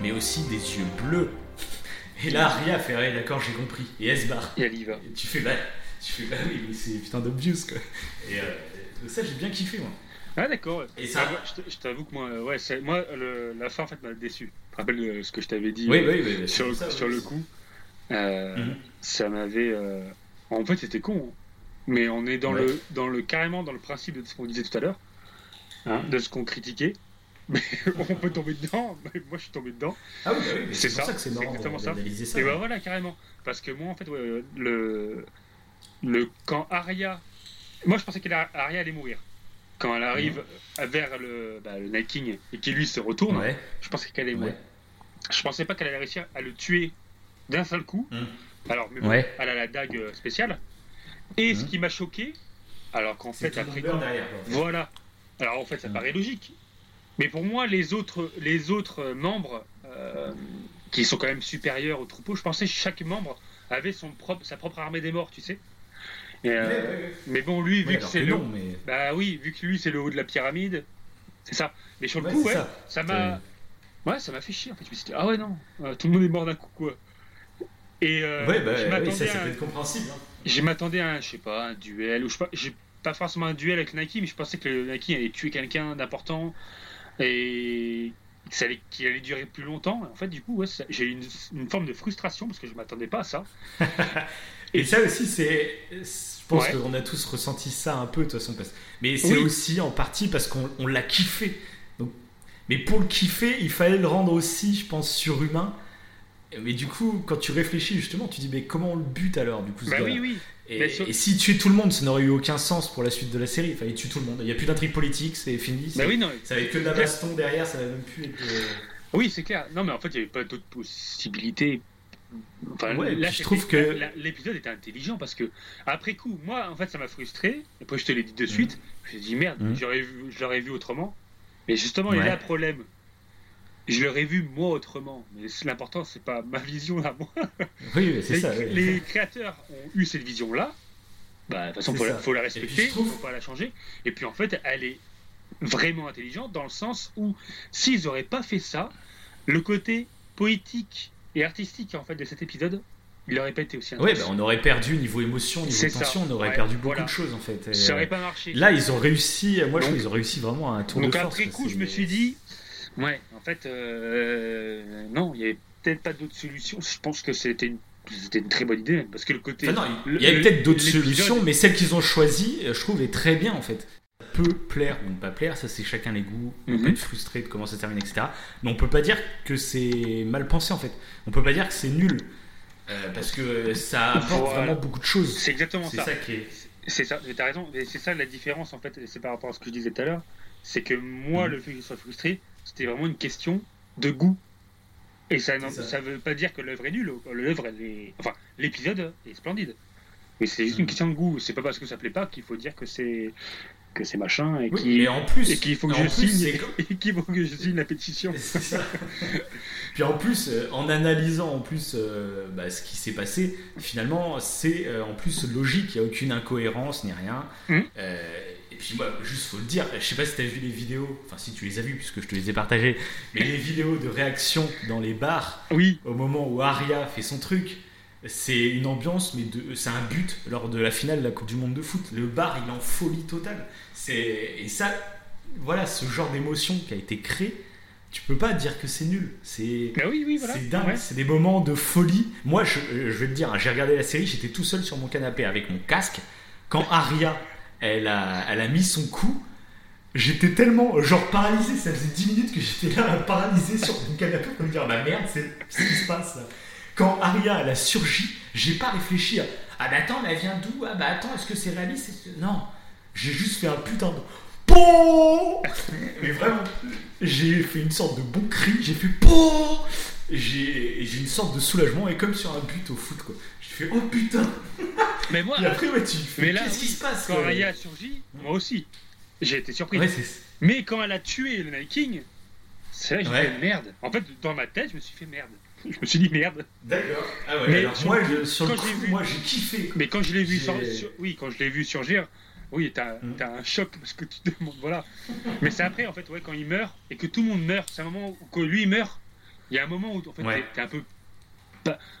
mais aussi des yeux bleus. Et là Arya fait ouais d'accord j'ai compris. Et elle se barre. Et elle y va. et tu fais bah, tu fais bah oui mais c'est putain d'obvious quoi. Et euh, ça j'ai bien kiffé moi Ah d'accord. Et ça- Ah, je je t'avoue que moi, euh, ouais, moi le- la fin en fait m'a déçu. Tu te rappelles euh, ce que je t'avais dit oui euh, oui oui sur, le, ça, sur oui. le coup? Euh, Mhm. Ça m'avait. euh, En fait, c'était con. hein. Mais on est dans Ouais. le dans le carrément dans le principe de ce qu'on disait tout à l'heure, hein, de ce qu'on critiquait. Mais on peut tomber dedans. Mais moi, je suis tombé dedans. ah oui, C'est ça, c'est exactement ça. Et bah voilà, carrément. Parce que moi, en fait, ouais, le, le quand Arya, moi, je pensais qu'Arya allait mourir. Quand elle arrive vers le, bah, le Night King et qu'il lui se retourne, ouais je pensais qu'elle allait mourir. ouais Je pensais pas qu'elle allait réussir à le tuer d'un seul coup. Mhm. Alors, mais bon, Ouais. elle a la dague euh, spéciale. Et ce Mhm. qui m'a choqué, alors qu'en fait, après, voilà, Alors en fait, ça paraît logique. Mais pour moi, les autres, les autres membres, euh, qui sont quand même supérieurs au troupeau, je pensais que chaque membre avait son propre, sa propre armée des morts, tu sais. Euh. Mais bon, lui, vu Ouais, que c'est le, non, mais. bah oui, vu que lui c'est le haut de la pyramide, c'est ça. Mais sur le Ouais, coup, ouais, ça. m'a, ouais, ça m'a fait chier. En fait, je me suis dit, ah ouais non, euh, tout le monde est mort d'un coup quoi. Et euh, ouais, bah, je oui, m'attendais ça, ça à- peut être compréhensible. hein. je m'attendais à un, je sais pas, un duel ou je sais pas, j'ai pas forcément un duel avec Nike, mais je pensais que le Nike allait tuer quelqu'un d'important et ça allait- qu'il allait durer plus longtemps. En fait, du coup, ouais, j'ai eu une, une forme de frustration parce que je m'attendais pas à ça. Et ça aussi, c'est. Pense Ouais. qu'on a tous ressenti ça un peu, de toute façon. Mais c'est Oui. aussi en partie parce qu'on on l'a kiffé. Donc... Mais pour le kiffer, il fallait le rendre aussi, je pense, surhumain. Mais du coup, quand tu réfléchis, justement, tu dis, mais comment on le bute alors, du coup, ce Bah oui, oui. Et, sur- et si tuer tout le monde, ça n'aurait eu aucun sens pour la suite de la série. Il fallait tuer tout le monde. Il n'y a plus d'intrigue politique, c'est fini. Bah oui, non. Ça va être que de la baston derrière, ça va même plus être. euh, Oui, c'est clair. Non, mais en fait, il n'y avait pas d'autres possibilités. Enfin, Ouais, là, je trouve que- l'épisode était intelligent parce que après coup, moi, en fait, ça m'a frustré. Après, je te l'ai dit de suite. Je me suis dit merde, Mhm. j'aurais vu, je l'aurais vu autrement. Mais justement, il y a un problème. Je l'aurais vu moi autrement. Mais l'important, c'est pas ma vision à moi. Oui, c'est les, ça. oui. les créateurs ont eu cette vision-là. Bah, de toute façon, faut la, faut la respecter, trouve- faut pas la changer. Et puis en fait, elle est vraiment intelligente dans le sens où s'ils auraient pas fait ça, le côté poétique et artistique en fait de cet épisode, il aurait pas été aussi Ouais, intense. bah, on aurait perdu niveau émotion, niveau ça. tension, on aurait Ouais, perdu beaucoup voilà. de choses en fait. Et, ça euh, aurait pas marché. Là, ils ont réussi. Moi, je Donc- trouve qu'ils ont réussi vraiment à un tour Donc de force. après quoi. coup, je me suis dit, ouais, en fait, euh, non, il y avait peut-être pas d'autres solutions. Je pense que c'était une, c'était une très bonne idée, parce que le côté. Enfin, non, il y a peut-être d'autres solutions, mais celle qu'ils ont choisie, euh, je trouve, est très bien en fait. Peut plaire ou ne pas plaire, ça c'est chacun les goûts. On Mhm. peut être frustré de comment ça termine, etc. Mais on peut pas dire que c'est mal pensé en fait. On peut pas dire que c'est nul. Euh, parce que ça apporte Voilà. vraiment beaucoup de choses. C'est exactement ça. ça qui est. C'est ça, t'as raison, c'est ça la différence en fait, et c'est par rapport à ce que je disais tout à l'heure, c'est que moi, Mhm. le fait que je sois frustré, c'était vraiment une question de goût. Et ça ne veut pas dire que l'œuvre est nulle, l'œuvre elle est... Enfin, l'épisode est splendide. Mais c'est juste une Mhm. question de goût, c'est pas parce que ça plaît pas qu'il faut dire que c'est que c'est machin et Oui, qu'il mais en plus, et qu'il faut que je plus, signe et qu'il faut que je signe la pétition. Puis en plus, euh, en analysant en plus euh, bah, ce qui s'est passé, finalement, c'est euh, en plus logique. Il n'y a aucune incohérence ni rien. Euh, et puis, moi, juste faut le dire, je sais pas si tu as vu les vidéos, enfin si tu les as vues puisque je te les ai partagées, mais les vidéos de réaction dans les bars Oui, au moment où Aria fait son truc. C'est une ambiance, mais c'est un but lors de la finale de la Coupe du Monde de foot. Le bar, il est en folie totale. Et ça, voilà, ce genre d'émotion qui a été créé, tu peux pas dire que c'est nul. C'est bah oui, oui, voilà. c'est dingue. Ouais. C'est des moments de folie. Moi, je, je vais te dire, hein, j'ai regardé la série, j'étais tout seul sur mon canapé avec mon casque. Quand Aria, elle a, elle a mis son coup, j'étais tellement genre paralysé. Ça faisait 10 minutes que j'étais là paralysé sur mon canapé pour me dire, bah merde, c'est c'est ce qui se passe là. Quand Aria, elle a surgi, j'ai pas réfléchi à, ah bah attends, mais elle vient d'où? Ah bah attends, est-ce que c'est réaliste? Que- Non, j'ai juste fait un putain de. PON Mais vraiment, j'ai fait une sorte de bon cri, j'ai fait PON J'ai une sorte de soulagement et comme sur un but au foot quoi. J'ai fait oh putain Mais moi, Et après ouais tu fais qu'est-ce qui se passe quand quoi Raya a surgi, moi aussi, j'ai été surpris. Ouais Mais quand elle a tué le Night King, c'est là que j'ai Ouais. fait merde. En fait, dans ma tête, je me suis fait merde. Je me suis dit merde. d'accord. Ah ouais, Mais alors sur moi je- sur quand coup, vu- moi j'ai kiffé. quoi. Mais quand je l'ai vu sur, sur- oui, quand je l'ai vu surgir, oui, t'as Mm. t'as un choc parce que tu te demandes, voilà. Mais c'est après, en fait, ouais, quand il meurt et que tout le monde meurt, c'est un moment où quand lui il meurt, il y a un moment où en fait Ouais. t'es- un peu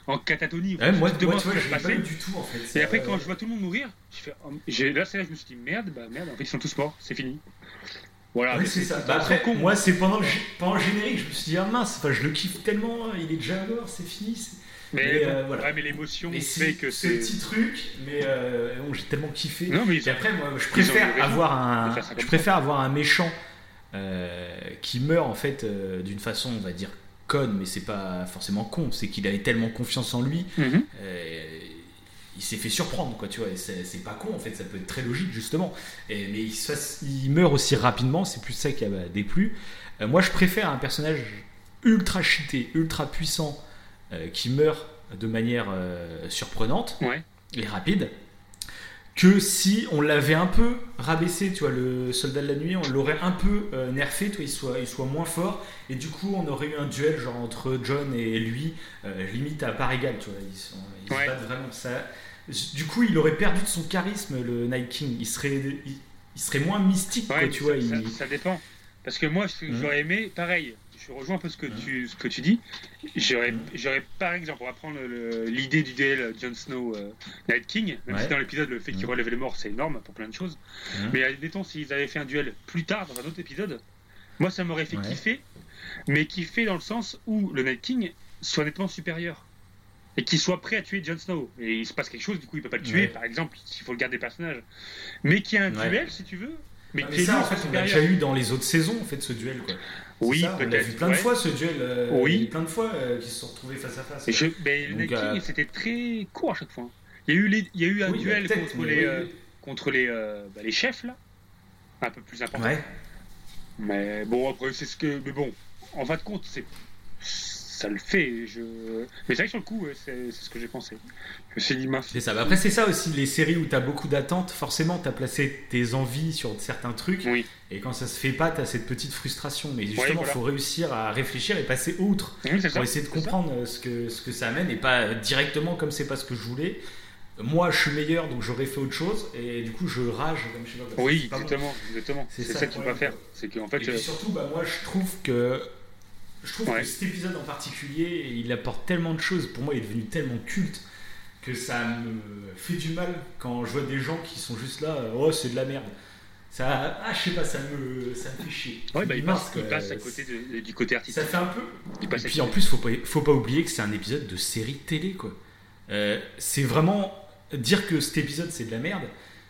en catatonie. Ouais, moi, tu vois, ce qui va se passer. du tout en fait. Et après, euh, quand je vois tout le monde mourir, je fais, oh, là, c'est là que je me suis dit merde, bah merde, en fait, ils sont tous morts, c'est fini. Voilà. Ouais, c'est ça. Bah, après, con. moi, c'est pendant pendant le générique, je me suis dit, ah mince, enfin, je le kiffe tellement, hein, il est déjà mort, c'est fini. Mais, mais, euh, voilà. ouais, mais l'émotion fait c'est que ce c'est. petit truc, mais euh, bon, j'ai tellement kiffé. Non, mais Et ont- après, moi, je préfère avoir un, je préfère avoir un méchant euh, qui meurt en fait d'une façon, on va dire conne, mais c'est pas forcément con. C'est qu'il avait tellement confiance en lui, Mhm. Il s'est fait surprendre, quoi. Tu vois, c'est pas con en fait, ça peut être très logique justement. Et, mais il, se fasse- il meurt aussi rapidement, c'est plus ça qui a déplu. Euh, moi, je préfère un personnage ultra cheaté, ultra puissant, euh, qui meurt de manière euh, surprenante Ouais. et rapide que si on l'avait un peu rabaissé, tu vois, le soldat de la nuit, on l'aurait un peu euh, nerfé, tu vois, il soit, il soit moins fort, et du coup, on aurait eu un duel genre entre John et lui, euh, limite à part égale, tu vois, ils, sont, ils Ouais. se battent vraiment. Ça, du coup, il aurait perdu de son charisme, le Night King. Il serait, il, il serait moins mystique, quoi, Ouais, tu ça, vois. ça- il- ça dépend. Parce que moi, ce que Mhm. j'aurais aimé, pareil, je rejoins un peu ce que, Mhm. tu, ce que tu dis. J'aurais, Mhm. j'aurais, par exemple, pour apprendre l'idée du duel Jon Snow euh, Night King, même Ouais. si dans l'épisode, le fait qu'il relève les morts, c'est énorme pour plein de choses. Mais admettons, s'ils avaient fait un duel plus tard, dans un autre épisode, moi, ça m'aurait fait kiffer. Mais kiffer dans le sens où le Night King soit nettement supérieur. Et qu'il soit prêt à tuer Jon Snow. Et il se passe quelque chose, du coup, il peut pas le tuer, Ouais. par exemple, s'il faut le garder personnage. Mais qu'il y ait un Ouais. duel, si tu veux. Mais Ah, mais ça, en fait, on l'a déjà eu dans les autres saisons, en fait, ce duel, quoi. Oui, ça, on l'a vu plein de fois, ce duel. euh, Oui. a plein de fois euh, qui se sont retrouvés face à face. Et je, mais le Donc, Night King, euh, c'était très court à chaque fois. Il y a eu, les, il y a eu un Oui, duel peut-être, contre, les, oui, euh, contre les, euh, bah, les chefs, là. Un peu plus important. Ouais. Mais bon, après, c'est ce que. Mais bon, en fin de compte, c'est. Ça le fait. Je... Mais c'est vrai que sur le coup, c'est ce que j'ai pensé. Je me suis dit, mince. C'est ça. Bah, après, c'est ça aussi, les séries où tu as beaucoup d'attentes, forcément, tu as placé tes envies sur certains trucs. Oui. Et quand ça se fait pas, tu as cette petite frustration. Mais justement, il voilà. faut réussir à réfléchir et passer outre Oui, c'est ça. pour essayer de ça. comprendre euh, ce que, ce que ça amène et pas directement comme c'est pas ce que je voulais. Moi, je suis meilleur, donc j'aurais fait autre chose. Et du coup, je rage comme je sais pas. que Oui, bon. exactement. exactement. C'est C'est ça ça, qu'il ne faut pas faire. C'est qu'en fait. Et puis euh, surtout, bah, moi, je trouve que. Je trouve Ouais. que cet épisode en particulier, il apporte tellement de choses. Pour moi, il est devenu tellement culte que ça me fait du mal quand je vois des gens qui sont juste là. euh, Oh, c'est de la merde. Ça, ah, je sais pas, ça me, ça me fait chier. Ouais, bah, il passe, quoi. il passe à côté de- de- du côté Ça artistique. fait un peu. Il Et passe puis en côté. plus, faut pas, faut pas oublier que c'est un épisode de série télé, quoi. Euh, c'est vraiment dire que cet épisode c'est de la merde.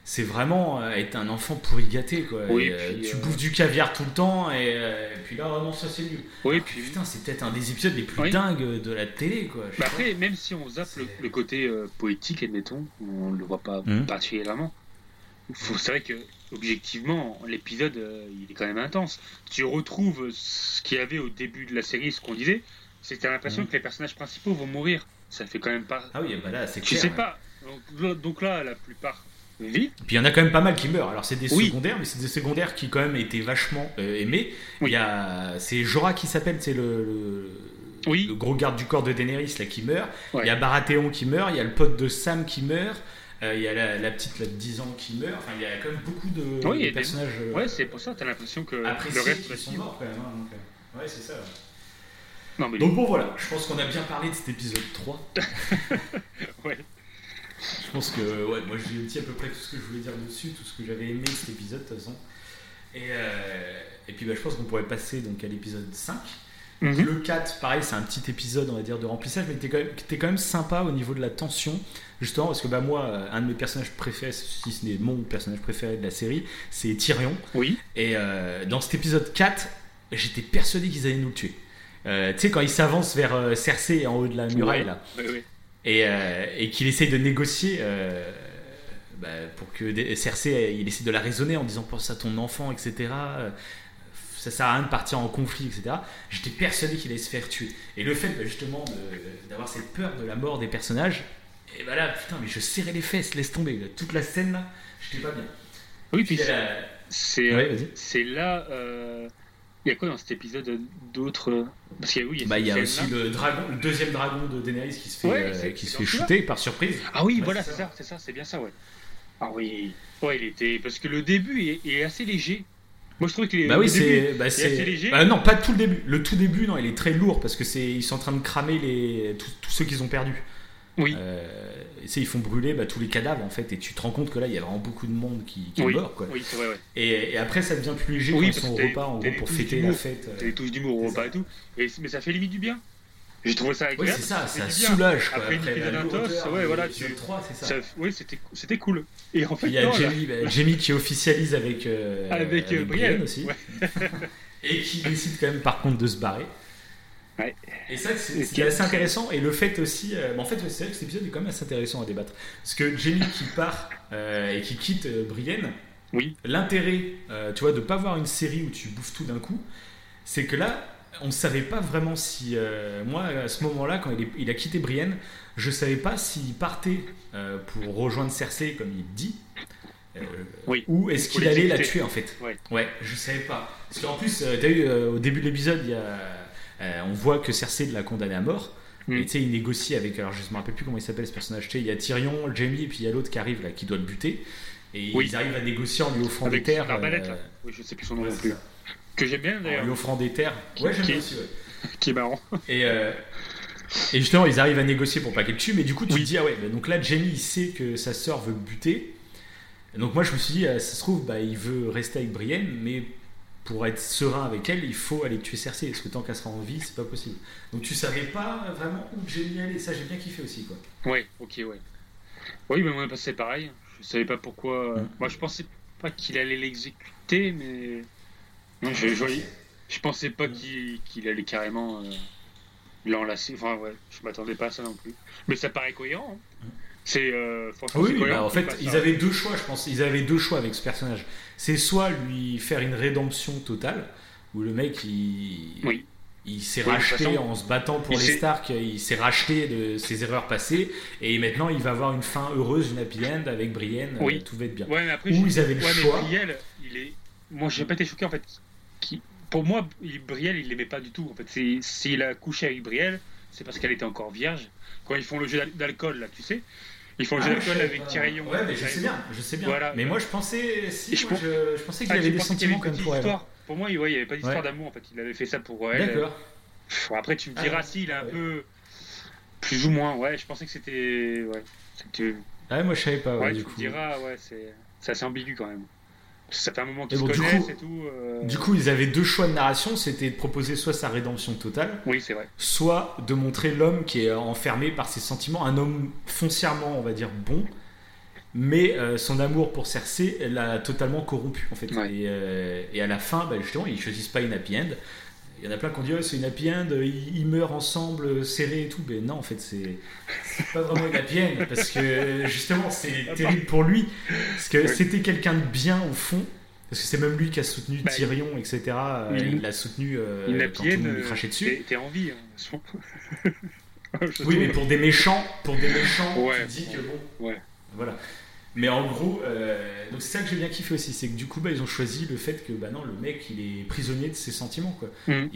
C'est vraiment euh, être un enfant pourri gâté, quoi. Oui, Et, euh, puis, tu euh, bouffes du caviar tout le temps, et, euh, et puis là, vraiment, ça c'est nul. Oui, Alors que, puis. putain, c'est peut-être un des épisodes les plus Oui. dingues de la télé, quoi. Bah après, même si on zappe le, côté euh, poétique, admettons, on ne le voit pas Mhm. particulièrement. Faut- C'est vrai que, objectivement, l'épisode, euh, il est quand même intense. Tu retrouves ce qu'il y avait au début de la série, ce qu'on disait, c'est que tu as l'impression Mhm. que les personnages principaux vont mourir. Ça fait quand même pas. Ah oui, bah là, c'est Je clair. sais ouais. pas. Donc, là- donc là, la plupart Puis il y en a quand même pas mal qui meurent. Alors c'est des Oui. secondaires, mais c'est des secondaires qui quand même étaient vachement euh, aimés. Oui. Il y a, c'est Jorah qui s'appelle, c'est le, le, Oui. le gros garde du corps de Daenerys là qui meurt. Ouais. Il y a Baratheon qui meurt. Il y a le pote de Sam qui meurt. euh, il y a la, la petite là, de 10 ans qui meurt. Enfin, il y a quand même beaucoup de, Oui, a des- personnages euh, Ouais, c'est pour ça, tu as l'impression que le reste qui sont morts quand même. hein, donc, ouais, c'est ça. ouais. Non, mais Donc bon voilà, je pense qu'on a bien parlé de cet épisode 3. Ouais. Je pense que ouais, moi j'ai dit à peu près tout ce que je voulais dire dessus, tout ce que j'avais aimé de cet épisode de toute façon. Et, euh, et puis bah, je pense qu'on pourrait passer donc à l'épisode 5. Mhm. Le 4, pareil, c'est un petit épisode, on va dire, de remplissage, mais qui était quand même, sympa au niveau de la tension, justement, parce que bah, moi, euh, un de mes personnages préférés, si ce n'est mon personnage préféré de la série, c'est Tyrion. Oui. Et euh, dans cet épisode 4, j'étais persuadé qu'ils allaient nous le tuer. Euh, tu sais, quand il s'avance vers Cersei en haut de la muraille, Ouais. là, Ouais, ouais. Et, euh, et qu'il essaye de négocier euh, bah, pour que Cersei, il essaie de la raisonner en disant pense à ton enfant, etc. Euh, Ça sert à rien de partir en conflit, etc. J'étais persuadé qu'il allait se faire tuer. Et le fait bah, justement d'avoir cette peur de la mort des personnages, et bah là, putain, mais je serrais les fesses, laisse tomber. Toute la scène là, j'étais pas bien. Oui, puis c'est- c'est Ouais, là. euh, Il y a quoi dans cet épisode d'autres Parce qu'il y a, oui, il y a bah, il y a aussi le dragon, le deuxième dragon de Daenerys qui se fait, Ouais, euh, qui se fait shooter par surprise. Ah oui, voilà, c'est ça. c'est ça, c'est bien ça, ouais. Ah oui. Ouais, il était. Parce que le début est, est assez léger. Moi, je trouve qu'il est. Bah oui, c'est. Bah, est c'est- assez léger. bah non, pas tout le début. Le tout début, non, il est très lourd parce que c'est ils sont en train de cramer les tous, tous ceux qu'ils ont perdus. Oui. Euh, ils font brûler bah, tous les cadavres en fait, et tu te rends compte que là, il y a vraiment beaucoup de monde qui, qui oui. est mort, quoi. Oui, c'est vrai, ouais. Et, et après, ça devient plus léger Oui, quand ils sont au repas, en gros, pour fêter la fête. euh. T'as des touches d'humour au repas et tout. Et, mais ça fait limite du bien. J'ai trouvé ça Oui, agréable. c'est ça, ça soulage. Quoi, Après une épisode lourdeur intense, ouais, voilà, tu- 3, c'est ça. Ça- oui, c'était cool. Et en fait, il y a non, là- Jamie, bah, Jamie qui officialise avec, euh, Avec, Brienne, aussi. ouais. et qui décide quand même par contre de se barrer. Ouais. Et ça, c'est c'est qui- assez intéressant. Et le fait aussi, euh, en fait, c'est vrai que cet épisode est quand même assez intéressant à débattre. Parce que Jamie qui part euh, et qui quitte euh, Brienne, Oui. l'intérêt, tu vois, de pas voir une série où tu bouffes tout d'un coup, c'est que là, on ne savait pas vraiment si. moi, à ce moment-là, quand il, est- il a quitté Brienne, je savais pas s'il partait pour rejoindre Cersei, comme il dit, Euh, Oui. Ou est-ce qu'il allait la tuer en fait Ouais. Ouais, je savais pas. Parce qu'en plus, euh, t'as eu au début de l'épisode, il y a, euh, on voit que Cersei l'a condamné à mort. Mm. Et tu sais, il négocie avec. Alors, je me rappelle plus comment il s'appelle ce personnage. Tu sais, il y a Tyrion, Jamie, et puis il y a l'autre qui arrive là, qui doit le buter. Et Oui. ils arrivent à négocier en lui offrant Avec des terres. l'arbalète, euh, là. Oui, je sais plus son nom ouais, non plus. Que j'aime bien en lui d'ailleurs, offrant des terres. Ouais, j'aime Qui- bien aussi, ouais. qui est marrant. Et, euh, et justement, ils arrivent à négocier pour pas qu'elle tue, mais du coup, tu Oui. te dis, ah ouais, bah, donc là, Jamie, il sait que sa sœur veut le buter. Donc moi, je me suis dit, ah, ça se trouve, bah, il veut rester avec Brienne, mais pour être serein avec elle, il faut aller tuer Cersei, parce que tant qu'elle sera en vie, c'est pas possible. Donc tu savais pas vraiment où Jamie allait, ça j'ai bien kiffé aussi, quoi. Ouais, ok, ouais. Oui, mais moi, c'est pareil. Je savais pas pourquoi. Mm. Moi, je pensais pas qu'il allait l'exécuter, mais. Non, je, je, je pensais pas qu'il qu'il allait carrément euh, l'enlacer. Enfin, ouais, je m'attendais pas à ça non plus. Mais ça paraît cohérent. hein. C'est. euh, franchement, Oui, oui, bah, en fait, ils ça. avaient deux choix, je pense. Ils avaient deux choix avec ce personnage. C'est soit lui faire une rédemption totale, où le mec, il, Oui. il s'est Oui, racheté façon, en se battant pour les Stark, il s'est racheté de ses erreurs passées, et maintenant il va avoir une fin heureuse, une happy end avec Brienne, Oui. euh, tout va être bien. Ouais, mais après. Ou ils avaient le ouais, choix. Brielle, il est. Moi, j'ai pas été choqué en fait. Qui... Pour moi, Brielle, il l'aimait pas du tout. En fait, s'il a couché avec Brielle, c'est parce qu'elle était encore vierge. Quand ils font le jeu d'al- d'alcool, là, tu sais, ils font le Ah, jeu je d'alcool avec. Tyrion. Ouais, mais je sais bien, je sais bien. Voilà. Mais moi je pensais, si, je moi, pense- je, je pensais qu'il Ah, avait des sentiments comme pour elle. Pour moi, il ouais, n'y avait pas d'histoire Ouais. d'amour en fait. Il avait fait ça pour elle. D'accord. Après, tu me diras Ah, si il est un peu. Plus ou moins, ouais, je pensais que c'était. Ouais. Ah moi je savais pas, ouais, Ouais, du tu coup. me diras, ouais, c'est assez ambigu quand même. Fait un moment qu'ils bon, se du connaissent coup- et tout. euh, Du coup, ils avaient deux choix de narration, c'était de proposer soit sa rédemption totale, Oui, c'est vrai. soit de montrer l'homme qui est enfermé par ses sentiments, un homme foncièrement, on va dire, bon, mais euh, son amour pour Cersei l'a totalement corrompu, en fait. Ouais. Et, euh, et à la fin, bah, justement, ils choisissent pas une happy end. Il y en a plein qui ont dit, Ouais, c'est une happy end, ils, meurent ensemble, serrés et tout. Mais non, en fait, c'est pas vraiment une happy end, parce que justement, c'est terrible pour lui, parce que c'était quelqu'un de bien au fond. Parce que c'est même lui qui a soutenu Bah, Tyrion, etc. Euh, il- Il l'a soutenu euh, quand tout le end, monde lui euh, crachait dessus. t'es- en vie. hein, Oui, mais pour des méchants, pour des méchants, Ouais. tu dis que bon. Ouais. Voilà. Mais en gros, euh, donc c'est ça que j'ai bien kiffé aussi, c'est que du coup, bah, ils ont choisi le fait que bah non, le mec, il est prisonnier de ses sentiments, quoi. Mhm.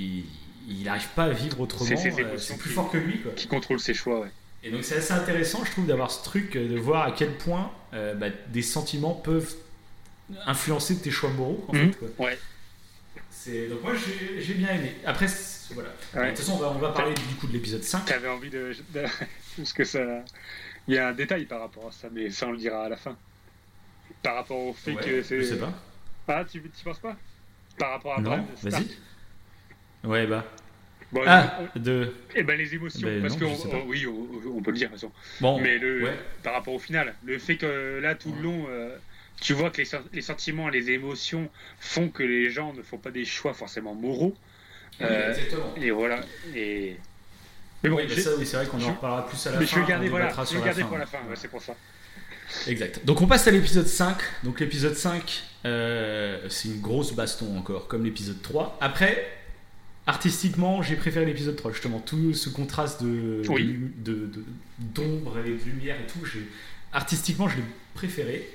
Il, n'arrive pas à vivre autrement. C'est euh, C'est plus qui- fort que lui, quoi. Qui contrôle ses choix, ouais. Et donc c'est assez intéressant, je trouve, d'avoir ce truc, euh, de voir à quel point euh, bah, des sentiments peuvent influencer tes choix moraux, en fait. Quoi. Ouais. C'est donc moi j'ai j'ai bien aimé. Après, c'est- voilà. Ouais. De toute façon, on va, on va parler du coup de l'épisode 5. T'avais envie de. de- Parce que ça. Il y a un détail par rapport à ça, mais ça on le dira à la fin. Par rapport au fait Ouais, que c'est. je sais pas. Ah, tu, tu penses pas Par rapport à Non, vas-y. Ouais, bah. Bon, Ah, on- de. Eh ben les émotions, Ben parce non, que pas. oui, on, on peut le dire de toute façon. Bon, Mais le, ouais. par rapport au final, le fait que là tout le long, euh, tu vois que les, les sentiments, les émotions font que les gens ne font pas des choix forcément moraux. Oui, Euh, exactement. et voilà. Et mais bon, Oui, ça, oui, c'est vrai qu'on en reparlera plus à la mais fin. je vais garder voilà, je vais garder pour la fin. ouais, c'est pour ça. Exact. Donc on passe à l'épisode 5. Donc l'épisode 5, euh, c'est une grosse baston encore, comme l'épisode 3. Après, artistiquement, j'ai préféré l'épisode 3, justement. Tout ce contraste de Oui. d'ombre et de lumière et tout, j'ai- artistiquement, je l'ai préféré.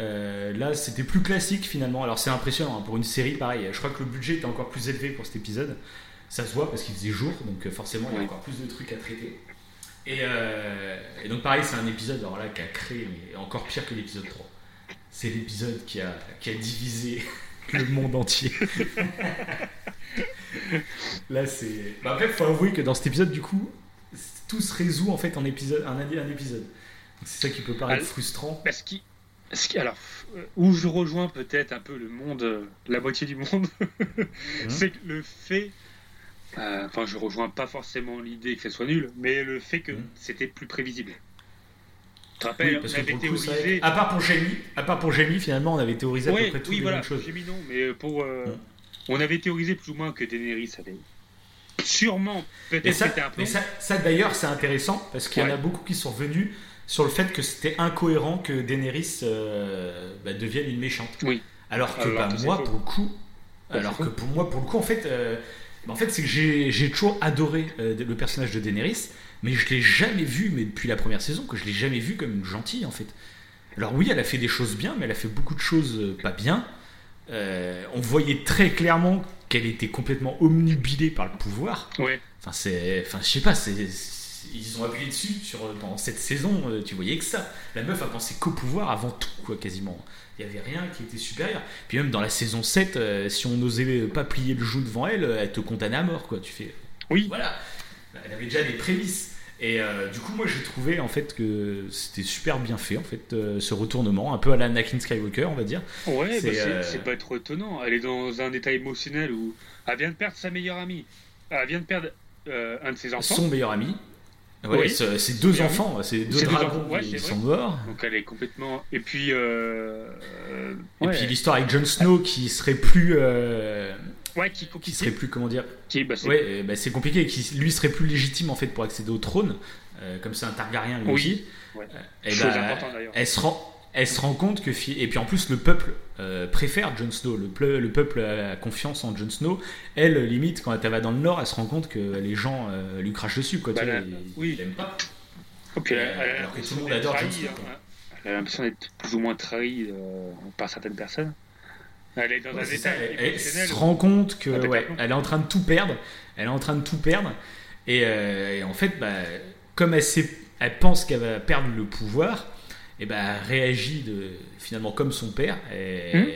Euh, là, c'était plus classique finalement. Alors c'est impressionnant hein, pour une série pareil. Je crois que le budget était encore plus élevé pour cet épisode. Ça se voit parce qu'il faisait jour, donc euh, forcément il y a encore plus de trucs à traiter. Et, euh, et donc pareil, c'est un épisode alors là qui a créé, mais encore pire que l'épisode 3. C'est l'épisode qui a, qui a divisé le monde entier. là c'est. Bah, après, faut avouer que dans cet épisode, du coup, tout se résout en fait en épisode, un, un épisode. C'est ça qui peut paraître Ah, frustrant. Parce qui- alors, euh, où je rejoins peut-être un peu le monde, la moitié du monde, c'est que le fait. Euh, Enfin, je rejoins pas forcément l'idée que ça soit nul, mais le fait que Mhm. c'était plus prévisible. Tu te Oui, rappelles, parce on avait coup, théorisé. à part pour Jamie, à part pour finalement, on avait théorisé à peu près toutes oui, les voilà, mêmes choses. mis non, mais pour. euh, Mhm. On avait théorisé plus ou moins que Daenerys avait. Sûrement, peut-être ça, c'était un peu. mais ça, ça, d'ailleurs, c'est intéressant parce qu'il y en a beaucoup qui sont revenus sur le fait que c'était incohérent que Daenerys euh, bah, devienne une méchante. Oui. Alors que Alors bah, que moi, pour le coup, alors que pour moi, pour le coup, en fait, euh, en fait, c'est que j'ai toujours adoré euh, le personnage de Daenerys, mais je l'ai jamais vu, mais depuis la première saison, que je l'ai jamais vu comme une gentille, en fait. Alors oui, elle a fait des choses bien, mais elle a fait beaucoup de choses euh, pas bien. Euh, on voyait très clairement qu'elle était complètement omnubilée par le pouvoir. Ouais. Enfin, c'est, enfin, je sais pas, c'est, ils ont appuyé dessus sur dans cette saison. Tu voyais que ça. La meuf a pensé qu'au pouvoir avant tout, quoi, quasiment. Il y avait rien qui était supérieur. Puis même dans la saison 7, euh, si on n'osait pas plier le joue devant elle, elle te condamnait à mort, quoi. Tu fais. Oui. Voilà. Elle avait déjà des prémices. Et euh, du coup, moi, j'ai trouvé en fait que c'était super bien fait, en fait, euh, ce retournement, un peu à la Anakin Skywalker, on va dire. Ouais, C'est, bah, euh, pas trop étonnant. Elle est dans un état émotionnel où elle vient de perdre sa meilleure amie. Elle vient de perdre euh, un de ses enfants. Son meilleur ami. Ouais, Oui. c'est deux Meilleur enfants, c'est deux C'est deux dragons, ouais, ils sont morts. Donc elle est complètement. Et puis. Euh... euh, Et ouais. puis l'histoire avec Jon Snow qui serait plus, euh, Ouais, qui est qui serait plus, comment dire, Qui est- bah, c'est- ouais, bah, c'est compliqué, qui lui serait plus légitime en fait pour accéder au trône, euh, comme c'est un Targaryen lui Oui. aussi. Ouais. Et Chose bah, importante, d'ailleurs. elle se rend, elle se rend compte que et puis en plus le peuple euh, préfère Jon Snow, le, ple- le peuple a confiance en Jon Snow. Elle limite quand elle va dans le Nord, elle se rend compte que les gens euh, lui crachent dessus quoi. Bah, tu vois, là, ils- oui. ils pas. Oh, puis elle, Euh, elle alors que tout le monde adore Jon Snow, hein. Elle a l'impression d'être plus ou moins trahie euh, par certaines personnes. Elle est dans Ouais, un état elle, elle se rend compte que Ah, ouais, elle est en train de tout perdre. Elle est en train de tout perdre. Et, et en fait, bah, comme elle, sait, elle pense qu'elle va perdre le pouvoir, et ben elle réagit de, finalement comme son père. Et, Hmm.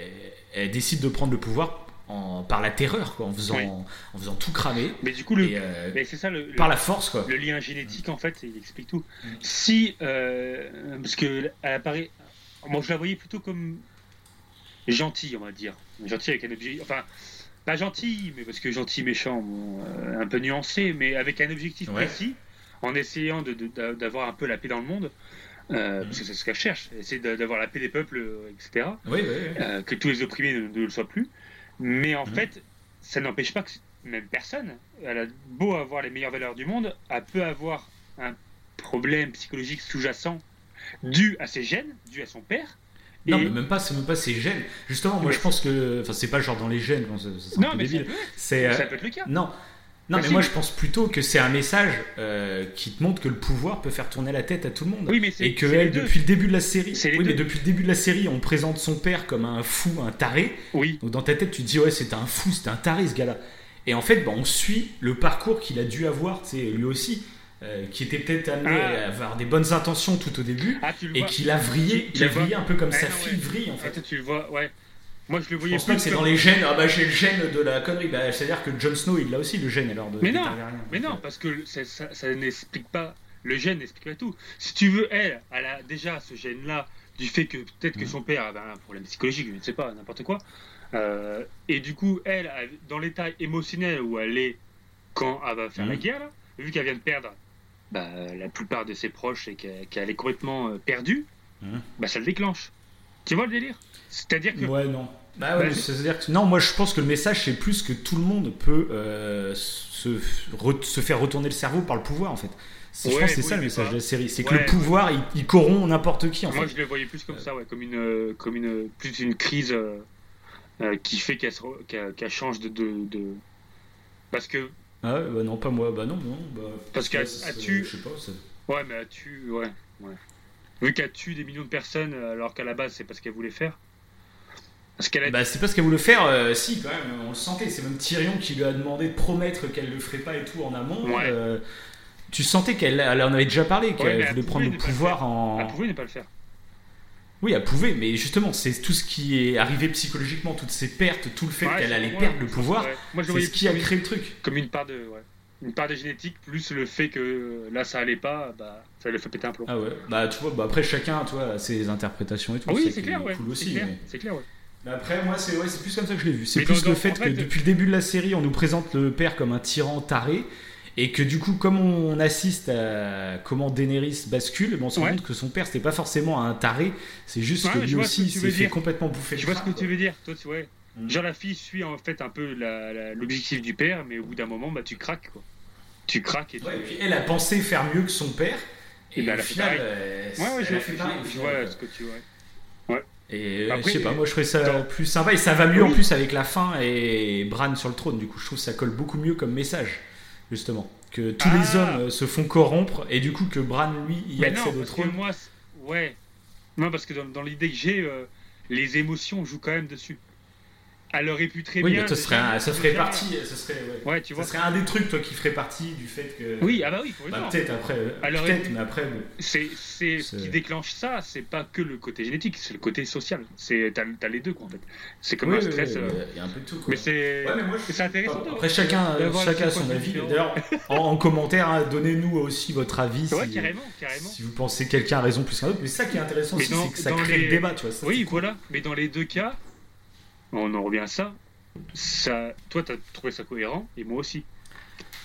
Elle décide de prendre le pouvoir en, par la terreur, quoi, en, faisant, Oui. en faisant tout cramer. Mais du coup, le, euh, mais ça le, le- par la force, quoi. le lien génétique, en fait, il explique tout. Mm. Si, euh, parce que elle apparaît, moi je la voyais plutôt comme gentille, on va dire, gentille avec un objectif, enfin pas gentil, mais parce que gentil méchant, bon, euh, un peu nuancé, mais avec un objectif Ouais. précis, en essayant de- de- d'avoir un peu la paix dans le monde, euh, parce que c'est ce qu'elle cherche, essayer de- d'avoir la paix des peuples, euh, etc. Oui, oui, oui. euh, que tous les opprimés ne, ne le soient plus. Mais en Mhm. fait, ça n'empêche pas que même personne, elle a beau avoir les meilleures valeurs du monde, elle peut avoir un problème psychologique sous-jacent dû à ses gènes, dû à son père. Non, Et- mais même pas, c'est même pas ses gènes. Justement, moi je pense que. Enfin, c'est pas genre dans les gènes, ça, ça Non, mais débile. C'est. euh. Non. Non, mais moi je pense plutôt que c'est un message euh, qui te montre que le pouvoir peut faire tourner la tête à tout le monde. Oui, mais c'est Et que c'est elle, depuis le début de la série, C'est oui, mais depuis le début de la série, on présente son père comme un fou, un taré. Oui, Donc dans ta tête, tu te dis ouais, c'était un fou, c'était un taré ce gars-là. Et en fait, bah, on suit le parcours qu'il a dû avoir, tu lui aussi, euh, qui était peut-être amené Ah. à avoir des bonnes intentions tout au début, ah, et qu'il a vrillé, Tu il a vrillé un peu comme Ah, sa non, fille ouais. vrille en Ah, fait. toi, tu le vois, ouais. Moi, je le voyais plus c'est comme- dans les gènes. Ah bah j'ai le gène de la connerie. Bah, C'est-à-dire que Jon Snow il l'a aussi le gène alors de. Mais non, Targaryens. Mais non, parce que ça, ça- ça n'explique pas. Le gène n'explique pas tout. Si tu veux, elle, elle a déjà ce gène-là du fait que peut-être que Mhm. son père avait un problème psychologique, je ne sais pas, n'importe quoi. Euh, et du coup, elle, dans l'état émotionnel où elle est quand elle va faire la Mhm. guerre, là, vu qu'elle vient de perdre bah, la plupart de ses proches et qu'elle est complètement euh, perdue, bah, ça le déclenche. Tu vois le délire? C'est-à-dire que. Ouais non. Bah ouais, Bah, c'est-à-dire que non, moi je pense que le message c'est plus que tout le monde peut euh, se, re- se faire retourner le cerveau par le pouvoir en fait. C'est- je Ouais, pense que c'est oui, ça le message pas- de la série, c'est que le pouvoir il, il corrompt n'importe qui en Moi, fait. je le voyais plus comme ça, ouais, comme une, euh, comme une, plus une crise euh, euh, qui fait qu'elle change de, de, de- parce que, Ah ouais, bah non pas moi, bah non non. Bah, Parce qu'elle- tue- Je sais pas. c'est- ouais, mais elle tue, ouais, ouais. Vu qu'elle tue des millions de personnes, euh, alors qu'à la base, c'est pas ce qu'elle voulait faire. Bah c'est pas ce qu'elle voulait faire, euh, si quand même, on le sentait, c'est même Tyrion qui lui a demandé de promettre qu'elle le ferait pas et tout en amont. Ouais. euh, tu sentais qu'elle elle en avait déjà parlé, qu'elle Ouais, voulait prendre le le pouvoir en. elle pouvait ne pas le faire. Oui, elle pouvait, mais justement, c'est tout ce qui est arrivé psychologiquement, toutes ces pertes, tout le fait Ouais, qu'elle allait perdre le pouvoir, le c'est ce qui a créé le truc. comme, une part de, ouais, une part de génétique, plus le fait que euh, là, ça allait pas, bah, ça lui fait péter un plomb. Ah ouais, bah tu vois, bah après chacun, tu vois, a ses interprétations et tout. Ah oui, c'est clair, ouais. Cool c'est aussi. clair, mais- c'est clair, ouais. Mais après, moi, c'est ouais, plus comme ça que je l'ai vu. C'est plus le fait en que depuis le début de la série, on nous présente le père comme un tyran taré. Et que du coup, comme on assiste à comment Daenerys bascule, on se rend Ouais. compte que son père, c'était pas forcément un taré, c'est juste Ouais, que lui aussi, s'est fait complètement bouffer Je vois ce que tu veux dire, toi, tu vois. Mm. Genre la fille suit en fait un peu l'objectif du père, mais au bout d'un moment, bah tu craques quoi. Tu craques et tu. Ouais, et puis elle a pensé faire mieux que son père. Et, Et ben, au elle a fait pareil. euh, Ouais, ouais, je, vois ce que tu vois. Et euh, Après, je sais pas, moi je trouvais ça dans- plus sympa et ça va mieux Oui. en plus avec la fin et Bran sur le trône. Du coup, je trouve que ça colle beaucoup mieux comme message, justement. Que tous Ah. les hommes euh, se font corrompre et du coup que Bran lui y Mais non, accède au parce que trône. moi, ouais. Non, parce que dans, dans l'idée que j'ai, euh, les émotions jouent quand même dessus. Elle aurait pu très Oui, bien. ça serait, un- ça partie. Ça serait, ouais. Ouais, tu vois. Ça serait un des trucs, toi, qui ferait partie du fait que. Oui, ah bah oui, pour Bah, peut-être après. euh, Alors, peut-être, mais après. C'est, c'est ce qui déclenche ça, c'est pas que le côté génétique, c'est le côté social. C'est, t'as, t'as les deux, quoi, en fait. C'est comme Oui, un stress. oui, euh, Il y a un peu de tout. Quoi. Mais c'est. Ouais, mais moi, je c'est intéressant. De- Après, chacun, voir chacun le son avis. D'ailleurs, en, en commentaire, hein, donnez-nous aussi votre avis. Ouais, si, carrément, carrément. si vous pensez que quelqu'un a raison plus qu'un autre. Mais ça qui est intéressant c'est que ça crée le débat. Tu vois, Oui, voilà. Mais dans les deux cas, on en revient à ça. ça toi, t'as trouvé ça cohérent, et moi aussi.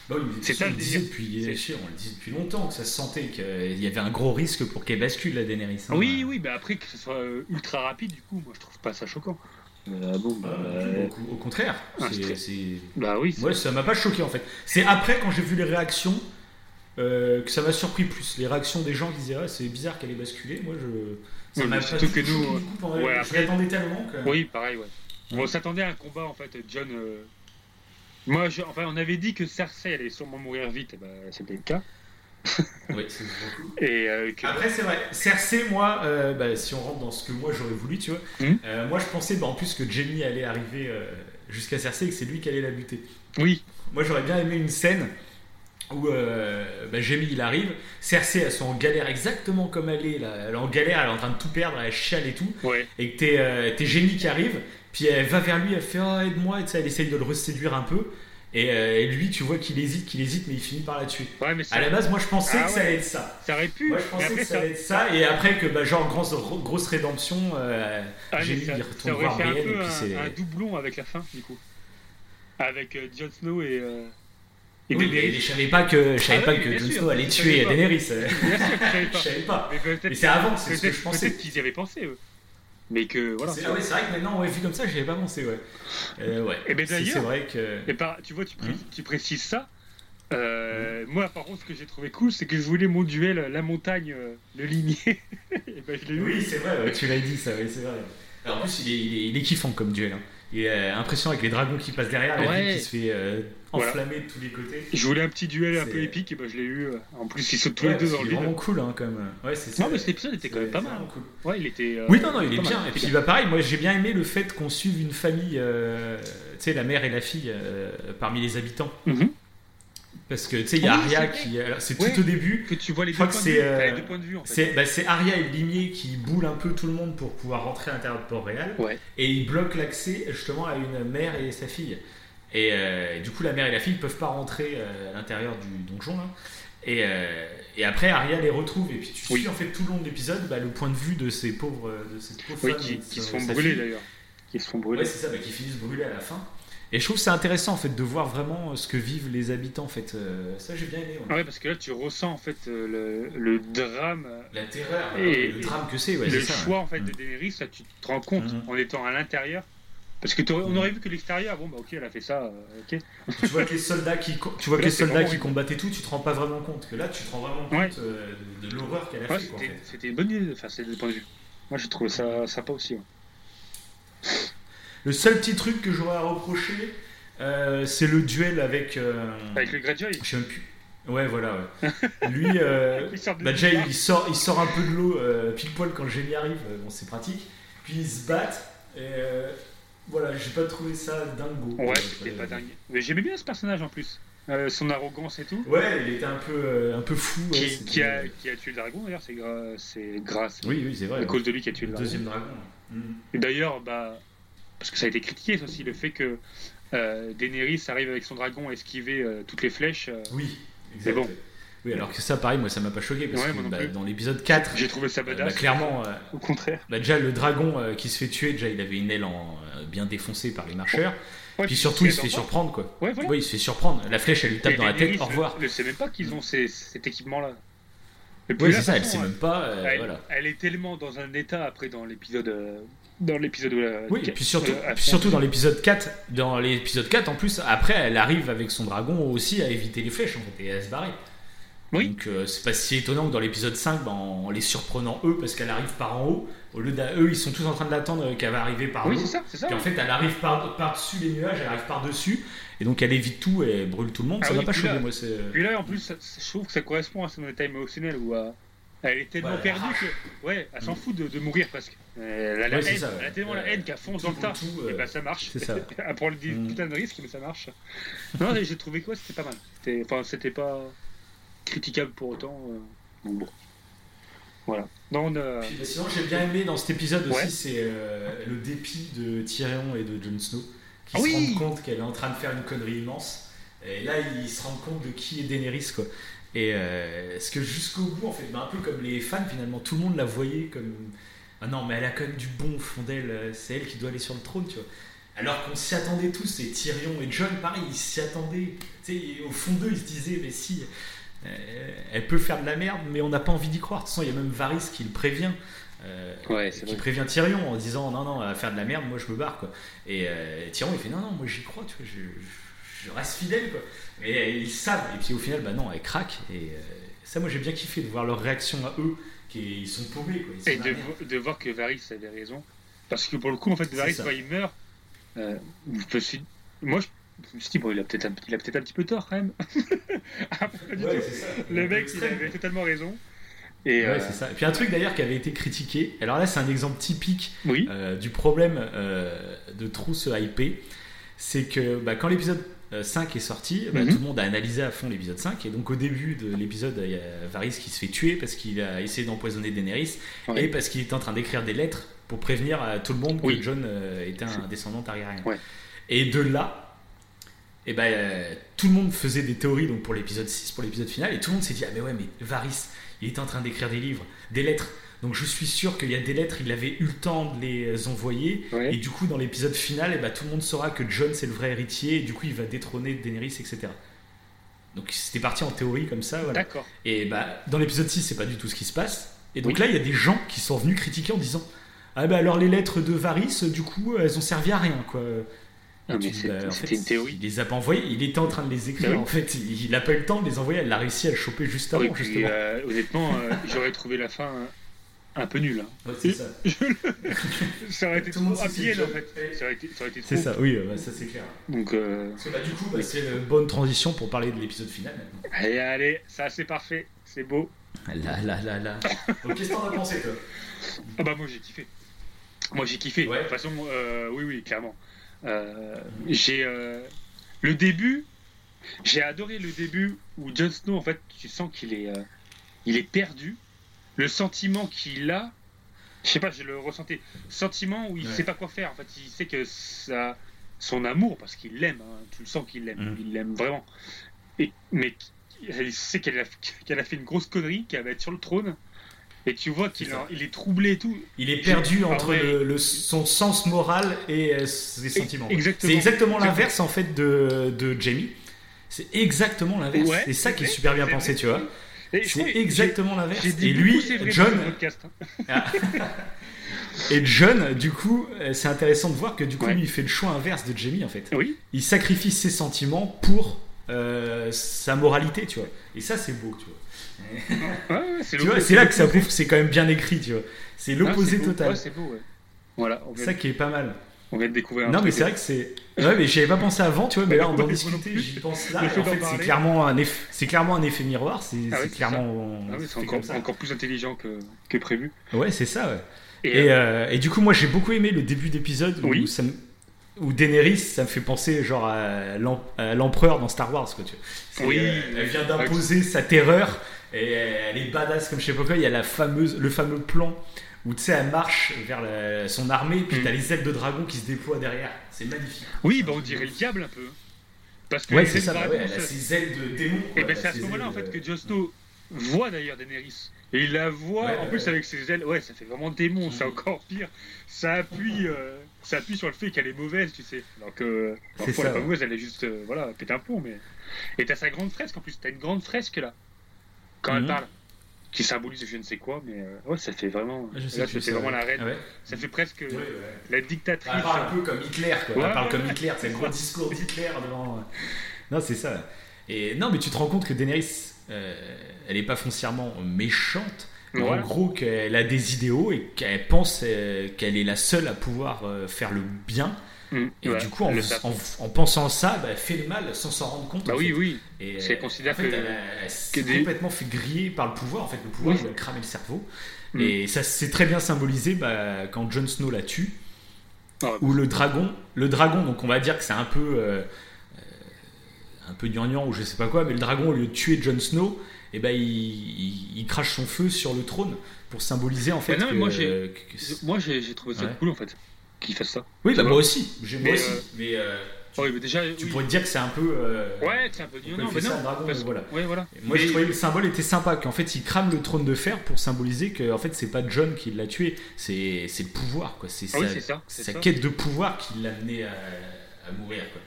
Bah oui, C'est ça, le délire. depuis, on le disait depuis longtemps que ça se sentait qu'il y avait un gros risque pour qu'elle bascule la Daenerys. hein. Oui, oui, mais après que ce soit euh, ultra rapide, du coup, moi, je trouve pas ça choquant. Euh, bon, bah, Euh, au, au contraire, Ah, bah oui. Ouais, ça m'a pas choqué en fait. C'est après, quand j'ai vu les réactions, euh, que ça m'a surpris plus. Les réactions des gens qui disaient ah, c'est bizarre qu'elle ait basculé. Moi, je. Ça Oui, m'a surtout que nous, coup, ouais, je après- m'y attendais tellement que. Oui, pareil, ouais. On s'attendait à un combat, en fait, John. euh, Moi, je... enfin, on avait dit que Cersei allait sûrement mourir vite, et bah, c'était le cas. Ouais, c'est beaucoup. Et euh, que... Après, c'est vrai. Cersei, moi, euh, bah, si on rentre dans ce que moi j'aurais voulu, tu vois, euh, moi je pensais bah, en plus que Jamie allait arriver euh, jusqu'à Cersei et que c'est lui qui allait la buter. Oui, Moi j'aurais bien aimé une scène où euh, bah, Jamie il arrive, Cersei elle soit en galère exactement comme elle est, là. elle est en galère, elle est en train de tout perdre, elle chiale et tout, ouais. et que t'es euh, t'es Jamie qui arrive, puis elle va vers lui, elle fait oh, aide-moi, et tu sais, elle essaye de le reséduire un peu, et, euh, et lui tu vois qu'il hésite, qu'il hésite, mais il finit par la tuer. Ouais, mais ça, À la base, moi je pensais Ah que ça allait être ça. ça aurait pu. Moi je pensais après, que ça allait être ça, et après que bah, genre grosse, grosse rédemption, euh, Ah, Jamie ça, il retourne voir fait un Brienne, et peu puis c'est. un, doublon avec la fin, du coup. Avec euh, Jon Snow et, euh, et Oui, mais je savais pas que, je savais Ah pas oui, que Jon Snow allait tuer. Daenerys. Bien sûr que je savais Je pas. savais pas. Mais c'est avant, c'est ce que je pensais. peut-être qu'ils y avaient pensé, eux. Mais que, voilà. C'est ah ouais, c'est vrai que maintenant, ouais, vu comme ça, j'y avais pas pensé, ouais. Euh, ouais. Eh ben, C'est- d'ailleurs- c'est vrai que. Et par, tu vois, tu, pré- tu précises ça. Euh, Moi, par contre, ce que j'ai trouvé cool, c'est que je voulais mon duel, la montagne, euh, le limier. et ben, je l'ai eu. Oui, c'est vrai, ouais, tu l'as dit, ça, oui, c'est vrai. Alors, en plus, il est, il est, il est kiffant comme duel. Hein. Il est euh, impressionnant avec les dragons qui passent derrière, la Ouais. ville qui se fait euh, Voilà. enflammer de tous les côtés. Je voulais un petit duel un peu épique, et ben, je l'ai eu. euh, En plus, ils sautent tous Ouais, les deux dans le vide. vraiment cool, hein, comme. Ouais, c'est ça. Non, mais cet épisode était quand même pas mal. cool. Ouais, il était. euh, Oui, non, non, il est mal, bien. Et puis, bah, pareil, moi, j'ai bien aimé le fait qu'on suive une famille, euh, tu sais, la mère et la fille, euh, parmi les habitants. Mhm. Parce que, tu sais, il y a Oui, Arya c'est qui. alors, C'est tout au début. Que tu vois les Je deux crois points que de c'est, vue. T'as euh, les deux points de vue, en fait. C'est bah, Arya et limier qui boulent un peu tout le monde pour pouvoir rentrer à l'intérieur de Port-Réal. Ouais. Et ils bloquent l'accès justement à une mère et sa fille. Et euh, du coup, la mère et la fille ne peuvent pas rentrer euh, à l'intérieur du donjon. Là. Et, euh, et après, Arya les retrouve. Et puis tu Oui. suis en fait tout le long de l'épisode bah, le point de vue de ces pauvres, de ces pauvres Oui, femmes qui, se font brûler d'ailleurs. Qui se font brûler. Ouais, c'est ça, bah, qui finissent brûlés à la fin. Et je trouve que c'est intéressant en fait de voir vraiment euh, ce que vivent les habitants. En fait, Euh, ça j'ai bien aimé. ouais. Ah ouais, parce que là, tu ressens en fait euh, le, le drame, La terreur, Et- le drame que c'est. Ouais, le ça, choix ouais. en fait de. Daenerys. Là, tu te rends compte Mhm. en étant à l'intérieur. Parce que on Mhm. aurait vu que l'extérieur, bon bah ok, elle a fait ça, ok. tu vois que les soldats qui, tu vois que les soldats qui combattaient tout, tu te rends pas vraiment compte. Que là, tu te rends vraiment compte de, de l'horreur qu'elle a fait. en c'était fait. une bonne idée, enfin c'est le point de vue. Moi j'ai trouvé ça sympa aussi. Le seul petit truc que j'aurais à reprocher, euh, c'est le duel avec. euh, Avec le Greyjoy, Je sais même plus. Ouais, voilà. Ouais. Lui, euh, il sort de bah, déjà, il sort, il sort un peu de l'eau euh, pile poil quand Jamie arrive. bon, c'est pratique. Puis ils se battent. Et voilà, j'ai pas trouvé ça dingo. Ouais, c'était pas dingue. Mais j'aimais bien ce personnage en plus. Euh, son arrogance et tout. Ouais, il était un peu, euh, un peu fou. Qui, qui a, qui a tué le dragon d'ailleurs, c'est gra- grâce Oui, oui, c'est vrai. à ouais. cause de lui qui a tué le Le dragon. deuxième dragon. Et d'ailleurs, bah, parce que ça a été critiqué ça aussi, le fait que euh, Daenerys arrive avec son dragon à esquiver euh, toutes les flèches. euh, Oui, C'est bon. Oui, alors que ça, pareil, moi, ça m'a pas choqué parce Ouais, que bah, dans l'épisode 4, J'ai trouvé ça euh, badass. bah, clairement, euh, Au contraire. bah, déjà le dragon euh, qui se fait tuer, déjà il avait une aile en, euh, bien défoncée par les marcheurs. Ouais, Puis surtout, il se fait surprendre quoi. Ouais, voilà. Oui, il se fait surprendre. La flèche, elle lui tape Et dans la tête. Au revoir. Ne, ne sait même pas qu'ils ont ces- cet équipement-là. Oui, c'est ça. de Elle sait façon, même pas. euh, elle, voilà. elle est tellement dans un état après dans l'épisode. Euh, dans l'épisode où la- Oui, et puis surtout, euh, surtout dans l'épisode 4, dans l'épisode 4 en plus, après elle arrive avec son dragon aussi à éviter les flèches en fait et à se barrer. Oui. Donc euh, c'est pas si étonnant que dans l'épisode 5, ben, en les surprenant eux, parce qu'elle arrive par en haut, au lieu d'eux ils sont tous en train de l'attendre euh, qu'elle va arriver par en Oui, haut. c'est ça, c'est ça. Puis en fait elle arrive par, par-dessus les nuages, elle arrive par-dessus, et donc elle évite tout et brûle tout le monde. Ah ça oui, m'a pas là- moi. c'est- Puis là, en plus, ça- je trouve que ça correspond à son état émotionnel ou à, Elle est tellement Ouais, perdue que, ouais, elle s'en fout de, de mourir presque. Elle a, la Ouais, c'est haine, ça, ouais. elle a tellement la haine qu'elle fonce dans le tas. tout, et euh, bah ça marche. c'est ça. elle prend des Mm. putains de risques, mais ça marche. non, j'ai trouvé quoi C'était pas mal. C'était, enfin, c'était pas critiquable pour autant. euh, donc bon. Voilà. Non, on a- Puis, sinon, j'ai bien aimé dans cet épisode aussi, c'est euh, le dépit de Tyrion et de Jon Snow qui Ah se oui rendent compte qu'elle est en train de faire une connerie immense. Et là, ils se rendent compte de qui est Daenerys, quoi. Et euh, ce que jusqu'au bout, en fait, ben, un peu comme les fans, finalement, tout le monde la voyait comme. Ah non, mais elle a quand même du bon au fond d'elle, euh, c'est elle qui doit aller sur le trône, tu vois. Alors qu'on s'y attendait tous, et Tyrion et John, pareil, ils s'y attendaient. Tu sais, au fond d'eux, ils se disaient, mais si, euh, elle peut faire de la merde, mais on n'a pas envie d'y croire. De toute façon, il y a même Varys qui le prévient. euh, Ouais, qui vrai. prévient Tyrion en disant non non elle va faire de la merde moi je me barre quoi et Tyrion il fait non non moi j'y crois tu vois je, je- je reste fidèle quoi mais euh, ils savent et puis au final bah non elle craque et euh, ça moi j'ai bien kiffé de voir leur réaction à eux qui ils sont paumés quoi Ils Et de, vo- voir que Varys avait raison. Parce que pour le coup, en fait, Varys, quand il meurt, euh, je suis- moi, je, je me suis dit, bon, il a peut-être un, il a peut-être un petit peu tort quand même. Ah, Ouais. Le mec, il avait totalement raison. Et, Ouais, euh, c'est ça. Et puis un truc d'ailleurs qui avait été critiqué, alors là c'est un exemple typique oui, euh, du problème euh, de trop se hyper, c'est que bah, quand l'épisode 5 est sorti, bah, Mhm. tout le monde a analysé à fond l'épisode 5, et donc au début de l'épisode, il y a Varys qui se fait tuer parce qu'il a essayé d'empoisonner Daenerys, Ouais. et parce qu'il était en train d'écrire des lettres pour prévenir à tout le monde Oui. que John euh, était un descendant targaryen. Ouais. Et de là, et ben, euh, tout le monde faisait des théories donc pour l'épisode 6, pour l'épisode final, et tout le monde s'est dit Ah, mais ouais, mais Varys, il était en train d'écrire des livres, des lettres. Donc je suis sûr qu'il y a des lettres, il avait eu le temps de les envoyer. Ouais. Et du coup, dans l'épisode final, eh ben, tout le monde saura que John c'est le vrai héritier, et du coup, il va détrôner Daenerys, etc. Donc c'était parti en théorie comme ça, voilà. d'accord. Et bah, dans l'épisode 6, c'est pas du tout ce qui se passe. Et donc Oui. là, il y a des gens qui sont venus critiquer en disant Ah bah alors les lettres de Varys, du coup, elles ont servi à rien, quoi. Non, mais dis, bah, en fait, une théorie. Il les a pas envoyés, il était en train de les écrire. Bah oui. En fait, il il a pas eu le temps de les envoyer, elle a réussi à le choper juste avant, Oui, puis, justement. euh, honnêtement, euh, j'aurais trouvé la fin euh, un peu nulle. hein. Ouais, c'est ça. Ça aurait été Tout trop c'est end, en fait. Ça aurait été, ça aurait été trop. C'est ça, oui, bah, ça c'est clair. Donc, euh, Parce que, bah, du coup, bah, c'est une bonne transition pour parler de l'épisode final. allez, allez, ça c'est parfait, c'est beau. Là, là, là, là. Donc, qu'est-ce que t'en as pensé, toi? Ah bah moi j'ai kiffé. Moi j'ai kiffé. Ouais. De toute façon, euh, oui oui clairement. Euh, j'ai euh, le début. J'ai adoré le début où Jon Snow en fait tu sens qu'il est euh, il est perdu. Le sentiment qu'il a, je sais pas, je le ressentais. Sentiment où il Ouais. sait pas quoi faire. En fait, il sait que ça, son amour parce qu'il l'aime. hein, tu le sens qu'il l'aime. Mm. Il l'aime vraiment. Et mais il sait qu'elle a, fait une grosse connerie, qu'elle va être sur le trône. Et tu vois qu'il il est troublé et tout. Il est perdu Ah entre ouais. le, le- son sens moral et euh, ses sentiments. C'est exactement l'inverse en fait de, de Jamie. C'est exactement l'inverse. Ouais, c'est ça qui est super bien pensé, tu vois. C'est exactement l'inverse. Et lui, John, podcast, hein. et John, du coup, euh, c'est intéressant de voir que du coup, Ouais. lui, il fait le choix inverse de Jamie en fait. Oui, Il sacrifie ses sentiments pour euh, sa moralité, tu vois. Et ça, c'est beau, tu vois. Ouais, ouais, c'est Tu vois, l'opposé- c'est là que ça prouve que c'est quand même bien écrit, tu vois. C'est Ah, l'opposé beau. total. Beau, ouais. Voilà, ça qui est pas mal. On vient de découvrir un Non, mais c'est vrai que c'est. Ouais, mais j'y avais pas pensé avant, tu vois, mais là, on discuter, j'y pense là. Et en fait, c'est clairement, un eff- c'est clairement un effet miroir, c'est Ah oui, clairement. Ah oui, c'est encore, plus intelligent que, que prévu. Ouais, c'est ça, ouais. Et, Et, euh, euh, et du coup, moi, j'ai beaucoup aimé le début d'épisode où, Oui. ça me- où Daenerys, ça me fait penser genre à l'em- à l'empereur dans Star Wars, quoi, tu vois. C'est, Oui. euh, elle vient d'imposer sa terreur et elle est badass comme je sais pas quoi. Il y a la fameuse, le fameux plan où tu sais, elle marche vers la- son armée, puis Mm. t'as les ailes de dragon qui se déploient derrière. C'est magnifique. oui, bah, on dirait le diable un peu. Parce que Ouais, c'est ça, bah dragon, ouais, elle a ça- ses ailes de démon. Et quoi, ben a c'est à ce moment-là en fait euh, que Jon Snow voit d'ailleurs Daenerys. Et il la voit Ouais, en plus avec ses ailes. Ouais, ça fait vraiment démon, c'est Mhm. encore pire. Ça appuie, euh, ça appuie sur le fait qu'elle est mauvaise, tu sais. Alors que C'est parfois ça, elle est pas mauvaise, elle est juste euh, voilà, pète un plomb. Mais... Et t'as sa grande fresque en plus, t'as une grande fresque là. Quand elle Mhm. parle. Qui symbolise je ne sais quoi, mais euh, ouais, ça fait vraiment. Je sais là, ça fait vraiment la reine. Ah ouais. Ça fait presque euh, Ouais, ouais. la dictatrice. Elle parle un peu comme Hitler, quoi. Ouais, elle parle comme. Hitler, c'est le gros discours d'Hitler devant. Non, c'est ça. Et non, mais tu te rends compte que Daenerys, euh, elle est pas foncièrement méchante. mais Voilà. En gros, qu'elle a des idéaux et qu'elle pense euh, qu'elle est la seule à pouvoir euh, faire le bien. Mm, Et ouais, du coup, en, en, en pensant ça, bah, elle fait le mal sans s'en rendre compte. Bah oui, fait. oui. Et euh, considère en fait, que- elle, elle s'est des- complètement fait griller par le pouvoir. En fait, le pouvoir Oui. lui a cramé le cerveau. Mm. Et ça c'est très bien symbolisé bah, quand Jon Snow la tue. Ah, Ou le dragon, le dragon, donc on va dire que c'est un peu, euh, un peu gnangnan ou je sais pas quoi, mais le dragon au lieu de tuer Jon Snow, et ben il, il- il crache son feu sur le trône pour symboliser en fait. Mais non, mais que- moi, j'ai- que- que- Moi, j'ai j'ai trouvé ça Ouais. cool en fait, qu'il fasse ça. oui, bah moi aussi, moi aussi. euh, Mais euh, tu, Oui, mais déjà, tu oui. pourrais te dire que c'est un peu. euh, Ouais, c'est un peu non, mais non. dragon, parce que- voilà. Ouais, voilà. Moi, je trouvais le symbole était sympa, qu'en fait, il crame le trône de fer pour symboliser que, en fait, c'est pas John qui l'a tué, c'est le pouvoir, quoi. C'est Ah oui, sa- c'est ça. c'est sa ça. quête de pouvoir qui l'a amené à, à mourir, quoi.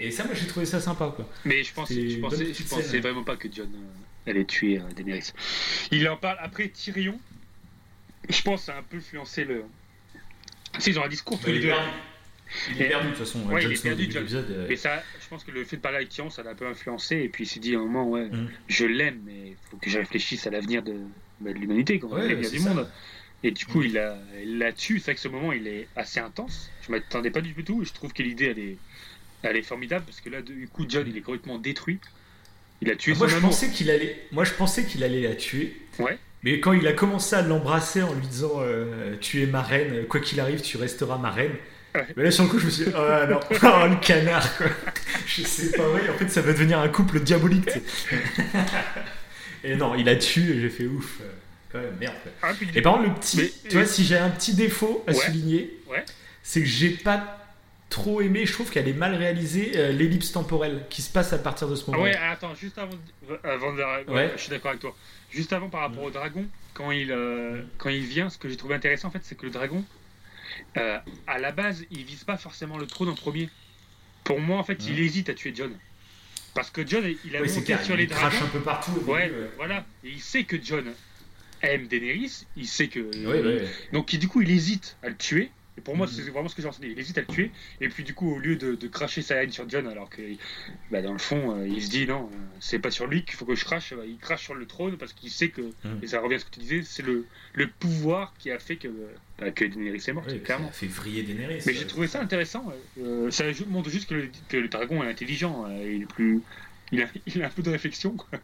Et ça, moi, j'ai trouvé ça sympa, quoi. Mais je une pensais, bonne je petite pensais scène. vraiment pas que John euh, allait tuer euh, Daenerys. Il en parle après Tyrion. Je pense que ça a un peu influencé le. Si, ils ont un discours tous les deux. Il est Et- perdu, de toute façon. Ouais, il est perdu, l'épisode, euh, Mais ça, je pense que le fait de parler avec Tyrion, ça l'a un peu influencé. Et puis il s'est dit à un moment, ouais, Mm. je l'aime, mais il faut que je réfléchisse à l'avenir de, bah, de l'humanité, à Ouais, l'avenir du ça. monde. Et du coup, Mm. il l'a il l'a tué. C'est vrai que ce moment, il est assez intense. Je m'attendais pas du tout. Et je trouve que l'idée, elle est, elle est formidable parce que là, du coup, John, il est complètement détruit. Il a tué Moi, son je amour. pensais qu'il allait, moi, je pensais qu'il allait la tuer. Ouais. Mais quand il a commencé à l'embrasser en lui disant euh, Tu es ma reine, quoi qu'il arrive, tu resteras ma reine. Ouais. Mais là, sur le coup, je me suis dit Oh non, oh, le canard, quoi. Je sais pas vrai, en fait, ça va devenir un couple diabolique. tu sais. et non, il a tué et j'ai fait ouf. euh, Quand même, merde. quoi. Ah, puis, Et par contre, le petit, Mais- tu vois, si j'ai un petit défaut à Ouais. souligner, Ouais. c'est que j'ai pas trop aimé, je trouve qu'elle est mal réalisée, euh, l'ellipse temporelle qui se passe à partir de ce Ah moment. ouais, attends, juste avant, de- avant de- ouais, Ouais. je suis d'accord avec toi. Juste avant, par rapport au dragon, quand il, euh, quand il vient, ce que j'ai trouvé intéressant, en fait, c'est que le dragon, euh, à la base, il vise pas forcément le trône en premier. Pour moi, en fait, il Ouais. hésite à tuer John. Parce que John, il a c'est monté sur il les crache dragons. un peu partout. Ouais, euh. voilà. Et il sait que John aime Daenerys. Il sait que. Ouais, ouais. Donc, du coup, il hésite à le tuer. Et pour moi, Mhm. c'est vraiment ce que j'ai enseigné. Il hésite à le tuer. Et puis, du coup, au lieu de, de cracher sa haine sur John, alors que, bah, dans le fond, euh, il se dit non, euh, c'est pas sur lui qu'il faut que je crache. bah, il crache sur le trône parce qu'il sait que, Mhm. et ça revient à ce que tu disais, c'est le, le pouvoir qui a fait que, bah, que Daenerys est morte, Ouais, clairement. Ça fait vriller Daenerys. Mais j'ai trouvé ça intéressant. Euh, ça montre juste que le, que le dragon est intelligent. euh, il est plus. Il a, il a un peu de réflexion. Quoi.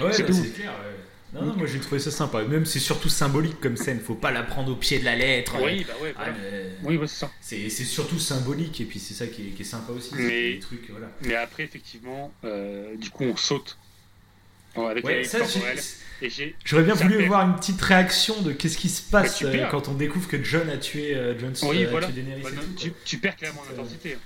Ouais, c'est bah, c'est clair. ouais. Non, non, moi j'ai trouvé ça sympa. Même c'est surtout symbolique comme scène. Faut pas la prendre au pied de la lettre. Oui, bah ouais, Ah, voilà. Oui, ouais, c'est ça. C'est surtout symbolique et puis c'est ça qui est, qui est sympa aussi. Mais- des trucs, voilà. Mais après, effectivement, euh, du coup, on saute. Avec Ouais, ça. J'aurais bien voulu voir une petite réaction de qu'est-ce qui se passe Bah, euh, quand on découvre que John a tué euh, Snow, Oui, voilà. Daenerys Bah, et non, tout, tu, perds clairement Euh, l'intensité.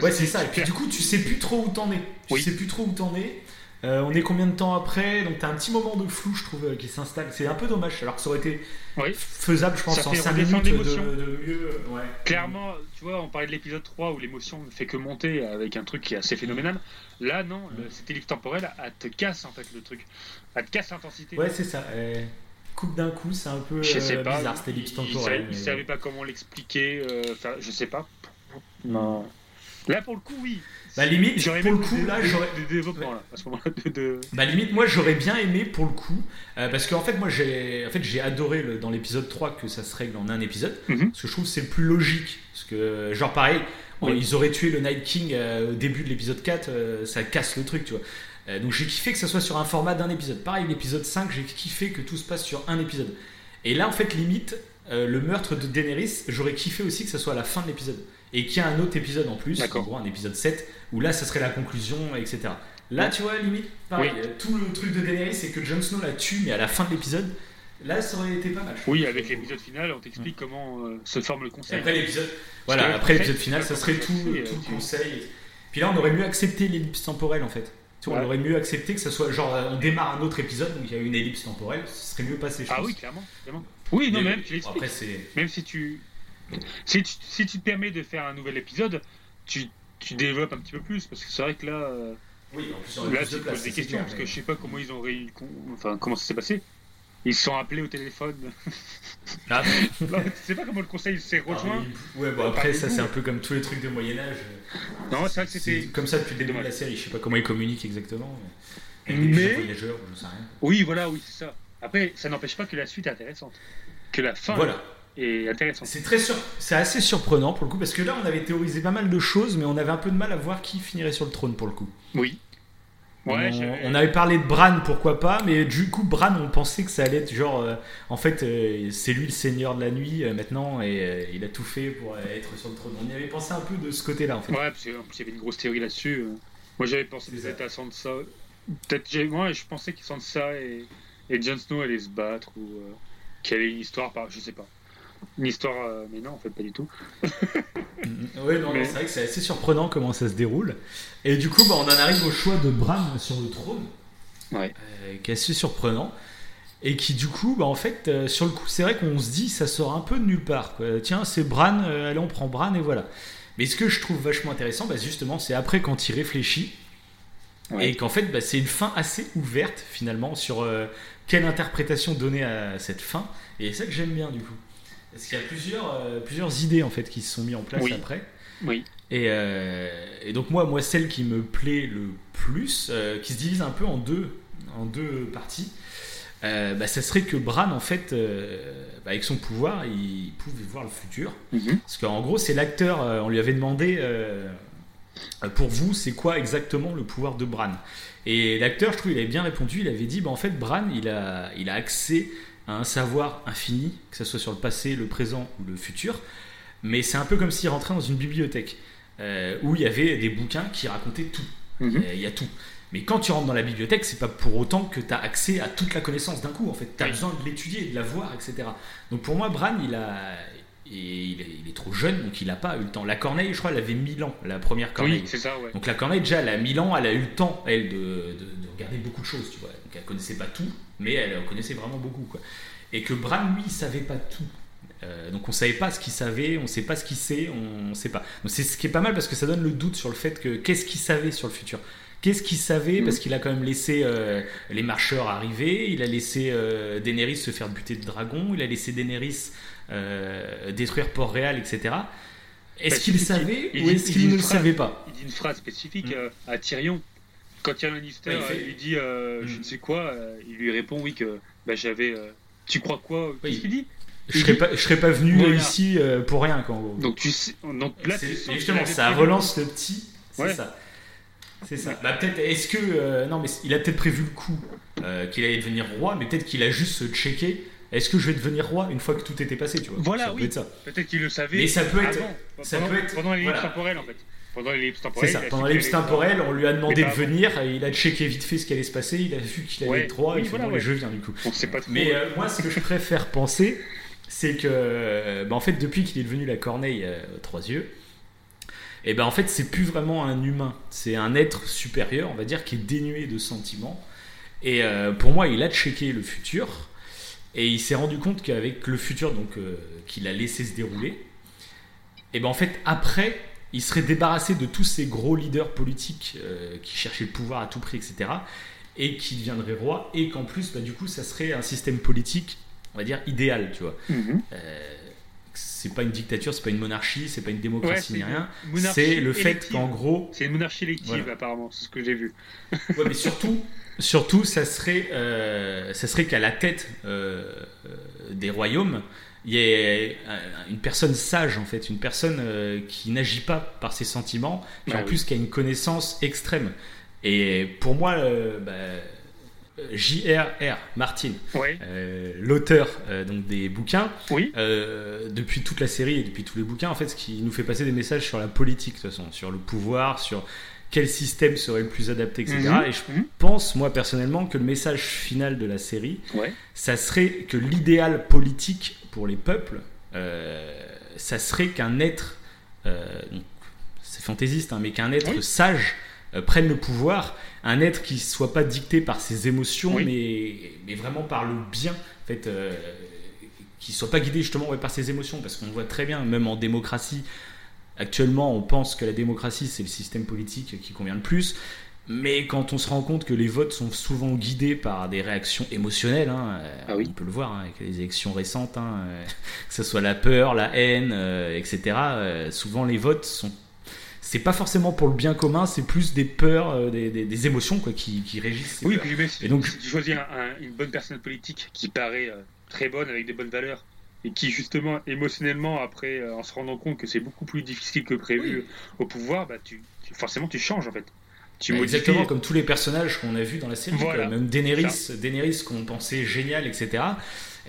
Ouais, c'est ça. Et puis du coup, tu sais plus trop où t'en es. Tu Oui. sais plus trop où t'en es. Euh, on est combien de temps après? Donc t'as un petit moment de flou, je trouve, euh, qui s'installe. C'est un peu dommage. Alors que ça aurait été Oui. faisable, je pense, Ça en fait 5 redescendre minutes de, l'émotion. de mieux. euh, Ouais. Clairement, tu vois, on parlait de l'épisode 3 où l'émotion ne fait que monter avec un truc qui est assez phénoménal. Là, non, le- cette ellipse temporelle, elle te casse en fait le truc. Elle te casse l'intensité. Ouais, c'est ça. Euh, coupe d'un coup, c'est un peu Je sais euh, pas. bizarre cette ellipse il- temporelle. Il, mais- savait pas comment l'expliquer. euh, Enfin, je sais pas. Non. Là, pour le coup, oui. Bah, limite, J'aurais pour le coup, des- là, j'aurais- des développements là, à ce moment-là. De, de- Bah limite moi j'aurais bien aimé pour le coup euh, parce qu'en fait moi j'ai en fait j'ai adoré le- dans l'épisode 3 que ça se règle en un épisode Mhm. parce que je trouve que c'est le plus logique parce que genre pareil Oui. ils auraient tué le Night King euh, au début de l'épisode 4 euh, ça casse le truc tu vois Euh, donc j'ai kiffé que ça soit sur un format d'un épisode pareil l'épisode 5 j'ai kiffé que tout se passe sur un épisode et là en fait limite euh, le meurtre de Daenerys j'aurais kiffé aussi que ça soit à la fin de l'épisode et qu'il y a un autre épisode en plus en gros un épisode 7 où là ça serait la conclusion etc Là, tu vois, limite, pareil, Oui. euh, tout le truc de Daenerys, c'est que Jon Snow la tue, mais à la fin de l'épisode, là, ça aurait été pas mal. Oui, avec l'épisode final, on t'explique comment euh, se forme le Et conseil. après l'épisode, voilà, après l'épisode final, ça serait tout, ça, tout le euh, conseil. Puis là, on aurait mieux accepté l'ellipse temporelle en fait. Tu vois, Ouais. on aurait mieux accepté que ça soit genre, euh, on démarre un autre épisode, donc il y a une ellipse temporelle, ce serait mieux passé, je Ah pense. oui, clairement. clairement. Oui, non, Mais même, tu bon. Après, c'est. Même si tu... Si tu, si tu te permets de faire un nouvel épisode, tu, tu développes un petit peu plus. Parce que c'est vrai que là, euh, Oui, en plus, là tu te poses des questions. clair, parce que je sais pas comment ils ont réussi. Enfin, comment ça s'est passé. Ils se sont appelés au téléphone. Ah, non, tu sais pas comment le conseil s'est rejoint. ah, oui. Ouais, bon, après, ça, c'est un peu comme tous les trucs de Moyen-Âge. Non, c'est vrai que C'est c'était. comme ça depuis le début de la série. Je sais pas comment ils communiquent exactement. Mais... Mais- voyageurs, je sais rien. Oui, voilà, oui, c'est ça. Après, ça n'empêche pas que la suite est intéressante. Que la fin. Voilà. Et. C'est très sur... c'est assez surprenant pour le coup parce que là on avait théorisé pas mal de choses, mais on avait un peu de mal à voir qui finirait sur le trône pour le coup. Oui. Ouais, on, on, avait parlé de Bran, pourquoi pas, mais du coup Bran, on pensait que ça allait être genre, euh, en fait, euh, c'est lui le seigneur de la nuit euh, maintenant et il a tout fait pour être sur le trône. On y avait pensé un peu de ce côté-là en fait. Ouais, parce qu'en plus il y avait une grosse théorie là-dessus. Moi j'avais pensé peut-être à Sansa, peut-être moi je pensais que Sansa et, et Jon Snow allaient se battre ou qu'il y avait une histoire, par, je sais pas une histoire, euh, mais non, en fait, pas du tout. oui, non, c'est vrai que c'est assez surprenant comment ça se déroule. Et du coup, bah, on en arrive au choix de Bran sur le trône, ouais. Euh, qui est assez surprenant. Et qui, du coup, bah, en fait, euh, sur le coup, c'est vrai qu'on se dit, ça sort un peu de nulle part. Tiens, c'est Bran, allez, on prend Bran, et voilà. Mais ce que je trouve vachement intéressant, bah, justement, c'est après quand il réfléchit, et qu'en fait, bah, c'est une fin assez ouverte, finalement, sur quelle interprétation donner à cette fin. Et c'est ça que j'aime bien, du coup. Parce qu'il y a plusieurs, euh, plusieurs idées en fait qui se sont mises en place après. Oui. Et, euh, et, donc moi, moi, celle qui me plaît le plus, euh, qui se divise un peu en deux, en deux parties, bah, ça serait que Bran, en fait, bah, avec son pouvoir, il pouvait voir le futur. Mhm. Parce qu'en gros, c'est l'acteur, on lui avait demandé, pour vous, c'est quoi exactement le pouvoir de Bran? Et l'acteur, je trouve, il avait bien répondu, il avait dit, bah, en fait, Bran, il a, il a accès un savoir infini, que ce soit sur le passé, le présent ou le futur. Mais c'est un peu comme s'il rentrait dans une bibliothèque euh, où il y avait des bouquins qui racontaient tout. Mhm. Il y a tout. Mais quand tu rentres dans la bibliothèque, c'est pas pour autant que tu as accès à toute la connaissance d'un coup. En fait, tu as besoin de l'étudier, de la voir, etc. Donc pour moi, Bran, il a. il, est, trop jeune, donc il n'a pas eu le temps. La Corneille, je crois, elle avait 1000 ans, la première Corneille. Oui, c'est ça, ouais. Donc la Corneille, déjà, elle a 1000 ans, elle a eu le temps, elle, de, de, regarder beaucoup de choses, tu vois. Donc elle connaissait pas tout, mais elle connaissait vraiment beaucoup. Quoi. Et que Bran, lui, il savait pas tout. Euh, donc on savait pas ce qu'il savait, on sait pas ce qu'il sait, on ne sait pas. Donc c'est ce qui est pas mal parce que ça donne le doute sur le fait que qu'est-ce qu'il savait sur le futur? Qu'est-ce qu'il savait mm. Parce qu'il a quand même laissé euh, les marcheurs arriver, il a laissé euh, Daenerys se faire buter de dragons, il a laissé Daenerys détruire Port-Réal, etc. Est-ce qu'il savait ou est-ce qu'il ne le savait pas? Il dit une phrase spécifique mm. à Tyrion. Quand Tyrion Lannister lui dit je mm. ne sais quoi, il lui répond oui que bah, j'avais tu crois quoi Qu'est-ce qu'il dit je serais, pas, je serais pas venu ici euh, pour rien, quand Donc, tu sais, donc là, justement, ça relance le petit. C'est ça. C'est ça. Bah, peut-être, est-ce que. Euh, non, mais il a peut-être prévu le coup euh, qu'il allait devenir roi, mais peut-être qu'il a juste checké. Est-ce que je vais devenir roi une fois que tout était passé, tu vois? Voilà, ça oui. Peut peut-être qu'il le savait. Mais ça peut être. Ça pendant, peut être pendant les voilà. temporelles, en fait. Pendant l'ellipse temporelle. C'est ça, pendant l'ellipse temporelle, on lui a demandé de venir, il a checké vite fait ce qui allait se passer, il a vu qu'il allait être roi, et voilà, je viens du coup. pas Mais euh, moi, ce que je préfère penser, c'est que, euh, bah, en fait, depuis qu'il est devenu la corneille euh, aux trois yeux, et eh ben en fait, c'est plus vraiment un humain, c'est un être supérieur, on va dire, qui est dénué de sentiments. Et pour moi, il a checké le futur, et il s'est rendu compte qu'avec le futur donc qu'il a laissé se dérouler, et ben en fait, après, il serait débarrassé de tous ces gros leaders politiques euh, qui cherchaient le pouvoir à tout prix, etc. Et qui deviendraient rois, et qu'en plus, bah, du coup, ça serait un système politique, on va dire, idéal, tu vois. Mhm. Euh, c'est pas une dictature, c'est pas une monarchie, c'est pas une démocratie ni rien. C'est le fait qu'en gros. C'est une monarchie élective, apparemment, c'est ce que j'ai vu. ouais, mais surtout, surtout ça serait, euh, ça serait qu'à la tête des royaumes, il y a une personne sage en fait, une personne euh, qui n'agit pas par ses sentiments, mais en ah plus qui a une connaissance extrême. Et pour moi, euh, bah, J.R.R. Martin, euh, l'auteur donc des bouquins, depuis toute la série et depuis tous les bouquins, en fait, ce qui nous fait passer des messages sur la politique, de toute façon, sur le pouvoir, sur quel système serait le plus adapté, etc. Mhm. Et je mhm. pense, moi personnellement, que le message final de la série, ça serait que l'idéal politique pour les peuples, euh, ça serait qu'un être, euh, c'est fantaisiste, hein, mais qu'un être sage euh, prenne le pouvoir, un être qui soit pas dicté par ses émotions, mais, mais vraiment par le bien, en fait, qui soit pas guidé justement par ses émotions, parce qu'on voit très bien, même en démocratie, Actuellement, on pense que la démocratie, c'est le système politique qui convient le plus. Mais quand on se rend compte que les votes sont souvent guidés par des réactions émotionnelles, hein, ah on peut le voir hein, avec les élections récentes, hein, euh, que ce soit la peur, la haine, euh, etc. Euh, souvent les votes sont c'est pas forcément pour le bien commun, c'est plus des peurs, des, émotions quoi, qui, régissent. Oui, puis, et donc, si tu choisis une bonne personne politique qui paraît très bonne, avec des bonnes valeurs, et qui justement émotionnellement après euh, en se rendant compte que c'est beaucoup plus difficile que prévu au pouvoir bah tu, tu- forcément tu changes en fait tu Bah, exactement comme tous les personnages qu'on a vus dans la série. Voilà. Même Daenerys, Daenerys qu'on pensait génial, etc.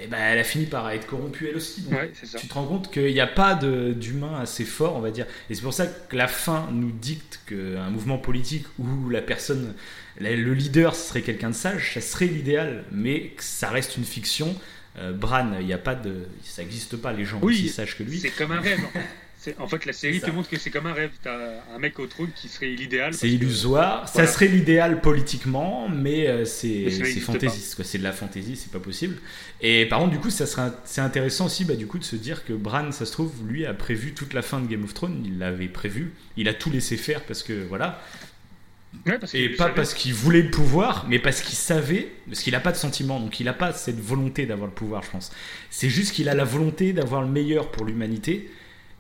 Et ben elle a fini par être corrompue elle aussi. Donc, ouais c'est ça Tu te rends compte qu'il n'y a pas d'humain assez fort, on va dire. Et c'est pour ça que la fin nous dicte qu'un mouvement politique où la personne, le leader, ce serait quelqu'un de sage, ça serait l'idéal, mais que ça reste une fiction. Euh, Bran, il n'y a pas de, ça n'existe pas les gens Oui, aussi sages que lui. c'est comme un rêve en fait. La série te montre que c'est comme un rêve. T'as un mec au trône qui serait l'idéal. C'est que- illusoire, ça serait l'idéal politiquement, mais euh, c'est fantaisiste. C'est de la fantaisie, c'est pas possible. Et par contre, du coup, ça serait c'est intéressant aussi, bah, du coup, de se dire que Bran, ça se trouve, lui a prévu toute la fin de Game of Thrones. Il l'avait prévu, il a tout laissé faire parce que voilà, Ouais, parce et pas savait. parce qu'il voulait le pouvoir, mais parce qu'il savait, parce qu'il n'a pas de sentiment, donc il n'a pas cette volonté d'avoir le pouvoir, je pense. C'est juste qu'il a la volonté d'avoir le meilleur pour l'humanité,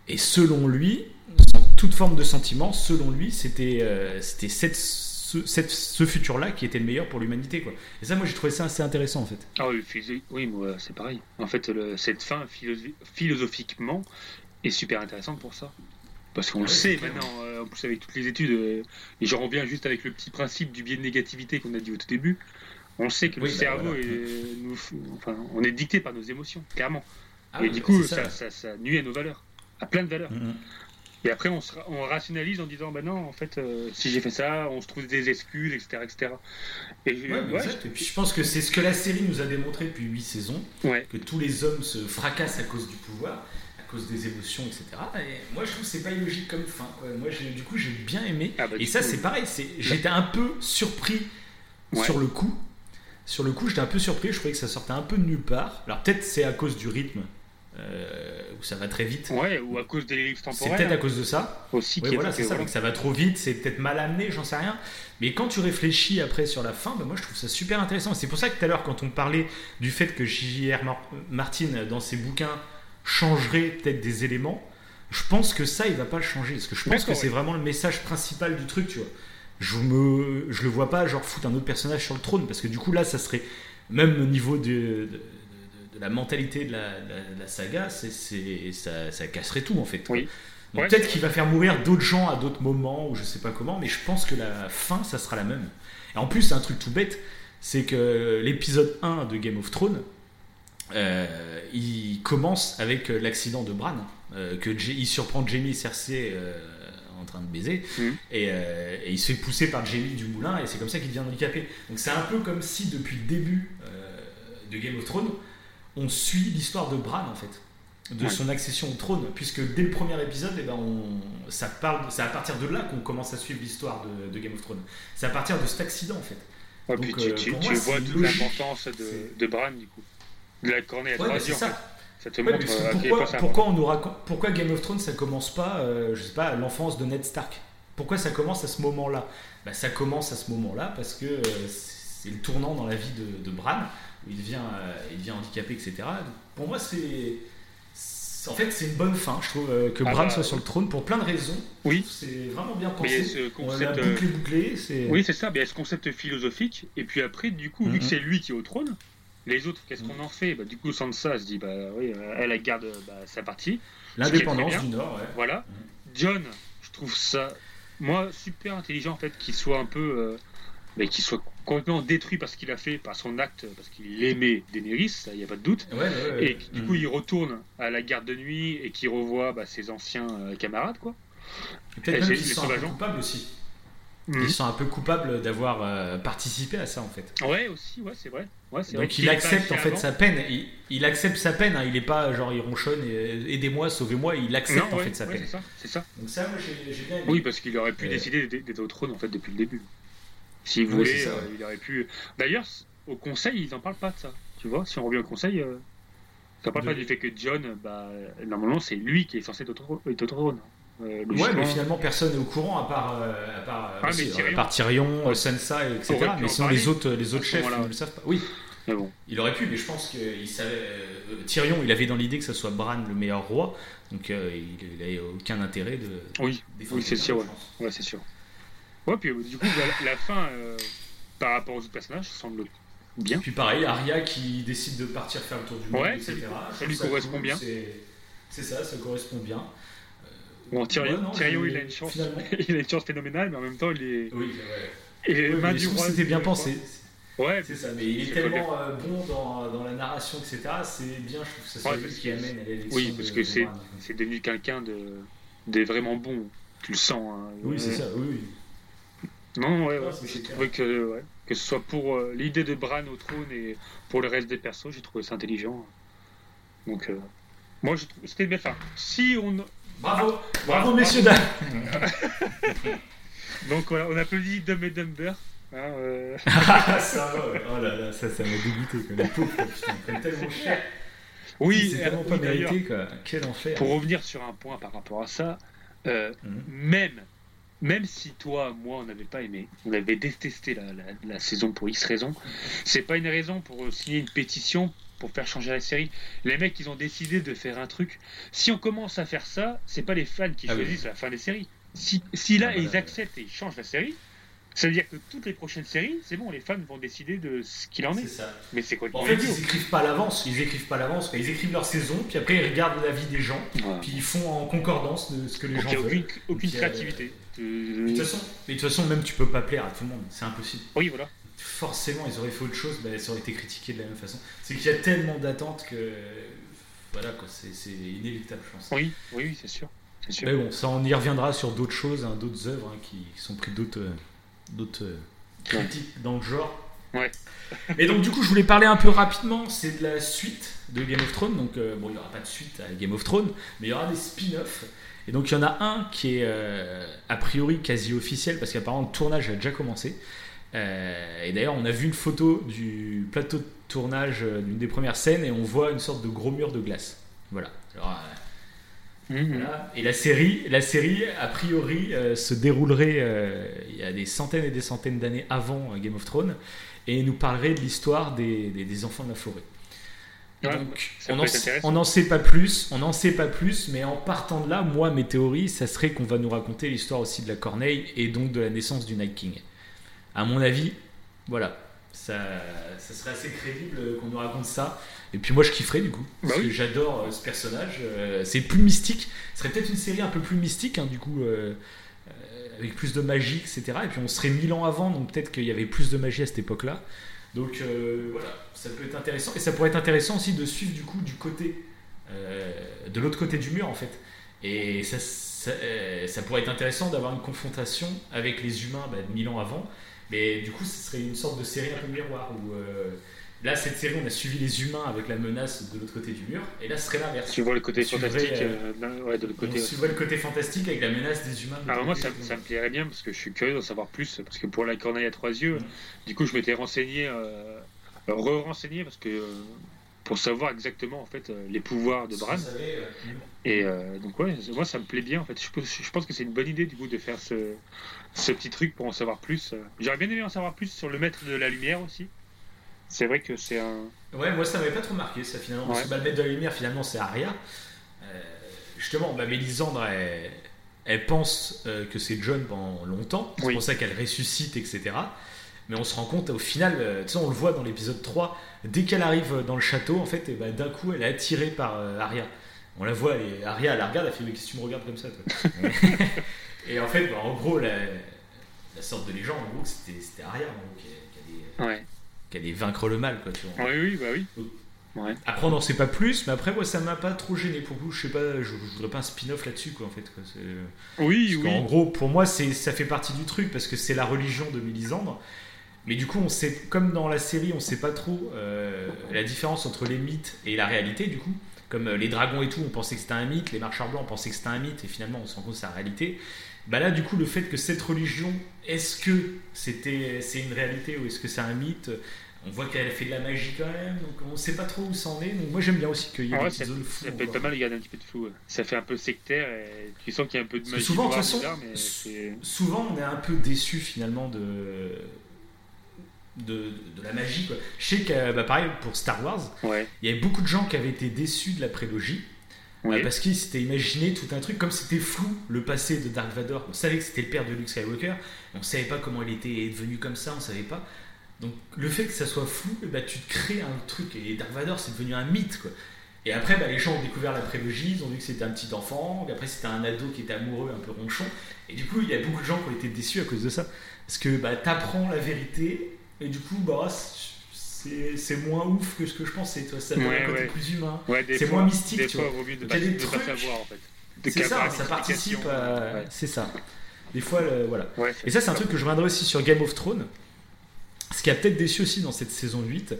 et selon lui, sans toute forme de sentiment, selon lui, c'était euh, c'était cette- ce, cette- ce futur-là qui était le meilleur pour l'humanité, quoi. Et ça, moi, j'ai trouvé ça assez intéressant, en fait. Ah oui, oui, moi c'est pareil. En fait, le- cette fin philosophi- philosophiquement est super intéressante pour ça. Parce qu'on Ah le sait maintenant, euh, en plus avec toutes les études, euh, et j'en reviens juste avec le petit principe du biais de négativité qu'on a dit au tout début. On sait que Oui, le bah, cerveau, voilà. est- nous, enfin, on est dicté par nos émotions, clairement. Ah et du bah, coup, c'est ça, ça, ça nuit à nos valeurs, à plein de valeurs. Mhm. Et après, on, se ra- on rationalise en disant, bah non, en fait, euh, si j'ai fait ça, on se trouve des excuses, etc. etc. Et Ouais, euh, mais ouais, exact. Et puis, je pense que c'est ce que la série nous a démontré depuis 8 saisons. ouais. que tous les hommes se fracassent à cause du pouvoir, à cause des émotions, etc. Et moi, je trouve que c'est pas illogique comme fin. Moi, j'ai- du coup, j'ai bien aimé. Ah bah, Et ça, coup, c'est pareil. c'est- J'étais un peu surpris Ouais. sur le coup. Sur le coup, j'étais un peu surpris. Je trouvais que ça sortait un peu de nulle part. Alors peut-être c'est à cause du rythme euh, où ça va très vite. Ouais, ou à cause des livres C'est temporels peut-être à cause de ça. aussi. Est- voilà, c'est ça. voilà. donc ça va trop vite, c'est peut-être mal amené, j'en sais rien. Mais quand tu réfléchis après sur la fin, bah, moi je trouve ça super intéressant. C'est pour ça que tout à l'heure, quand on parlait du fait que. Mar- Martin, dans ses bouquins, changerait peut-être des éléments, je pense que ça, il va pas le changer. Parce que je pense que c'est ouais. vraiment le message principal du truc, tu vois. Je, me, je le vois pas, genre, foutre un autre personnage sur le trône, parce que du coup, là, ça serait, même au niveau de, de, de- la mentalité de la, de saga, c'est, c'est- ça, ça casserait tout, en fait. quoi. Oui. Donc Ouais, peut-être qu'il va faire mourir d'autres gens à d'autres moments ou je sais pas comment, mais je pense que la fin ça sera la même. Et en plus, c'est un truc tout bête, c'est que l'épisode 1 de Game of Thrones, euh, il commence avec l'accident de Bran, euh, que il surprend Jamie et Cersei euh, en train de baiser, Mhm. et, et il se fait pousser par Jamie du moulin, et c'est comme ça qu'il devient handicapé. Donc c'est un peu comme si depuis le début de Game of Thrones, on suit l'histoire de Bran en fait de Ouais. son accession au trône, puisque dès le premier épisode, eh ben, on, ça parle, c'est à partir de là qu'on commence à suivre l'histoire de, de Game of Thrones. C'est à partir de cet accident, en fait. Ouais, Donc, puis tu, euh, tu- moi, vois toute l'importance de, de Bran, du coup. De la cornée à Ouais, trois mais c'est yeux, en fait. ça. Te montre euh, quel pourquoi, point pourquoi on nous raconte, pourquoi Game of Thrones ça commence pas, euh, je sais pas, à l'enfance de Ned Stark? Pourquoi ça commence à ce moment-là? Bah, Ça commence à ce moment-là parce que euh, c'est le tournant dans la vie de, de Bran, il devient, euh, il devient handicapé, etc. Pour moi, c'est. En fait, c'est une bonne fin, je trouve, euh, que Ah Bran bah, soit sur le trône pour plein de raisons. Oui. C'est vraiment bien Mais il y a pensé. ce On l'a concept. euh, bouclé, bouclé. Oui, c'est ça, mais il y a ce concept philosophique. Et puis après, du coup, vu Mhm. que c'est lui qui est au trône, les autres, qu'est-ce qu'on en fait? Bah, Du coup, Sansa se dit, bah oui, elle, elle garde bah, sa partie. L'indépendance Ce du Nord, ouais. Voilà. John, je trouve ça, moi, super intelligent en fait, qu'il soit un peu, euh, mais qu'il soit complètement détruit par ce qu'il a fait, par son acte, parce qu'il aimait Daenerys, il n'y a pas de doute. Ouais, ouais, ouais. Et du Mm. coup, il retourne à la garde de nuit et qu'il revoit bah, ses anciens euh, camarades, quoi. Peut-être qu'ils les sont un peu coupables aussi. Mhm. Ils sont un peu coupables d'avoir euh, participé à ça, en fait. Ouais, aussi, ouais, c'est vrai. Ouais, vrai Donc qu'il il accepte en fait avant. sa peine. Il, il accepte sa peine. hein. Il est pas genre il ronchonne et aidez-moi, sauvez-moi. Il accepte Non, en ouais, fait sa ouais, peine. c'est ça, ça. Donc ça, moi j'ai j'ai bien aimé. Oui, parce qu'il aurait pu Euh, décider d'être d'être au trône en fait depuis le début. S'il Oui, voulait, ça, euh, ouais. il aurait pu. D'ailleurs, au conseil, ils en parlent pas de ça. Tu vois, si on revient au conseil, euh, ils en parlent De- pas du fait que John, bah, normalement, c'est lui qui est censé être au trône. trône. Euh, Ouais, mais finalement personne n'est au courant à part euh, à part, euh, Ah, si, mais Tyrion. à part Tyrion, euh, Sansa, et etc. Mais sinon parler les autres les autres à chefs ne le savent pas. Oui, Mais bon. il aurait pu, mais je pense qu'il savait. Tyrion, il avait dans l'idée que ce soit Bran le meilleur roi, donc il, il avait aucun intérêt de. Oui, défendre oui, c'est sûr, ouais, c'est sûr. Ouais, puis euh, du coup, la, la fin, euh, par rapport aux autres personnages, semble bien. Puis pareil, Arya qui décide de partir faire le tour du monde, Ouais, etc. ça lui correspond bien. C'est ça, ça correspond bien. Bon, Tyrion, Ouais, non, Tyrion, il a une chance, il a une chance phénoménale, mais en même temps, il est. Oui, ouais. Et main du roi, que c'était bien pensé. Ouais, C'est ça, mais il est C'est tellement euh, bon dans, dans la narration, etc. C'est bien, je trouve que ça soit Ouais, lui parce qui amène à l'élection. Oui, parce de- que c'est c'est devenu quelqu'un de, de vraiment bon. Tu le sens. hein. Oui, c'est Ouais. ça, oui. oui. Non, ouais, Ouais, j'ai trouvé que, ouais, que ce soit pour euh, l'idée de Bran au trône et pour le reste des persos, j'ai trouvé ça intelligent. Donc, euh, moi, je trouve c'était bien. Enfin, si on. Bravo, bravo, Bravo, messieurs, dames. Donc voilà, on applaudit Dumb et Dumber. Hein, euh, Ah, ça va, ouais. Oh là là, ça, ça m'a dégoûté, quoi. Les pauvres, putain, prennent tellement cher. Oui, c'est euh, tellement pas oui, d'ailleurs, mérité, quoi. Quel enfer. Pour revenir sur un point par rapport à ça, euh, Mhm. même, même si toi, moi, on n'avait pas aimé, on avait détesté la, la- la saison pour X raisons, c'est pas une raison pour signer une pétition pour faire changer la série. Les mecs, ils ont décidé de faire un truc. Si on commence à faire ça, c'est pas les fans qui Ah oui. choisissent la fin des séries. Si, si là, Ah, ils acceptent et ils changent la série, ça veut dire que toutes les prochaines séries, c'est bon, les fans vont décider de ce qu'il en C'est est. ça. Mais c'est quoi En fait, ils écrivent pas à l'avance. Ils écrivent pas à l'avance. Ils écrivent leur saison, puis après ils regardent l'avis des gens, puis ils font en concordance de ce que les Donc gens n'y a veulent. aucune, aucune Euh. De toute façon, mais de toute façon, même tu peux pas plaire à tout le monde. C'est impossible. Oui, voilà. Forcément, ils auraient fait autre chose, bah, ça aurait été critiqué de la même façon. C'est qu'il y a tellement d'attentes que voilà quoi, c'est inéluctable, je pense. Oui, oui, oui, c'est sûr. Sûr. Mais bon, ça on y reviendra sur d'autres choses, hein, d'autres œuvres hein, qui, qui sont pris d'autres euh, euh, critiques dans le genre. Ouais. Et donc du coup, je voulais parler un peu rapidement. C'est de la suite de Game of Thrones. Donc euh, bon, il y aura pas de suite à Game of Thrones, mais il y aura des spin-offs. Et donc il y en a un qui est euh, a priori quasi officiel parce qu'apparemment le tournage a déjà commencé. Euh, et d'ailleurs, on a vu une photo du plateau de tournage euh, d'une des premières scènes et on voit une sorte de gros mur de glace. Voilà. Alors, euh, Mhm. voilà. Et la série, la série, a priori, se déroulerait il y a des centaines et des centaines d'années avant Game of Thrones et nous parlerait de l'histoire des, des- des enfants de la forêt. Ouais, Donc, on n'en sait pas plus, on n'en sait pas plus, mais en partant de là, moi, mes théories, ça serait qu'on va nous raconter l'histoire aussi de la Corneille et donc de la naissance du Night King. À mon avis, voilà, ça, ça serait assez crédible euh, qu'on nous raconte ça. Et puis moi, je kifferais du coup, parce Bah oui. que j'adore euh, ce personnage. euh, c'est plus mystique. Ce serait peut-être une série un peu plus mystique, hein, du coup, euh, avec plus de magie, etc. Et puis on serait mille ans avant, donc peut-être qu'il y avait plus de magie à cette époque-là. Donc euh, voilà, ça peut être intéressant. Et ça pourrait être intéressant aussi de suivre du coup du côté, euh, de l'autre côté du mur en fait. Et ça, ça, euh, pourrait être intéressant d'avoir une confrontation avec les humains bah, mille ans avant. Mais du coup, ce serait une sorte de série un peu miroir où là, cette série, on a suivi les humains avec la menace de l'autre côté du mur. Et là, ce serait l'inverse. Tu vois le côté suivrait, fantastique euh, euh, ouais, de l'autre côté. ouais. suivrait le côté fantastique avec la menace des humains. de Alors l'autre moi, ça, me plairait bien parce que je suis curieux d'en savoir plus. Parce que pour la corneille à trois yeux, Mm. du coup, je m'étais renseigné, euh, re-renseigné parce que pour savoir exactement en fait les pouvoirs de Bran. Savez, euh, Et donc ouais, moi ça me plaît bien en fait. Je, pense- je pense que c'est une bonne idée du coup de faire ce, ce petit truc pour en savoir plus. J'aurais bien aimé en savoir plus sur le maître de la lumière aussi. C'est vrai que c'est un. Ouais, moi ça m'avait pas trop marqué ça finalement. Parce Ouais. que bah, le maître de la lumière finalement c'est Arya. Euh, justement, bah, Mélisandre elle, elle pense euh, que c'est John pendant longtemps. C'est Oui. pour ça qu'elle ressuscite, etc. Mais on se rend compte au final, euh, tu sais, on le voit dans l'épisode 3, dès qu'elle arrive dans le château, en fait, et bah, d'un coup elle est attirée par Arya. On la voit, et Arya elle la regarde, elle fait Mais qu'est-ce que tu me regardes comme ça toi Et en fait, bah, en gros, la, la sorte de légende, en gros, c'était Arya en gros, qui, qui allait, Ouais. Qui allait vaincre le mal, quoi, tu vois. Oui, oui, bah oui. Ouais. Après, on n'en sait pas plus, mais après, moi, ça m'a pas trop gêné. Pour vous, je sais pas, je, je voudrais pas un spin-off là-dessus, quoi, en fait. Quoi. Oui, Parce oui. qu'en gros, pour moi, c'est, ça fait partie du truc, parce que c'est la religion de Mélisandre. Mais du coup, on sait, comme dans la série, on sait pas trop euh, la différence entre les mythes et la réalité, du coup. Comme euh, les dragons et tout, on pensait que c'était un mythe, les marcheurs blancs, on pensait que c'était un mythe, et finalement, on se rend compte que c'est la réalité. Bah là, du coup, le fait que cette religion, est-ce que c'était, c'est une réalité ou est-ce que c'est un mythe On voit qu'elle fait de la magie quand même, donc on sait pas trop où ça en est. Donc moi, j'aime bien aussi qu'il y ait des ouais, petites ça, zones floues. ça peut être pas mal de garder un petit peu de flou. Ça fait un peu sectaire et tu sens qu'il y a un peu de magie. souvent, de façon, bizarre, mais c'est- souvent on est un peu déçu finalement de, de, de la magie. Quoi. Je sais que, bah, pareil, pour Star Wars, Ouais. il y avait beaucoup de gens qui avaient été déçus de la prélogie. Oui. euh, parce qu'ils s'étaient imaginé tout un truc, comme c'était flou le passé de Dark Vador. On savait que c'était le père de Luke Skywalker, on savait pas comment il était devenu comme ça, on savait pas. Donc le fait que ça soit flou, bah, tu te crées un truc. Et Dark Vador, c'est devenu un mythe. Quoi. Et après, bah, les gens ont découvert la prélogie, ils ont vu que c'était un petit enfant, après c'était un ado qui était amoureux, un peu ronchon. Et du coup, il y a beaucoup de gens qui ont été déçus à cause de ça. Parce que bah, t'apprends la vérité, et du coup, bah, c'est moins ouf que ce que je pensais. Ça donne un côté plus humain. c'est moins mystique. Des fois, mieux de, pas, savoir en fait. C'est ça, ça participe. C'est ça. Des fois, voilà. et ça, c'est un truc que je reviendrai aussi sur Game of Thrones. Ce qui a peut-être déçu aussi dans cette saison 8,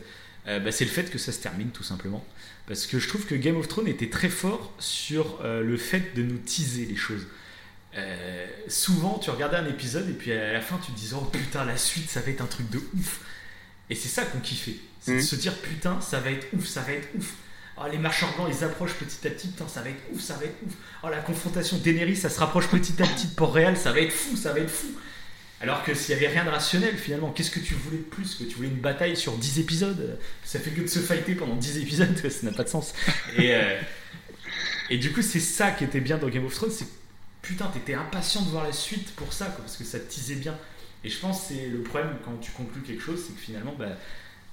euh, bah, c'est le fait que ça se termine tout simplement. Parce que je trouve que Game of Thrones était très fort sur euh, le fait de nous teaser les choses. Euh, souvent, tu regardais un épisode et puis à la fin, tu te disais Oh putain, la suite, ça va être un truc de ouf. Et c'est ça qu'on kiffait. C'est de mm. se dire Putain, ça va être ouf, ça va être ouf. Oh, les marcheurs blancs, ils approchent petit à petit. Putain, ça va être ouf, ça va être ouf. Oh, la confrontation Daenerys, ça se rapproche petit à petit de Port-Réal, ça va être fou, ça va être fou. Alors que s'il n'y avait rien de rationnel, finalement, qu'est-ce que tu voulais de plus Que tu voulais une bataille sur 10 épisodes? Ça fait que de se fighter pendant 10 épisodes, ça n'a pas de sens. Et, euh, et du coup, c'est ça qui était bien dans Game of Thrones, c'est putain, t'étais impatient de voir la suite pour ça, parce que ça te teasait bien. Et je pense que c'est le problème quand tu conclus quelque chose, c'est que finalement, bah,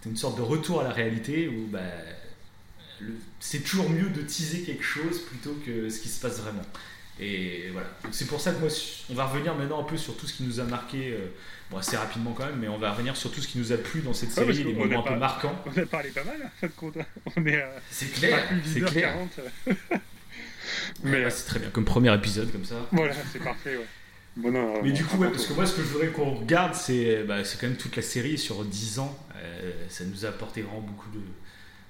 t'as une sorte de retour à la réalité où bah, c'est toujours mieux de teaser quelque chose plutôt que ce qui se passe vraiment. Et voilà. C'est pour ça que moi, on va revenir maintenant un peu sur tout ce qui nous a marqué, euh, bon, assez rapidement quand même, mais on va revenir sur tout ce qui nous a plu dans cette série, les moments un peu marquants. On a parlé pas mal, en fait, compte. On est. c'est clair, c'est clair. mais c'est très bien, comme premier épisode, comme ça. Voilà, c'est parfait, ouais. Bon, non, mais du coup, ouais, parce que moi, ce que je voudrais qu'on regarde, c'est bah, quand même toute la série sur 10 ans. Euh, ça nous a apporté vraiment beaucoup de,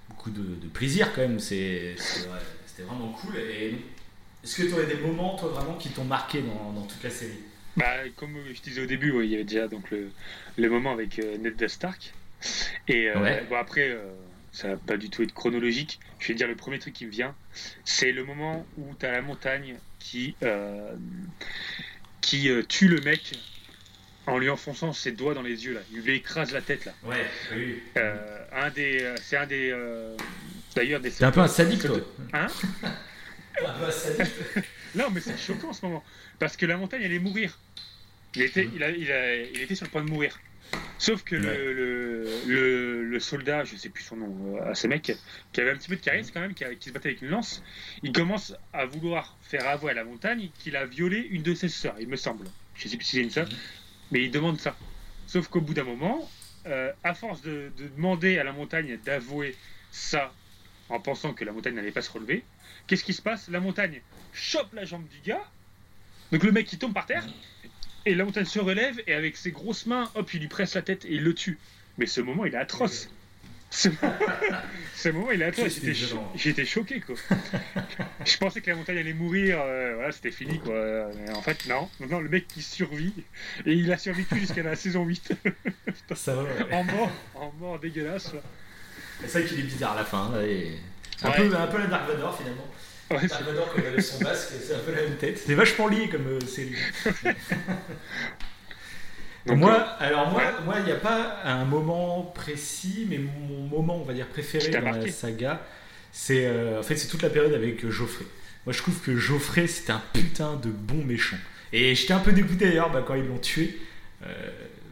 beaucoup de, de plaisir, quand même. C'était vraiment cool. Et est-ce que tu aurais des moments, toi, vraiment, qui t'ont marqué dans, toute la série? Bah, Comme je disais au début, il y avait déjà donc, le, le moment avec euh, Ned Stark. Et euh, bon, après, euh, ça va pas du tout être chronologique. Je vais dire le premier truc qui me vient. C'est le moment où tu as la montagne qui, qui tue le mec en lui enfonçant ses doigts dans les yeux. Là. Il lui écrase la tête. Là. Ouais, oui. un des, c'est un des. D'ailleurs, des. C'est un peu un sadique, toi. Hein? non, mais c'est choquant en ce moment. Parce que la montagne allait mourir. Il était, il, il, était sur le point de mourir. Sauf que le, le, le, soldat, je sais plus son nom, euh, à ce mec, qui avait un petit peu de charisme quand même, qui, qui, se battait avec une lance, il commence à vouloir faire avouer à la montagne qu'il a violé une de ses sœurs, il me semble. Je sais plus si c'est une sœur, mais il demande ça. Sauf qu'au bout d'un moment, euh, à force de, de, demander à la montagne d'avouer ça, en pensant que la montagne n'allait pas se relever, Qu'est-ce qui se passe? La montagne chope la jambe du gars. Donc le mec il tombe par terre. Et la montagne se relève et avec ses grosses mains, hop, il lui presse la tête et il le tue. Mais ce moment il est atroce. Ce moment, il est atroce. J'étais choqué quoi. Je pensais que la montagne allait mourir. Euh, voilà, c'était fini quoi. Mais en fait non. Non, le mec qui survit et il a survécu jusqu'à la saison 8. Ça va. En mort, en mort dégueulasse. C'est ça qu'il est bizarre à la fin. et... Un, peu, un peu la Dark Vador finalement. Ouais, Dark Vador quand il avait son masque, c'est un peu la même tête. C'est vachement lié comme euh, série. moi, euh, alors moi, moi, il n'y a pas un moment précis, mais mon moment, on va dire préféré dans la saga, c'est euh, en fait c'est toute la période avec Geoffrey. Moi, je trouve que Geoffrey c'était un putain de bon méchant. Et j'étais un peu dégoûté d'ailleurs bah, quand ils l'ont tué,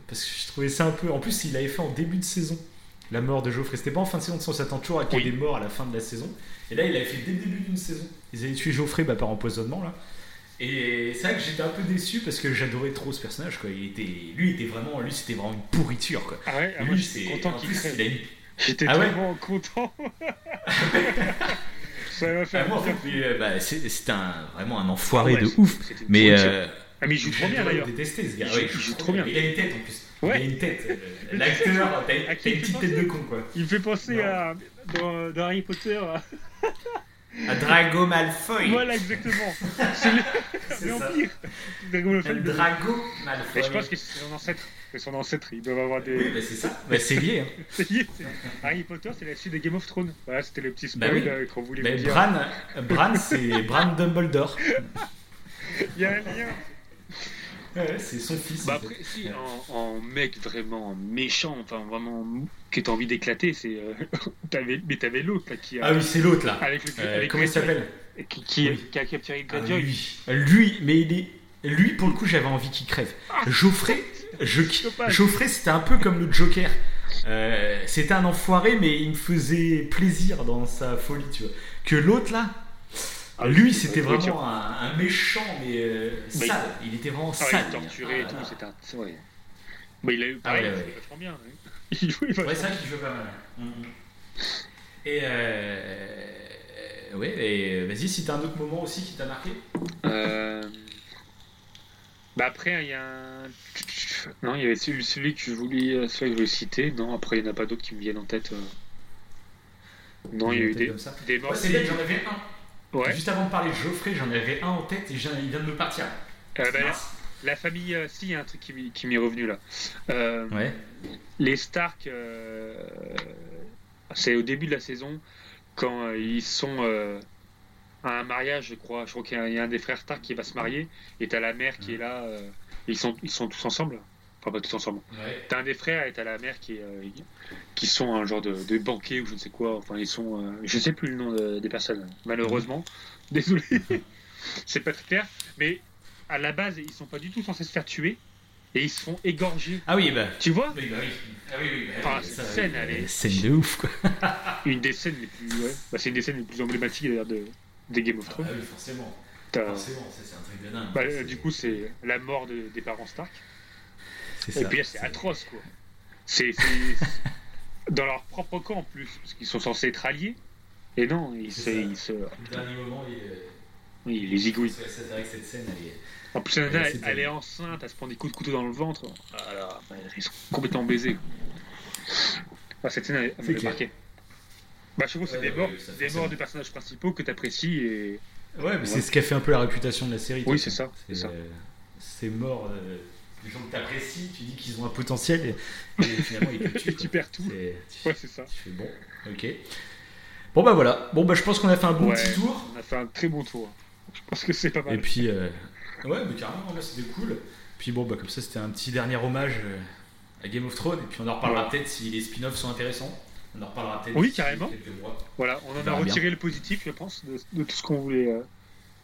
parce que je trouvais ça un peu. En plus, il l'avait fait en début de saison la mort de Geoffrey. C'était pas en fin de saison, on s'attend toujours à qu'il y ait des morts à la fin de la saison. Et là, il avait fait dès le début d'une saison. Ils avaient tué Geoffrey bah, par empoisonnement là. Et c'est vrai que j'étais un peu déçu parce que j'adorais trop ce personnage. Quoi. Il était, lui, était vraiment, lui, c'était vraiment une pourriture. Quoi. Ah ouais, ah lui, c'est content qu'il crève. J'étais ah vraiment content. Ça m'a fait. Ah, moi, en fait, euh, bah, c'était un, vraiment un enfoiré de ouf. Mais, euh, ah, mais il joue trop bien d'ailleurs. détesté ce gars. Il, joue, il joue trop bien. Il a une tête en plus. Ouais. Il a une tête. Euh, l'acteur, t'as une, petite tête de con, quoi. Il me fait penser à. Dans, dans, Harry Potter. À Drago Malfoy. Voilà, exactement. C'est l'Empire. Drago Malfoy. Drago Malfoy. Et je pense que c'est son ancêtre. C'est son ancêtre. Ils doivent avoir des. Oui, bah c'est ça. Bah, c'est lié. Hein. c'est lié. Harry Potter, c'est la suite de Game of Thrones. Voilà, c'était le petit spoil bah oui. qu'on voulait bah, dire. Bran, Bran c'est Bran Dumbledore. Il y a un lien c'est son fils. Bah après, si, en, mec vraiment méchant, enfin vraiment que t'as envie d'éclater, c'est. Euh, mais t'avais l'autre là qui a. Ah oui, c'est l'autre là. Avec le, euh, comment il s'appelle qui, qui, a capturé Greyjoy. Ah, lui. lui, mais il est lui, pour le coup, j'avais envie qu'il crève. Geoffrey, je, Dommage. Geoffrey, c'était un peu comme le Joker. Euh, c'était un enfoiré, mais il me faisait plaisir dans sa folie, tu vois. Que l'autre là, Ah, lui, oui, c'était vraiment un, un méchant, mais euh, Mais- sale. Il était vraiment Ah, sale. il torturé et Ah, tout, c'était un. c'est vrai. Mais il a eu Ah, pareil, ouais, il ouais. jouait vachement bien. hein. Il jouait Ouais, vachement c'est vrai qu'il joue pas mal. Mhm. Et euh, ouais, et vas-y, si t'as un autre moment aussi qui t'a marqué. Euh, Bah après, il y a un. Non, il y avait celui, que je voulais, euh, celui que je voulais citer. Non, après, il n'y en a pas d'autres qui me viennent en tête. euh. Non, il y a eu des, des morts. Ouais, c'est j'en avais un. Ouais. Juste avant de parler de Geoffrey, j'en avais un en tête et il vient de me partir. Euh, bah, la, la famille, euh, si, il y a un truc qui, m'est revenu là. Euh, Ouais. Les Stark, euh, c'est au début de la saison quand ils sont à un mariage, je crois. Je crois qu'il y a un- des frères Stark qui va se marier et t'as la mère qui est là. ils sont ils sont tous ensemble. Enfin pas tous ensemble. Ouais. T'as un des frères et t'as la mère qui euh, qui sont un genre de, de banquier ou je ne sais quoi. Enfin ils sont, euh, je sais plus le nom de- des personnes. Malheureusement, désolé, c'est pas très clair. Mais à la base ils sont pas du tout censés se faire tuer et ils se font égorger. Ah oui, bah. Tu vois? Oui, bah oui. Ah oui, oui. bah, Ah, cette scène, oui, elle est- Scène de ouf, quoi. Une des scènes les plus, ouais. Bah, c'est une des scènes les plus emblématiques d'ailleurs de, des Game of Ah Thrones. oui, forcément. Forcément, c'est un truc de dingue. bah, du coup, c'est la mort de- des parents Stark. C'est Et ça. puis là, c'est atroce, quoi. C'est dans leur propre camp en plus, parce qu'ils sont censés être alliés. Et non, ils se, ils Le dernier moment, il est- ils les igouillent. c'est c'est vrai que cette scène, elle est. En plus, elle, elle est enceinte, elle se prend des coups de couteau dans le ventre. Ah là, ils sont complètement baisés. Ah, cette scène, elle, elle clair. marqué. Bah, je trouve que c'est Ouais, des ouais, morts, des morts personnages principaux que t'apprécies et. Ouais, mais c'est ce qui a fait un peu la réputation de la série. Oui, c'est ça, c'est ça. euh, Gens que t'apprécies, tu dis qu'ils ont un potentiel et, et finalement ils te tuent. tu perds tout. Tu- Ouais, c'est ça. Tu fais bon, ok. Bon bah voilà. Bon bah je pense qu'on a fait un bon Ouais, petit tour. On a fait un très bon tour. Je pense que c'est pas mal. Et puis euh, ouais, mais carrément là c'était cool. Puis bon bah comme ça c'était un petit dernier hommage euh, à Game of Thrones. Et puis on en reparlera Ouais. peut-être si les spin-offs sont intéressants. On en reparlera peut-être. Oui, carrément. mois. Voilà, on en a bien. retiré le positif, je pense, de, de tout ce qu'on voulait, euh,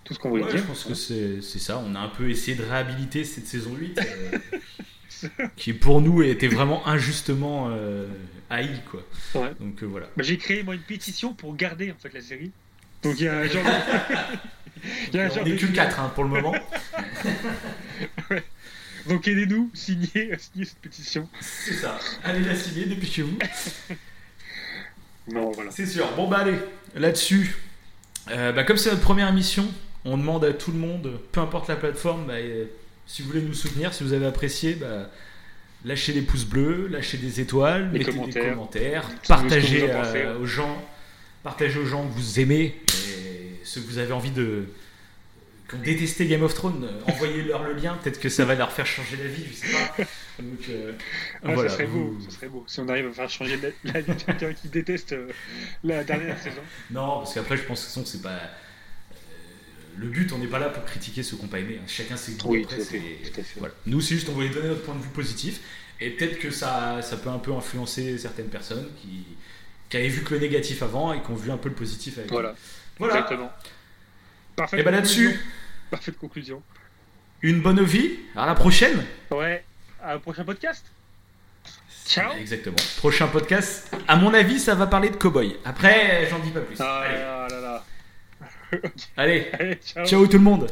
tout ce qu'on voulait Ouais, dire. je pense que c'est c'est ça. On a un peu essayé de réhabiliter cette saison 8, euh, qui pour nous était vraiment injustement euh, haï, quoi. Ouais. Donc euh, voilà. Bah, J'ai créé moi une pétition pour garder en fait la série. Donc il y a un genre il y a un on genre n'est de- que 4 pour le moment. Donc aidez-nous, signez, signez cette pétition. c'est ça. Allez la signer depuis chez vous. Non, voilà. C'est sûr. Bon bah allez, là-dessus, euh, bah, comme c'est notre première émission, on demande à tout le monde, peu importe la plateforme, bah, euh, si vous voulez nous soutenir, si vous avez apprécié, bah, lâchez des pouces bleus, lâchez des étoiles, Des mettez commentaires. des commentaires, Ce partagez pensez. euh, aux gens, partagez aux gens que vous aimez et ceux que vous avez envie de qui ont détesté Game of Thrones, euh, envoyez-leur le lien, peut-être que ça va leur faire changer la vie, je sais pas. Donc, euh, Ah, voilà, ça serait beau, vous- ça serait beau. Si on arrive à faire changer la, la vie de quelqu'un qui déteste euh, la dernière saison. Non, parce qu'après, je pense que sinon, c'est pas. Le but, on n'est pas là pour critiquer ceux qui n'ont pas aimé. hein. Chacun ses goûts. Oui. Voilà. Nous, c'est juste, on voulait donner notre point de vue positif. Et peut-être que ça, ça peut un peu influencer certaines personnes qui, qui avaient vu que le négatif avant et qui ont vu un peu le positif avec. Voilà, Voilà. exactement. Parfait. Et bah là-dessus, Parfaite conclusion. une bonne vie. À la prochaine. Ouais, à un prochain podcast. Ciao. Exactement. Prochain podcast. À mon avis, ça va parler de cowboy. Après, j'en dis pas plus. Ah Allez. là là là. Allez. Allez, ciao. Ciao tout le monde.